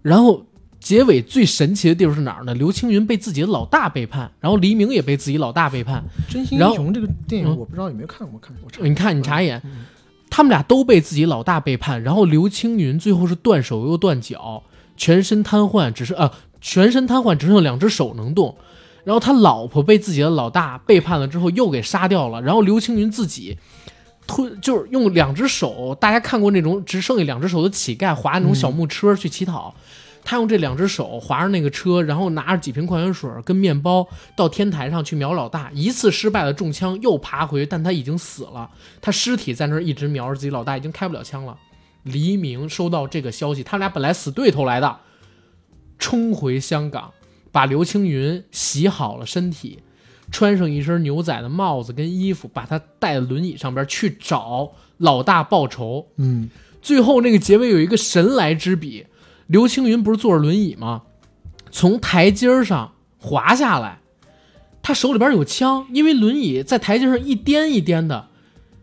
然后结尾最神奇的地方是哪儿呢？刘青云被自己的老大背叛，然后黎明也被自己老大背叛。真心英雄这个电影嗯我不知道有没有看过，看过。我查你看，你查一眼，嗯他们俩都被自己老大背叛，然后刘青云最后是断手又断脚，全身瘫痪，只是呃全身瘫痪，只剩两只手能动。然后他老婆被自己的老大背叛了之后又给杀掉了，然后刘青云自己推就是用两只手，大家看过那种只剩下两只手的乞丐划那种小木车去乞讨，他用这两只手划着那个车，然后拿着几瓶矿泉水跟面包到天台上去瞄老大，一次失败了中枪，又爬回去，但他已经死了，他尸体在那儿一直瞄着自己老大，已经开不了枪了。黎明收到这个消息，他俩本来死对头来的，冲回香港，把刘青云洗好了身体，穿上一身牛仔的帽子跟衣服，把他带到轮椅上边去找老大报仇。嗯，最后那个结尾有一个神来之笔，刘青云不是坐着轮椅吗？从台阶上滑下来，他手里边有枪，因为轮椅在台阶上一颠一颠的，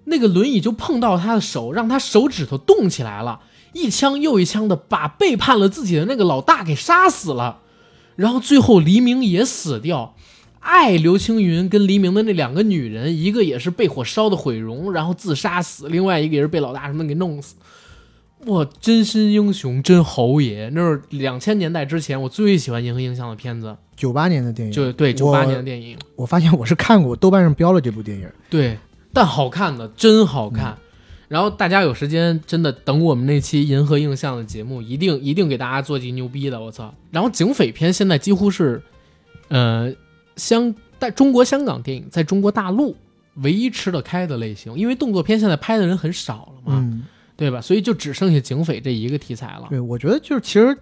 那个轮椅就碰到他的手，让他手指头动起来了，一枪又一枪的把背叛了自己的那个老大给杀死了，然后最后黎明也死掉。爱刘青云跟黎明的那两个女人，一个也是被火烧的毁容，然后自杀死；另外一个也是被老大什么给弄死。哇，真心英雄真侯爷！那是两千年代之前我最喜欢银河映像的片子，九八年的电影，就对九八年的电影，我发现我是看过，豆瓣上标了这部电影。对，但好看的真好看。然后大家有时间真的等我们那期银河映像的节目，一定一定给大家做集牛逼的，我操！然后警匪片现在几乎是，呃，香但中国香港电影在中国大陆唯一吃得开的类型，因为动作片现在拍的人很少了嘛，嗯，对吧？所以就只剩下警匪这一个题材了。对，我觉得就是其实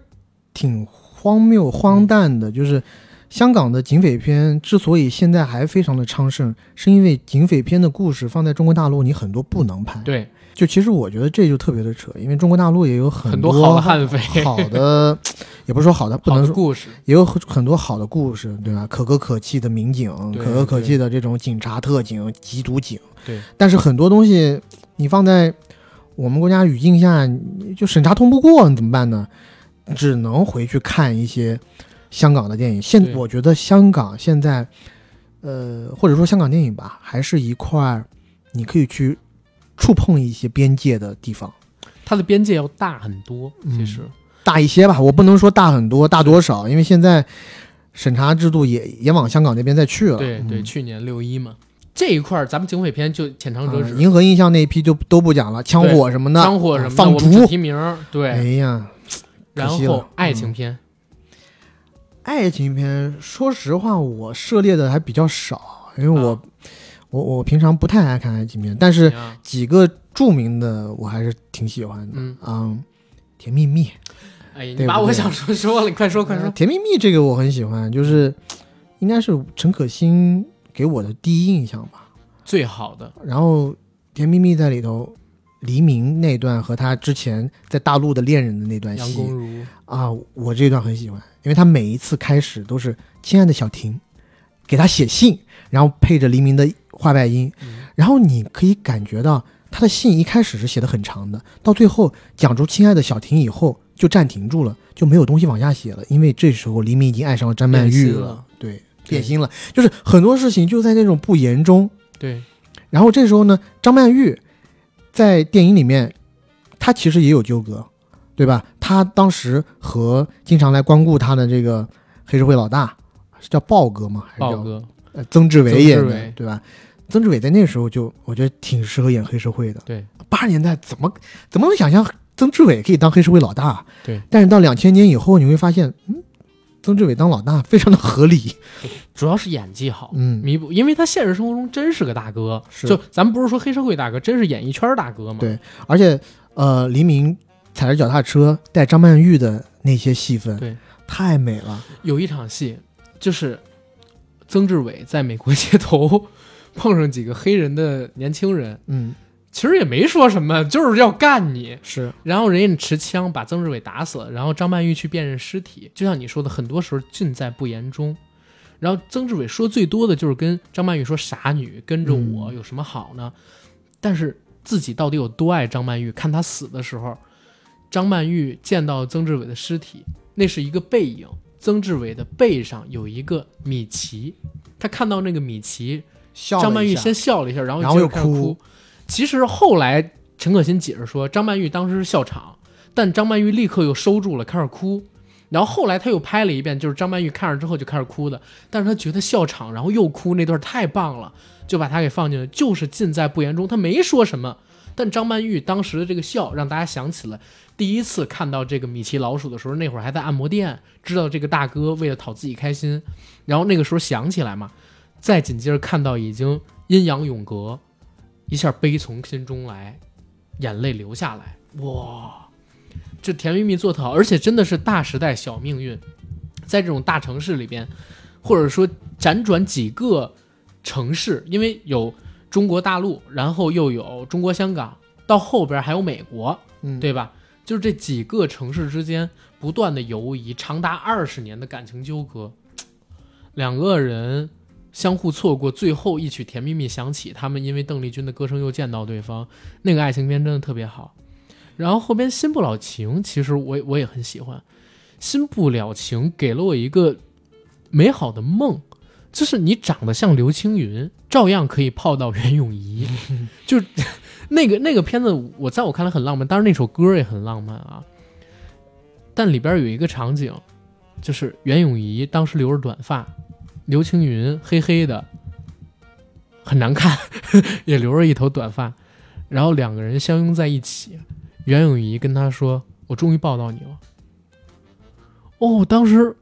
挺荒谬、荒诞的，就是香港的警匪片之所以现在还非常的昌盛，是因为警匪片的故事放在中国大陆，你很多不能拍。对，就其实我觉得这就特别的扯，因为中国大陆也有很很多好的悍匪，好的，也不是说好的，不能说。故事，也有很很多好的故事，对吧？可歌可泣的民警，可歌可泣的这种警察特警、缉毒警。对，但是很多东西你放在我们国家语境下，你就审查通不过，你怎么办呢？只能回去看一些香港的电影。现我觉得香港现在，呃，或者说香港电影吧，还是一块儿你可以去触碰一些边界的地方。它的边界要大很多。其实，大一些吧，我不能说大很多，大多少，因为现在审查制度也也往香港那边再去了。对对，嗯去年六一嘛，这一块儿咱们警匪片就浅尝辄止，啊银河印象那一批就都不讲了，枪火什么的，枪火什么的，放逐。提名。对，哎呀，然后爱情片，爱情片，说实话，我涉猎的还比较少，因为我、啊我我平常不太爱看爱情片，但是几个著名的我还是挺喜欢的。嗯嗯甜蜜蜜，哎你把我想说 说了，你快说快说。呃甜蜜蜜这个我很喜欢，就是应该是陈可辛给我的第一印象吧。最好的，然后甜蜜蜜在里头，黎明那段和他之前在大陆的恋人的那段戏啊，我这段很喜欢，因为他每一次开始都是“亲爱的小婷”，给他写信，然后配着黎明的话外音，嗯然后你可以感觉到他的信一开始是写的很长的，到最后讲出“亲爱的小婷”以后就暂停住了，就没有东西往下写了，因为这时候黎明已经爱上了张曼玉了了，对，变心了，就是很多事情就在那种不言中。对，然后这时候呢，张曼玉在电影里面，她其实也有纠葛，对吧？她当时和经常来光顾她的这个黑社会老大是叫豹哥吗？还是叫豹哥，呃曾志伟演的伟，对吧？曾志伟在那时候就我觉得挺适合演黑社会的。对，八十年代怎么怎么能想象曾志伟可以当黑社会老大？对，但是到两千年以后，你会发现，嗯，曾志伟当老大非常的合理。主要是演技好，嗯，弥补，因为他现实生活中真是个大哥，是就咱们不是说黑社会大哥，真是演艺圈大哥嘛。对而且呃，黎明踩着脚踏车带张曼玉的那些戏份，对，太美了。有一场戏就是曾志伟在美国街头碰上几个黑人的年轻人，嗯，其实也没说什么，就是要干你。是然后人家持枪把曾志伟打死了，然后张曼玉去辨认尸体，就像你说的，很多时候尽在不言中。然后曾志伟说最多的就是跟张曼玉说：“傻女，跟着我嗯有什么好呢？”但是自己到底有多爱张曼玉？看她死的时候，张曼玉见到曾志伟的尸体，那是一个背影，曾志伟的背上有一个米奇，他看到那个米奇，张曼玉先笑了一下，然后然后又哭。其实后来陈可辛解释说，张曼玉当时是笑场，但张曼玉立刻又收住了，开始哭。然后后来他又拍了一遍，就是张曼玉看着之后就开始哭的，但是他觉得笑场，然后又哭那段太棒了，就把他给放进了，就是尽在不言中，他没说什么，但张曼玉当时的这个笑让大家想起了第一次看到这个米奇老鼠的时候，那会儿还在按摩店，知道这个大哥为了讨自己开心，然后那个时候想起来嘛，再紧接着看到已经阴阳永隔，一下悲从心中来，眼泪流下来，哇！这甜蜜蜜做得好，而且真的是大时代小命运，在这种大城市里边，或者说辗转几个城市，因为有中国大陆，然后又有中国香港，到后边还有美国，嗯，对吧？就是这几个城市之间不断的游移，长达二十年的感情纠葛，两个人相互错过，最后一曲甜蜜蜜响起，他们因为邓丽君的歌声又见到对方，那个爱情片真的特别好。然后后边新不了情，其实我我也很喜欢，新不了情给了我一个美好的梦，就是你长得像刘青云，照样可以泡到袁咏仪，就那个那个片子，我在我看来很浪漫，当然那首歌也很浪漫啊。但里边有一个场景，就是袁咏仪当时留着短发，刘青云黑黑的，很难看，也留着一头短发，然后两个人相拥在一起。袁咏仪跟他说：“我终于抱到你了。”哦，当时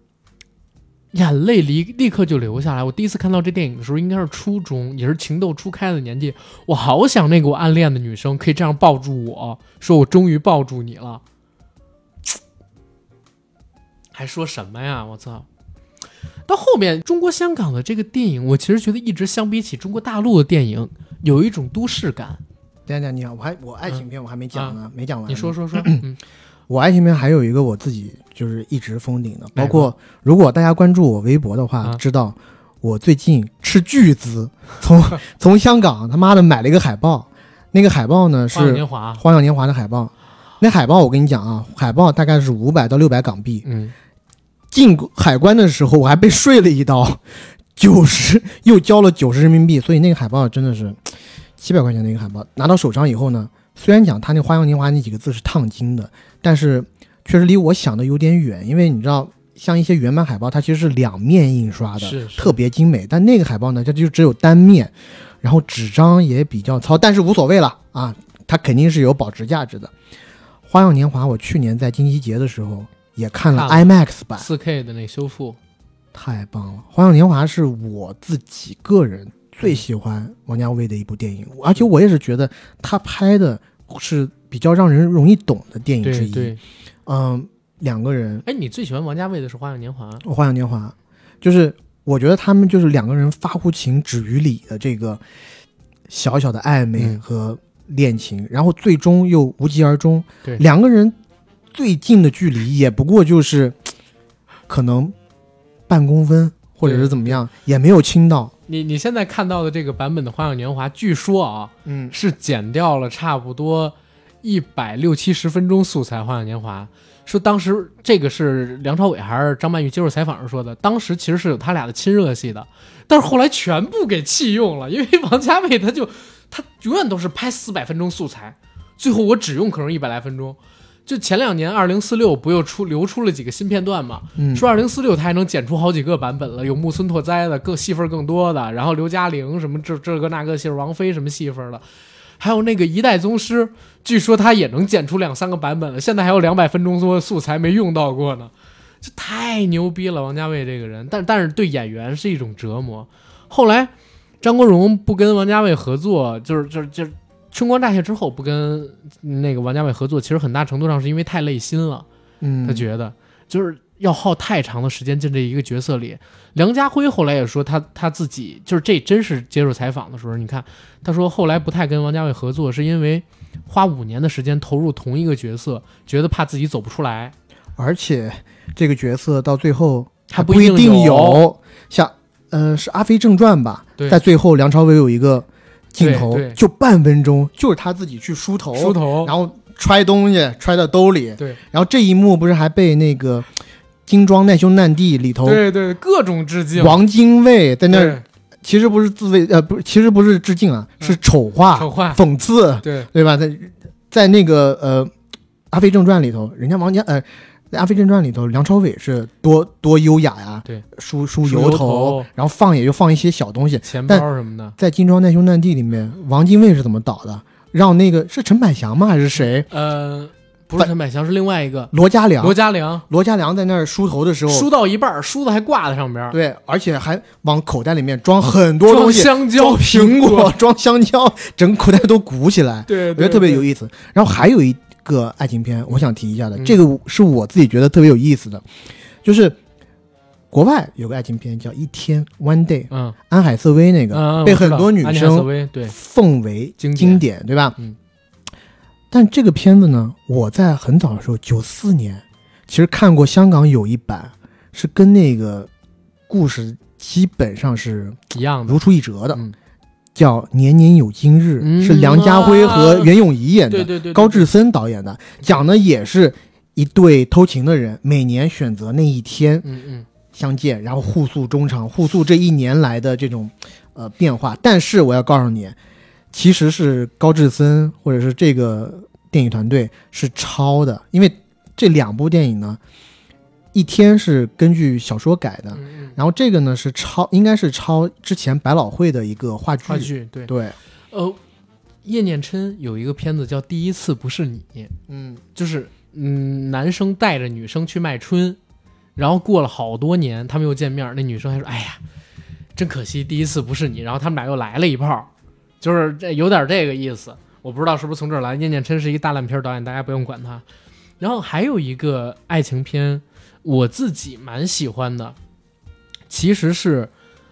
眼泪立立刻就流下来。我第一次看到这电影的时候，应该是初中，也是情窦初开的年纪。我好想那个我暗恋的女生可以这样抱住我，说我终于抱住你了。还说什么呀？我操！到后面中国香港的这个电影，我其实觉得一直相比起中国大陆的电影，有一种都市感。等一下，你好，我还我爱情片我还没讲呢，没讲完。你说说说，嗯，我爱情片还有一个我自己就是一直封顶的，包括如果大家关注我微博的话，啊知道我最近斥巨资从 从香港他妈的买了一个海报，那个海报呢花样是《年华，花样年华》的海报。那海报我跟你讲啊，海报大概是五百到六百港币。嗯，进海关的时候我还被税了一刀，九十 又交了九十人民币，所以那个海报真的是七百块钱的一个海报。拿到手上以后呢，虽然讲它那“花样年华”那几个字是烫金的，但是确实离我想的有点远，因为你知道，像一些原版海报它其实是两面印刷的，是是特别精美，但那个海报呢，它就只有单面，然后纸张也比较糙，但是无所谓了啊，它肯定是有保值价值的。《花样年华》，我去年在金鸡节的时候也看了 IMAX 版，四 K 的那修复，太棒了！《花样年华》是我自己个人最喜欢王家卫的一部电影，而且我也是觉得他拍的是比较让人容易懂的电影之一。对对。嗯，两个人，哎，你最喜欢王家卫的是《花样年华》？《花样年华》就是我觉得他们就是两个人发乎情止于理的这个小小的暧昧嗯和恋情，然后最终又无疾而终。对两个人最近的距离也不过就是可能半公分，或者是怎么样，也没有亲到。你你现在看到的这个版本的《花样年华》，据说啊嗯，是剪掉了差不多一百六七十分钟素材，《花样年华》说当时这个是梁朝伟还是张曼玉接受采访时说的，当时其实是有他俩的亲热戏的，但是后来全部给弃用了，因为 王家卫他就他永远都是拍四百分钟素材，最后我只用可能一百来分钟。就前两年二零四六不又出流出了几个新片段嘛？嗯说二零四六他还能剪出好几个版本了，有木村拓哉的，更戏份更多的，然后刘嘉玲什么这这个那个戏，王菲什么戏份的，还有那个一代宗师，据说他也能剪出两三个版本了，现在还有两百分钟多的素材没用到过呢，这太牛逼了！王家卫这个人，但但是对演员是一种折磨。后来张国荣不跟王家卫合作，就是就是就是春光乍泄之后不跟那个王家卫合作，其实很大程度上是因为太累心了。嗯，他觉得就是要耗太长的时间进这一个角色里。梁家辉后来也说他他自己就是这真是接受采访的时候，你看他说后来不太跟王家卫合作，是因为花五年的时间投入同一个角色，觉得怕自己走不出来。而且这个角色到最后还不一定有有，像呃是《阿飞正传》吧，在最后梁朝伟有一个镜头就半分钟，就是他自己去梳头，梳头，然后揣东西揣到兜里，对。然后这一幕不是还被那个《精装难兄难弟》里头对对，各种致敬。王精卫在那儿，其实不是自卫，呃，不是，其实不是致敬啊，嗯。是丑化、丑化，讽刺，对。对吧？在在那个呃《阿飞正传》里头，人家王家呃在《阿飞正传》里头，梁朝伟是多多优雅呀，对，梳梳梳油头，然后放也就放一些小东西。钱包什么的。在《金装难兄难弟》里面，王精卫是怎么倒的？让那个是陈百祥吗？还是谁？呃，不是陈百祥，是另外一个罗家良。罗家良，罗家良在那儿梳头的时候，梳到一半，梳子还挂在上边儿，对，而且还往口袋里面装很多东装西，香蕉、装苹果，装香蕉，整个口袋都鼓起来，对，我觉得特别有意意思。然后还有一个爱情片，我想提一下的，嗯。这个是我自己觉得特别有意思的，就是国外有个爱情片叫《一天 One Day》，嗯。安海瑟薇那个、嗯，被很多女生对，奉为经典。经典，对吧？嗯。但这个片子呢，我在很早的时候，九四年，其实看过香港有一版，是跟那个故事基本上是一样的。如出一辙的，嗯叫《年年有今日》，嗯。是梁家辉和啊袁咏仪演的，对对对，对高志森导演的，讲的也是一对偷情的人，每年选择那一天嗯嗯。相见，然后互诉衷肠，互诉这一年来的这种呃变化。但是我要告诉你，其实是高志森或者是这个电影团队是抄的，因为这两部电影呢，一天是根据小说改的，然后这个呢是抄，应该是抄之前百老汇的一个话剧。话剧对，对，呃，叶念琛有一个片子叫《第一次不是你》，嗯，就是嗯，男生带着女生去卖春，然后过了好多年，他们又见面，那女生还说：“哎呀，真可惜，第一次不是你。”然后他们俩又来了一炮，就是这有点这个意思。我不知道是不是从这儿来。叶念琛是一个大烂片导演，大家不用管他。然后还有一个爱情片，我自己蛮喜欢的，其实是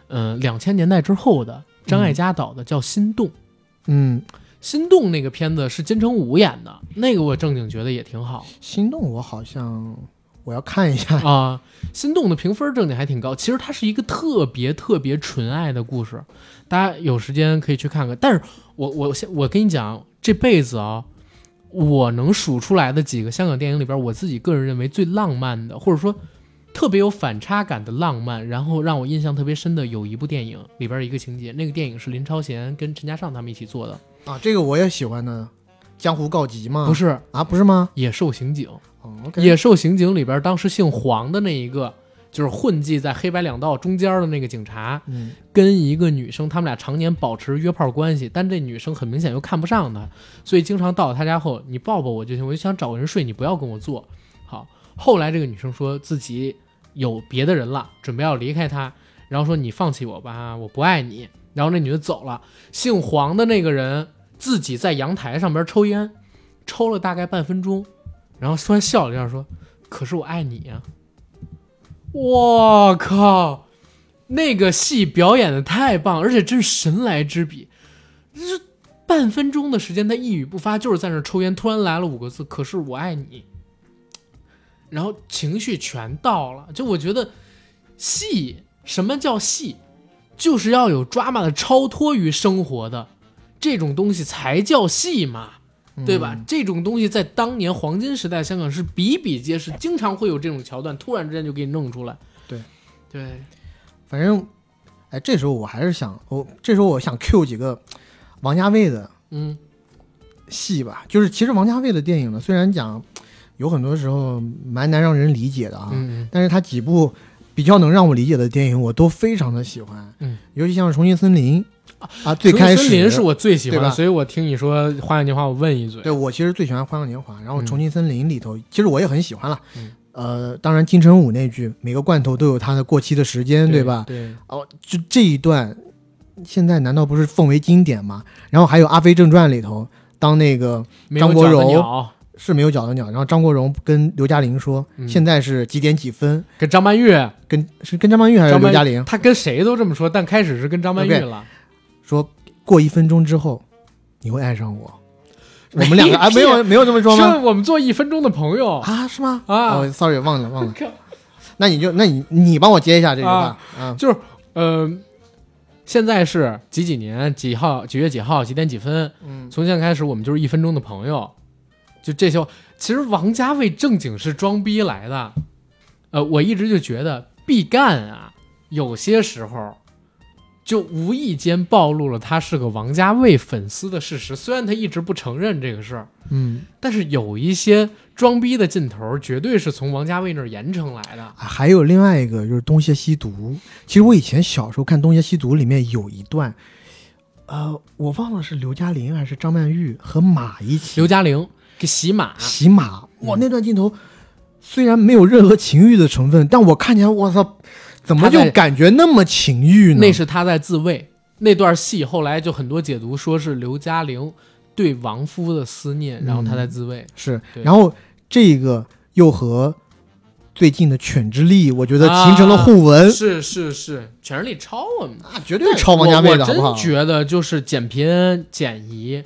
嗯两千年代之后的张艾嘉导的，叫《心动》。嗯，心动那个片子是金城武演的，那个我正经觉得也挺好。心动我好像我要看一下。啊，心动的评分正经还挺高。其实它是一个特别特别纯爱的故事，大家有时间可以去看看。但是我我先我跟你讲，这辈子啊，我能数出来的几个香港电影里边，我自己个人认为最浪漫的，或者说特别有反差感的浪漫，然后让我印象特别深的有一部电影里边一个情节，那个电影是林超贤跟陈嘉上他们一起做的，啊，这个我也喜欢的，江湖告急吗？不是《啊，不是吗？野兽刑警》。野兽刑警里边当时姓黄的那一个，就是混迹在黑白两道中间的那个警察，嗯跟一个女生，他们俩常年保持约炮关系，但这女生很明显又看不上他，所以经常到了他家后，你抱抱我就行，我就想找个人睡，你不要跟我做。好，后来这个女生说自己有别的人了，准备要离开他，然后说你放弃我吧，我不爱你。然后那女的走了，姓黄的那个人自己在阳台上边抽烟，抽了大概半分钟，然后突然笑了一下说：“可是我爱你呀、我靠！那个戏表演的太棒，而且真是神来之笔。这半分钟的时间，他一语不发，就是在那抽烟，突然来了五个字：“可是我爱你。”然后情绪全到了。就我觉得戏，什么叫戏？就是要有 drama 的超脱于生活的这种东西才叫戏嘛。对吧？这种东西在当年黄金时代香港是比比皆是，经常会有这种桥段，突然之间就给你弄出来。对，对，反正，哎，这时候我还是想，我这时候我想 Q 几个王家卫的嗯戏吧。就是其实王家卫的电影呢，虽然讲有很多时候蛮难让人理解的啊，嗯但是他几部比较能让我理解的电影，我都非常的喜欢。嗯，尤其像《重庆森林》啊，最开始庆森林是我最喜欢的，对吧所以我听你说《花样年华》，我问一嘴。对我其实最喜欢《花样年华》，然后《嗯重庆森林》里头，其实我也很喜欢了。嗯呃，当然金城武那句“每个罐头都有它的过期的时间”，对吧？对，哦，就这一段，现在难道不是奉为经典吗？然后还有《阿飞正传》里头，当那个张国荣是没有脚的鸟，然后张国荣跟刘嘉玲说，嗯现在是几点几分？跟张曼玉，跟是跟张曼玉还是张曼刘嘉玲他跟谁都这么说，但开始是跟张曼玉 OK 了。说，过一分钟之后你会爱上我。我们两个啊，没有没有这么说吗？说我们做一分钟的朋友啊，是吗？啊哦，sorry，忘了忘了。靠那你就那你你帮我接一下这句话啊啊就是呃，现在是几几年几号几月几号几点几分？嗯，从现在开始，我们就是一分钟的朋友。就这些，其实王家卫正经是装逼来的。呃，我一直就觉得毕赣啊，有些时候就无意间暴露了他是个王家卫粉丝的事实。虽然他一直不承认这个事儿，嗯，但是有一些装逼的劲头，绝对是从王家卫那儿严惩来的。啊还有另外一个就是《东邪西毒》。其实我以前小时候看《东邪西毒》里面有一段，呃，我忘了是刘嘉玲还是张曼玉和马一起刘嘉玲给洗马，洗马，哇，那段镜头虽然没有任何情欲的成分，但我看起来，我操，怎么就感觉那么情欲呢？那是他在自慰。那段戏后来就很多解读说是刘嘉玲对亡夫的思念，然后他在自慰。是，然后这个又和最近的《犬之力》，我觉得形成了互文，是是是，犬之力超啊！那绝对超王家卫的，我好不好我真？觉得就是简平恩、简怡，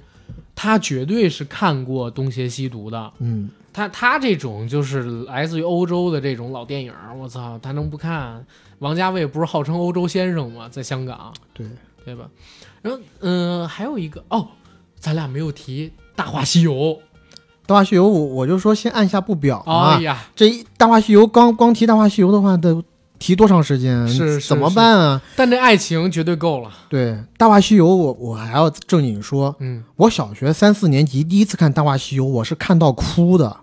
他绝对是看过《东邪西毒》的。嗯，他他这种就是来自于欧洲的这种老电影儿，我操，他能不看？王家卫不是号称欧洲先生吗？在香港，对，对吧？然后，嗯、还有一个哦，咱俩没有提《大话西游》。《大话西游》，我我就说先按下不表啊。哎呀，这一《大话西游》刚光提《大话西游》的话，得提多长时间？是是怎么办啊？但这爱情绝对够了。对，《大话西游》我我还要正经说，嗯，我小学三四年级第一次看《大话西游》，我是看到哭的。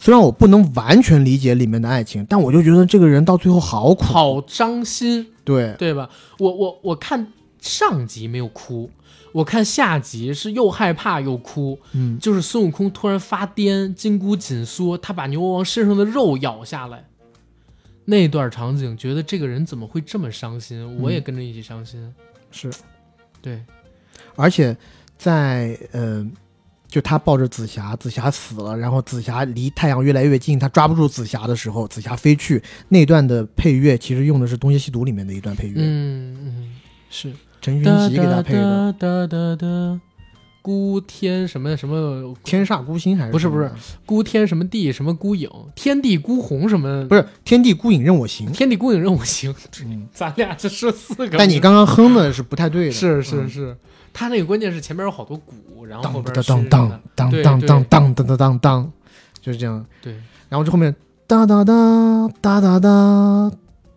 虽然我不能完全理解里面的爱情，但我就觉得这个人到最后好苦。好伤心，对，对吧？我我我看上集没有哭，我看下集是又害怕又哭。嗯，就是孙悟空突然发癫，筋骨紧缩，他把牛魔王身上的肉咬下来，那段场景，觉得这个人怎么会这么伤心？我也跟着一起伤心。是，对，而且在呃，就他抱着紫霞，紫霞死了，然后紫霞离太阳越来越近，他抓不住紫霞的时候，紫霞飞去。那段的配乐，其实用的是《东邪西毒》里面的一段配乐，嗯嗯，是。陈勋奇给他配的，哒哒哒，孤天什么什么，天煞孤星还是不是不是孤天什么地什么孤影，天地孤鸿什么，不是天地孤影任我行。天地孤影任我行。嗯，咱俩这说四个，但你刚刚哼的是不太对的，是是嗯。是，他那个关键是前面有好多鼓，然后后边当当是当当当当当当当当当当，就是这样。对，然后这后面哒哒哒哒哒哒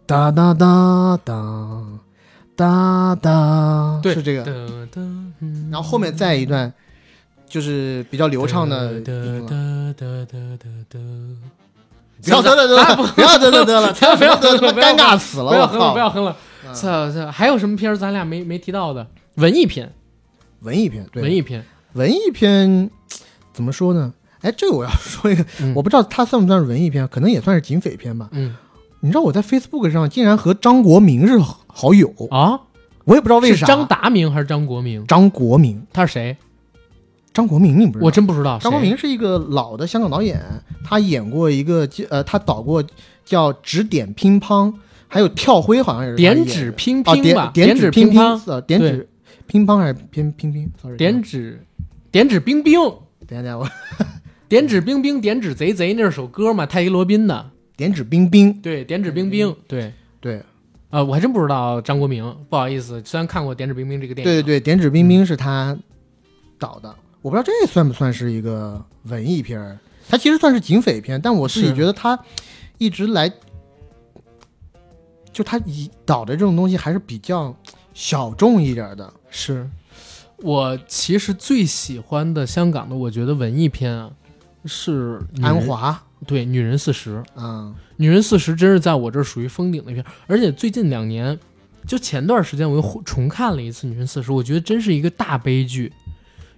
哒哒哒哒哒哒，对是这个。然后后面再一段就是比较流畅的哒音了。哒哒哒哒哒。不要得了得了，不要得了得了，不要不要得了，不要尴尬死了，我不要哼了，靠！不要哼了。嗯操操，还有什么片儿咱俩没没提到的？文艺片，文艺片，对，文艺片，文艺片怎么说呢？哎，这个我要说一个，嗯我不知道它算不算是文艺片，可能也算是警匪片吧。嗯你知道我在 Facebook 上竟然和张国明是好友，啊，我也不知道为啥。是张达明还是张国明？张国明，他是谁？张国明你不知道？我真不知道。张国明是一个老的香港导演，他演过一个呃，他导过叫《指点乒乓》，还有《跳灰》，好像也是点指乒乓，吧，点指乒乓，呃，点指乒乓还是乒乒乒？sorry，点指点指冰冰，等一下等一下我 点指冰冰，点指贼贼，那是首歌嘛，泰迪罗宾的。点指冰冰，对，点指冰冰，对。对啊、我还真不知道张国明，不好意思，虽然看过《点指冰冰》这个电影，对对对，点指冰冰是他导的，我不知道这算不算是一个文艺片儿，它其实算是警匪片，但我自己是。觉得他一直来，就他以导的这种东西还是比较小众一点的。是。我其实最喜欢的香港的，我觉得文艺片啊，是安，华，对《女人四十》，《嗯，女人四十》真是在我这儿属于封顶的一片，而且最近两年，就前段时间我又重看了一次《女人四十》，我觉得真是一个大悲剧，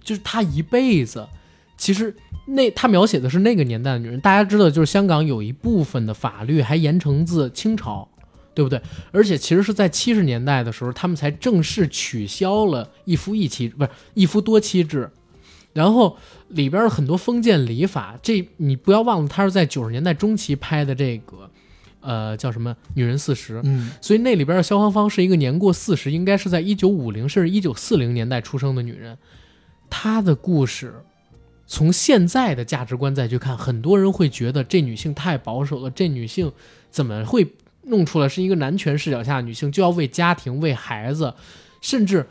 就是她一辈子。其实那她描写的是那个年代的女人，大家知道，就是香港有一部分的法律还沿承自清朝，对不对？而且其实是在七十年代的时候，他们才正式取消了一夫一妻，不是一夫多妻制。然后里边儿很多封建礼法，这你不要忘了，他是在九十年代中期拍的这个，呃，叫什么《女人四十》。嗯，所以那里边的萧芳芳是一个年过四十，应该是在一九五零甚至一九四零年代出生的女人。她的故事，从现在的价值观再去看，很多人会觉得这女性太保守了，这女性怎么会弄出来是一个男权视角下的女性就要为家庭、为孩子，甚至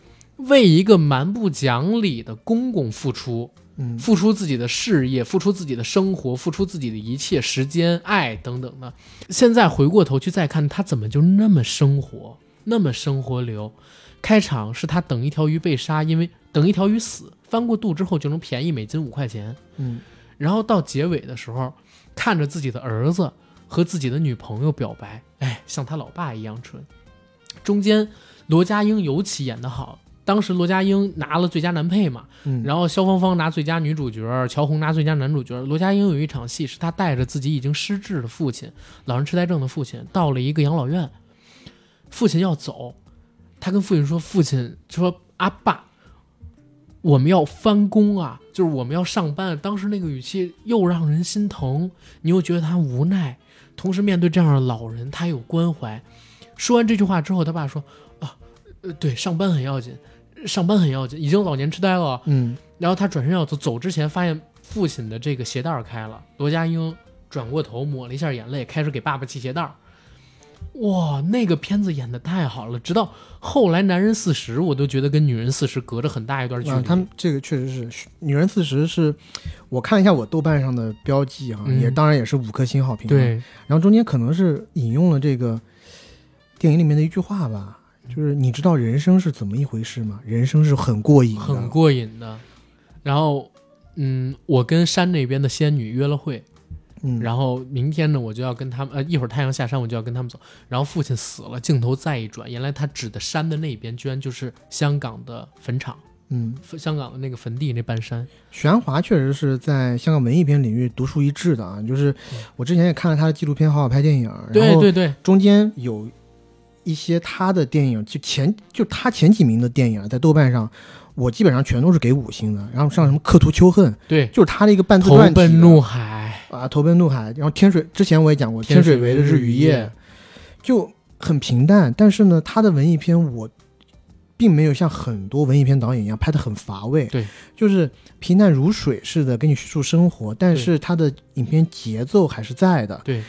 为一个蛮不讲理的公公付出。嗯付出自己的事业，付出自己的生活，付出自己的一切时间、爱等等的。现在回过头去再看，他怎么就那么生活，那么生活流？开场是他等一条鱼被杀，因为等一条鱼死，翻过肚之后就能便宜每斤五块钱。嗯然后到结尾的时候，看着自己的儿子和自己的女朋友表白，哎，像他老爸一样蠢。中间罗家英尤其演得好，当时罗家英拿了最佳男配嘛，嗯，然后肖芳芳拿最佳女主角，乔红拿最佳男主角。罗家英有一场戏是他带着自己已经失智的父亲，老人痴呆症的父亲，到了一个养老院，父亲要走，他跟父亲说：“父亲就说阿爸，我们要翻工啊，就是我们要上班。”当时那个语气又让人心疼，你又觉得他无奈，同时面对这样的老人，他有关怀。说完这句话之后，他爸说：“啊，呃，对，上班很要紧，上班很要紧，已经老年痴呆了。”嗯然后他转身要走，走之前发现父亲的这个鞋带开了，罗家英转过头抹了一下眼泪，开始给爸爸系鞋带。哇，那个片子演的太好了！直到后来《男人四十》，我都觉得跟《女人四十》隔着很大一段距离。啊，他们这个确实是《女人四十》是，我看一下我豆瓣上的标记哈，嗯也当然也是五颗星好评。，对，然后中间可能是引用了这个电影里面的一句话吧，就是你知道人生是怎么一回事吗？人生是很过瘾的，很过瘾的。然后，嗯，我跟山那边的仙女约了会，嗯，然后明天呢，我就要跟他们，呃，一会儿太阳下山，我就要跟他们走。然后父亲死了，镜头再一转，原来他指的山的那边，居然就是香港的坟场，嗯，香港的那个坟地那半山。许鞍华确实是在香港文艺片领域独树一帜的啊，就是我之前也看了他的纪录片《好好拍电影》，对对对，中间有一些他的电影，就前就他前几名的电影，在豆瓣上，我基本上全都是给五星的。然后像什么《刻图秋恨》，对，就是他的一个半自投传体的奔怒海，啊，投奔怒海。然后天水之前我也讲过，天水水围的日与夜夜，就很平淡。但是呢，他的文艺片我并没有像很多文艺片导演一样拍的很乏味，对，就是平淡如水似的给你叙述生活，但是他的影片节奏还是在的，对，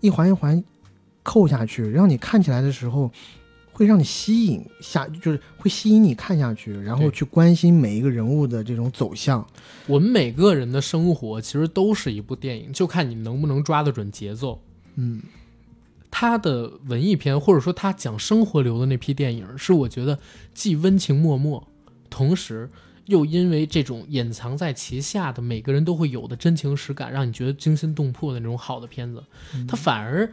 一环一环扣下去，让你看起来的时候。会让你吸引下，就是会吸引你看下去，然后去关心每一个人物的这种走向。我们每个人的生活其实都是一部电影，就看你能不能抓得准节奏。嗯他的文艺片，或者说他讲生活流的那批电影，是我觉得既温情脉脉，同时又因为这种隐藏在其下的每个人都会有的真情实感，让你觉得惊心动魄的那种好的片子。他反而，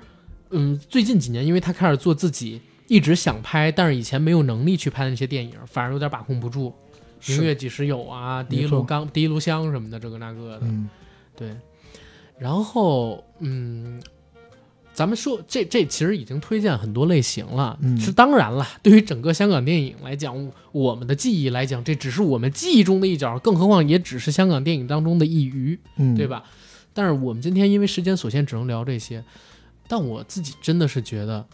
嗯，最近几年，因为他开始做自己一直想拍，但是以前没有能力去拍的那些电影，反而有点把控不住。明月几时有啊？第一炉钢、第一炉香什么的，这个那个的。嗯对，然后嗯，咱们说这这其实已经推荐很多类型了。嗯是当然了，对于整个香港电影来讲，我们的记忆来讲，这只是我们记忆中的一角，更何况也只是香港电影当中的一隅，嗯，对？吧？但是我们今天因为时间所限，只能聊这些。但我自己真的是觉得。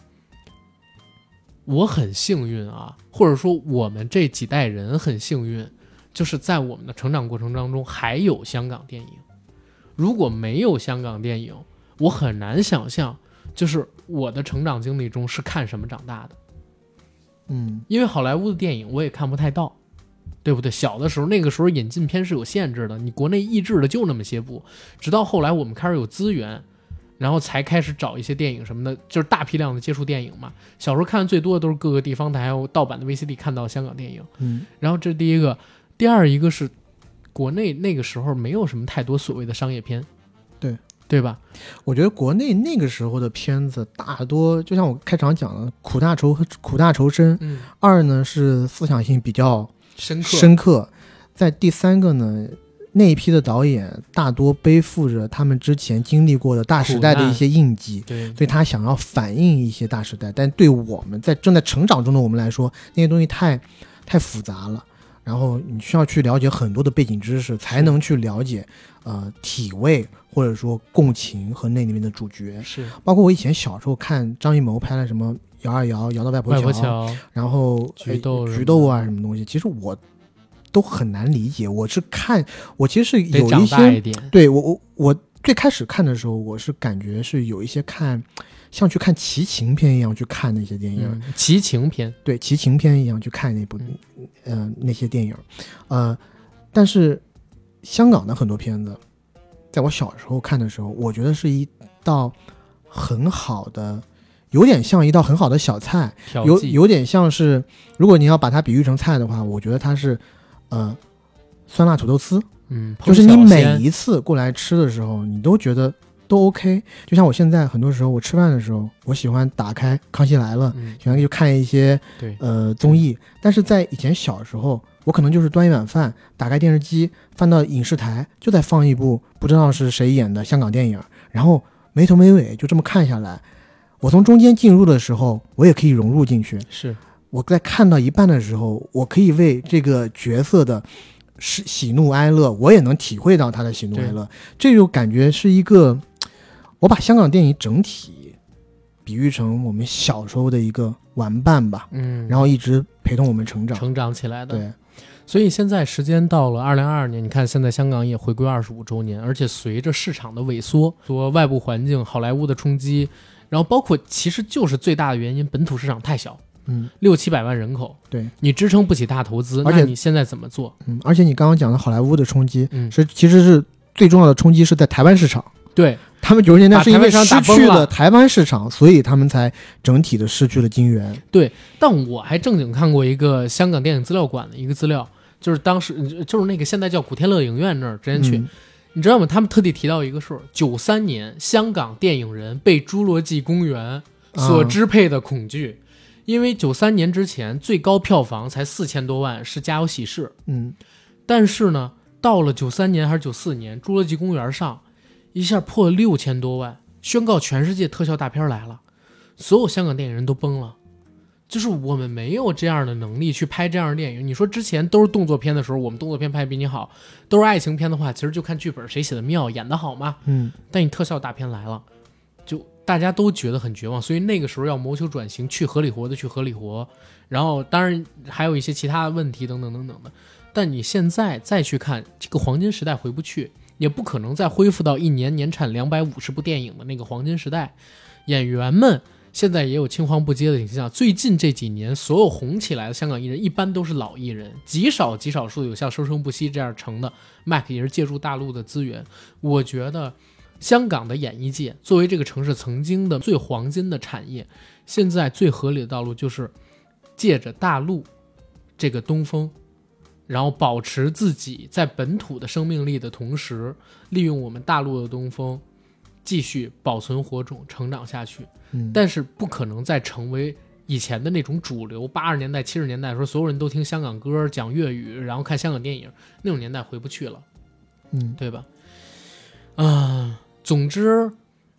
我很幸运啊，或者说我们这几代人很幸运，就是在我们的成长过程当中还有香港电影。如果没有香港电影，我很难想象，就是我的成长经历中是看什么长大的。嗯因为好莱坞的电影我也看不太到，对不对？小的时候那个时候引进片是有限制的，你国内译制的就那么些部，直到后来我们开始有资源，然后才开始找一些电影什么的，就是大批量的接触电影嘛。小时候看的最多的都是各个地方台还有盗版的 VCD 看到香港电影。嗯然后这是第一个，第二一个是国内那个时候没有什么太多所谓的商业片，对对吧？我觉得国内那个时候的片子大多，就像我开场讲的，苦大仇苦大仇深。嗯，二呢是思想性比较深刻，深刻，在第三个呢，那一批的导演大多背负着他们之前经历过的大时代的一些印记，对，所以他想要反映一些大时代。但对我们在正在成长中的我们来说，那些东西太太复杂了。然后你需要去了解很多的背景知识，才能去了解，呃，体味或者说共情和那里面的主角。是包括我以前小时候看张艺谋拍了什么《摇啊摇》，摇到外婆桥，然后菊豆菊豆啊什么东西，其实我都很难理解。我是看，我其实是有一些，对我我我最开始看的时候，我是感觉是有一些看像去看奇情片一样去看那些电影，嗯，齐情片，对奇情片一样去看那部、嗯呃那些电影，呃，但是香港的很多片子，在我小时候看的时候，我觉得是一道很好的有点像一道很好的小菜，有有点像是，如果你要把它比喻成菜的话，我觉得它是，呃，酸辣土豆丝，嗯，就是你每一次过来吃的时候，你都觉得都 OK。就像我现在很多时候我吃饭的时候，我喜欢打开《康熙来了》，嗯喜欢去看一些对呃综艺，但是在以前小时候，我可能就是端一碗饭，打开电视机，翻到影视台，就在放一部不知道是谁演的香港电影，然后没头没尾就这么看下来。我从中间进入的时候，我也可以融入进去。是我在看到一半的时候，我可以为这个角色的喜喜怒哀乐，我也能体会到他的喜怒哀乐。这就感觉是一个，我把香港电影整体比喻成我们小时候的一个玩伴吧，嗯，然后一直陪同我们成长。成长起来的。对，所以现在时间到了二零二二年，你看现在香港也回归二十五周年，而且随着市场的萎缩，说外部环境、好莱坞的冲击，然后包括其实就是最大的原因，本土市场太小，嗯六七百万人口，对你支撑不起大投资，而且那你现在怎么做？嗯，而且你刚刚讲的好莱坞的冲击，嗯，是其实是最重要的冲击是在台湾市场。对，他们九十年代是因为失去了了台湾市场，所以他们才整体的失去了金元。但我还正经看过一个香港电影资料馆的一个资料，就是当时就是那个现在叫古天乐影院那儿之前去，嗯你知道吗？他们特地提到一个数，九三年香港电影人被《侏罗纪公园》所啊支配的恐惧，因为九三年之前最高票房才四千多万，是《家有喜事》，嗯，但是呢，到了九三年还是九四年，《侏罗纪公园》上一下破了六千多万，宣告全世界特效大片来了，所有香港电影人都崩了。就是我们没有这样的能力去拍这样的电影。你说之前都是动作片的时候，我们动作片拍比你好；都是爱情片的话，其实就看剧本谁写的妙，演的好嘛。嗯，但你特效大片来了，就大家都觉得很绝望，所以那个时候要谋求转型，去合理活的去合理活，然后当然还有一些其他的问题等等等等的。但你现在再去看这个黄金时代回不去，也不可能再恢复到一年年产两百五十部电影的那个黄金时代。演员们现在也有青黄不接的倾向。最近这几年，所有红起来的香港艺人一般都是老艺人，极少极少数有像生生不息这样成的。Mac 也是借助大陆的资源，我觉得香港的演艺界作为这个城市曾经的最黄金的产业，现在最合理的道路就是借着大陆这个东风，然后保持自己在本土的生命力的同时，利用我们大陆的东风，继续保存火种，成长下去。嗯但是不可能再成为以前的那种主流。八十年代、七十年代的时候所有人都听香港歌、讲粤语，然后看香港电影，那种年代回不去了。嗯对吧？啊、总之，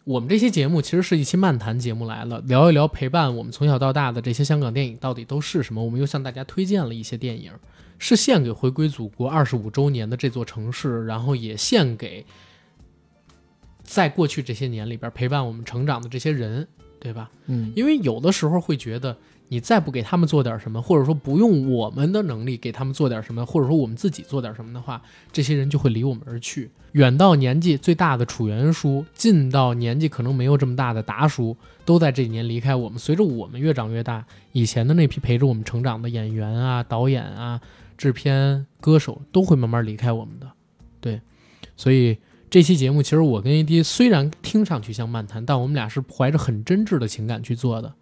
我们这期节目其实是一期漫谈节目来了，聊一聊陪伴我们从小到大的这些香港电影到底都是什么。我们又向大家推荐了一些电影，是献给回归祖国二十五周年的这座城市，然后也献给在过去这些年里边陪伴我们成长的这些人，对吧？嗯因为有的时候会觉得，你再不给他们做点什么，或者说不用我们的能力给他们做点什么，或者说我们自己做点什么的话，这些人就会离我们而去。远到年纪最大的楚元叔，近到年纪可能没有这么大的达叔，都在这几年离开我们。随着我们越长越大，以前的那批陪着我们成长的演员啊、导演啊、制片、歌手，都会慢慢离开我们的。对，所以这期节目其实我跟 AD 虽然听上去像漫谈，但我们俩是怀着很真挚的情感去做的，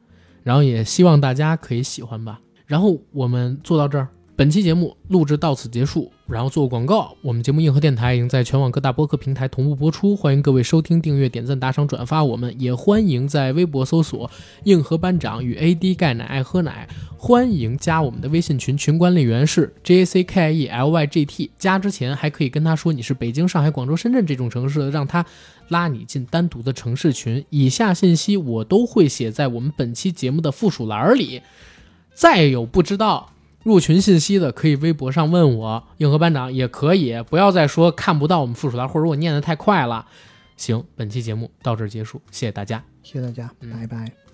然后也希望大家可以喜欢吧。然后我们做到这儿，本期节目录制到此结束。然后做个广告，我们节目硬核电台已经在全网各大播客平台同步播出，欢迎各位收听、订阅、点赞、打赏、转发。我们，也欢迎在微博搜索“硬核班长与 AD 钙奶爱喝奶”，欢迎加我们的微信群，群管理员是 J A C K I E L Y G T，加之前还可以跟他说你是北京、上海、广州、深圳这种城市的，让他拉你进单独的城市群。以下信息我都会写在我们本期节目的附属栏里。再有不知道入群信息的，可以微博上问我，硬核班长也可以，不要再说看不到我们附属栏，或者我念的太快了。行，本期节目到这儿结束，谢谢大家。谢谢大家，嗯拜拜。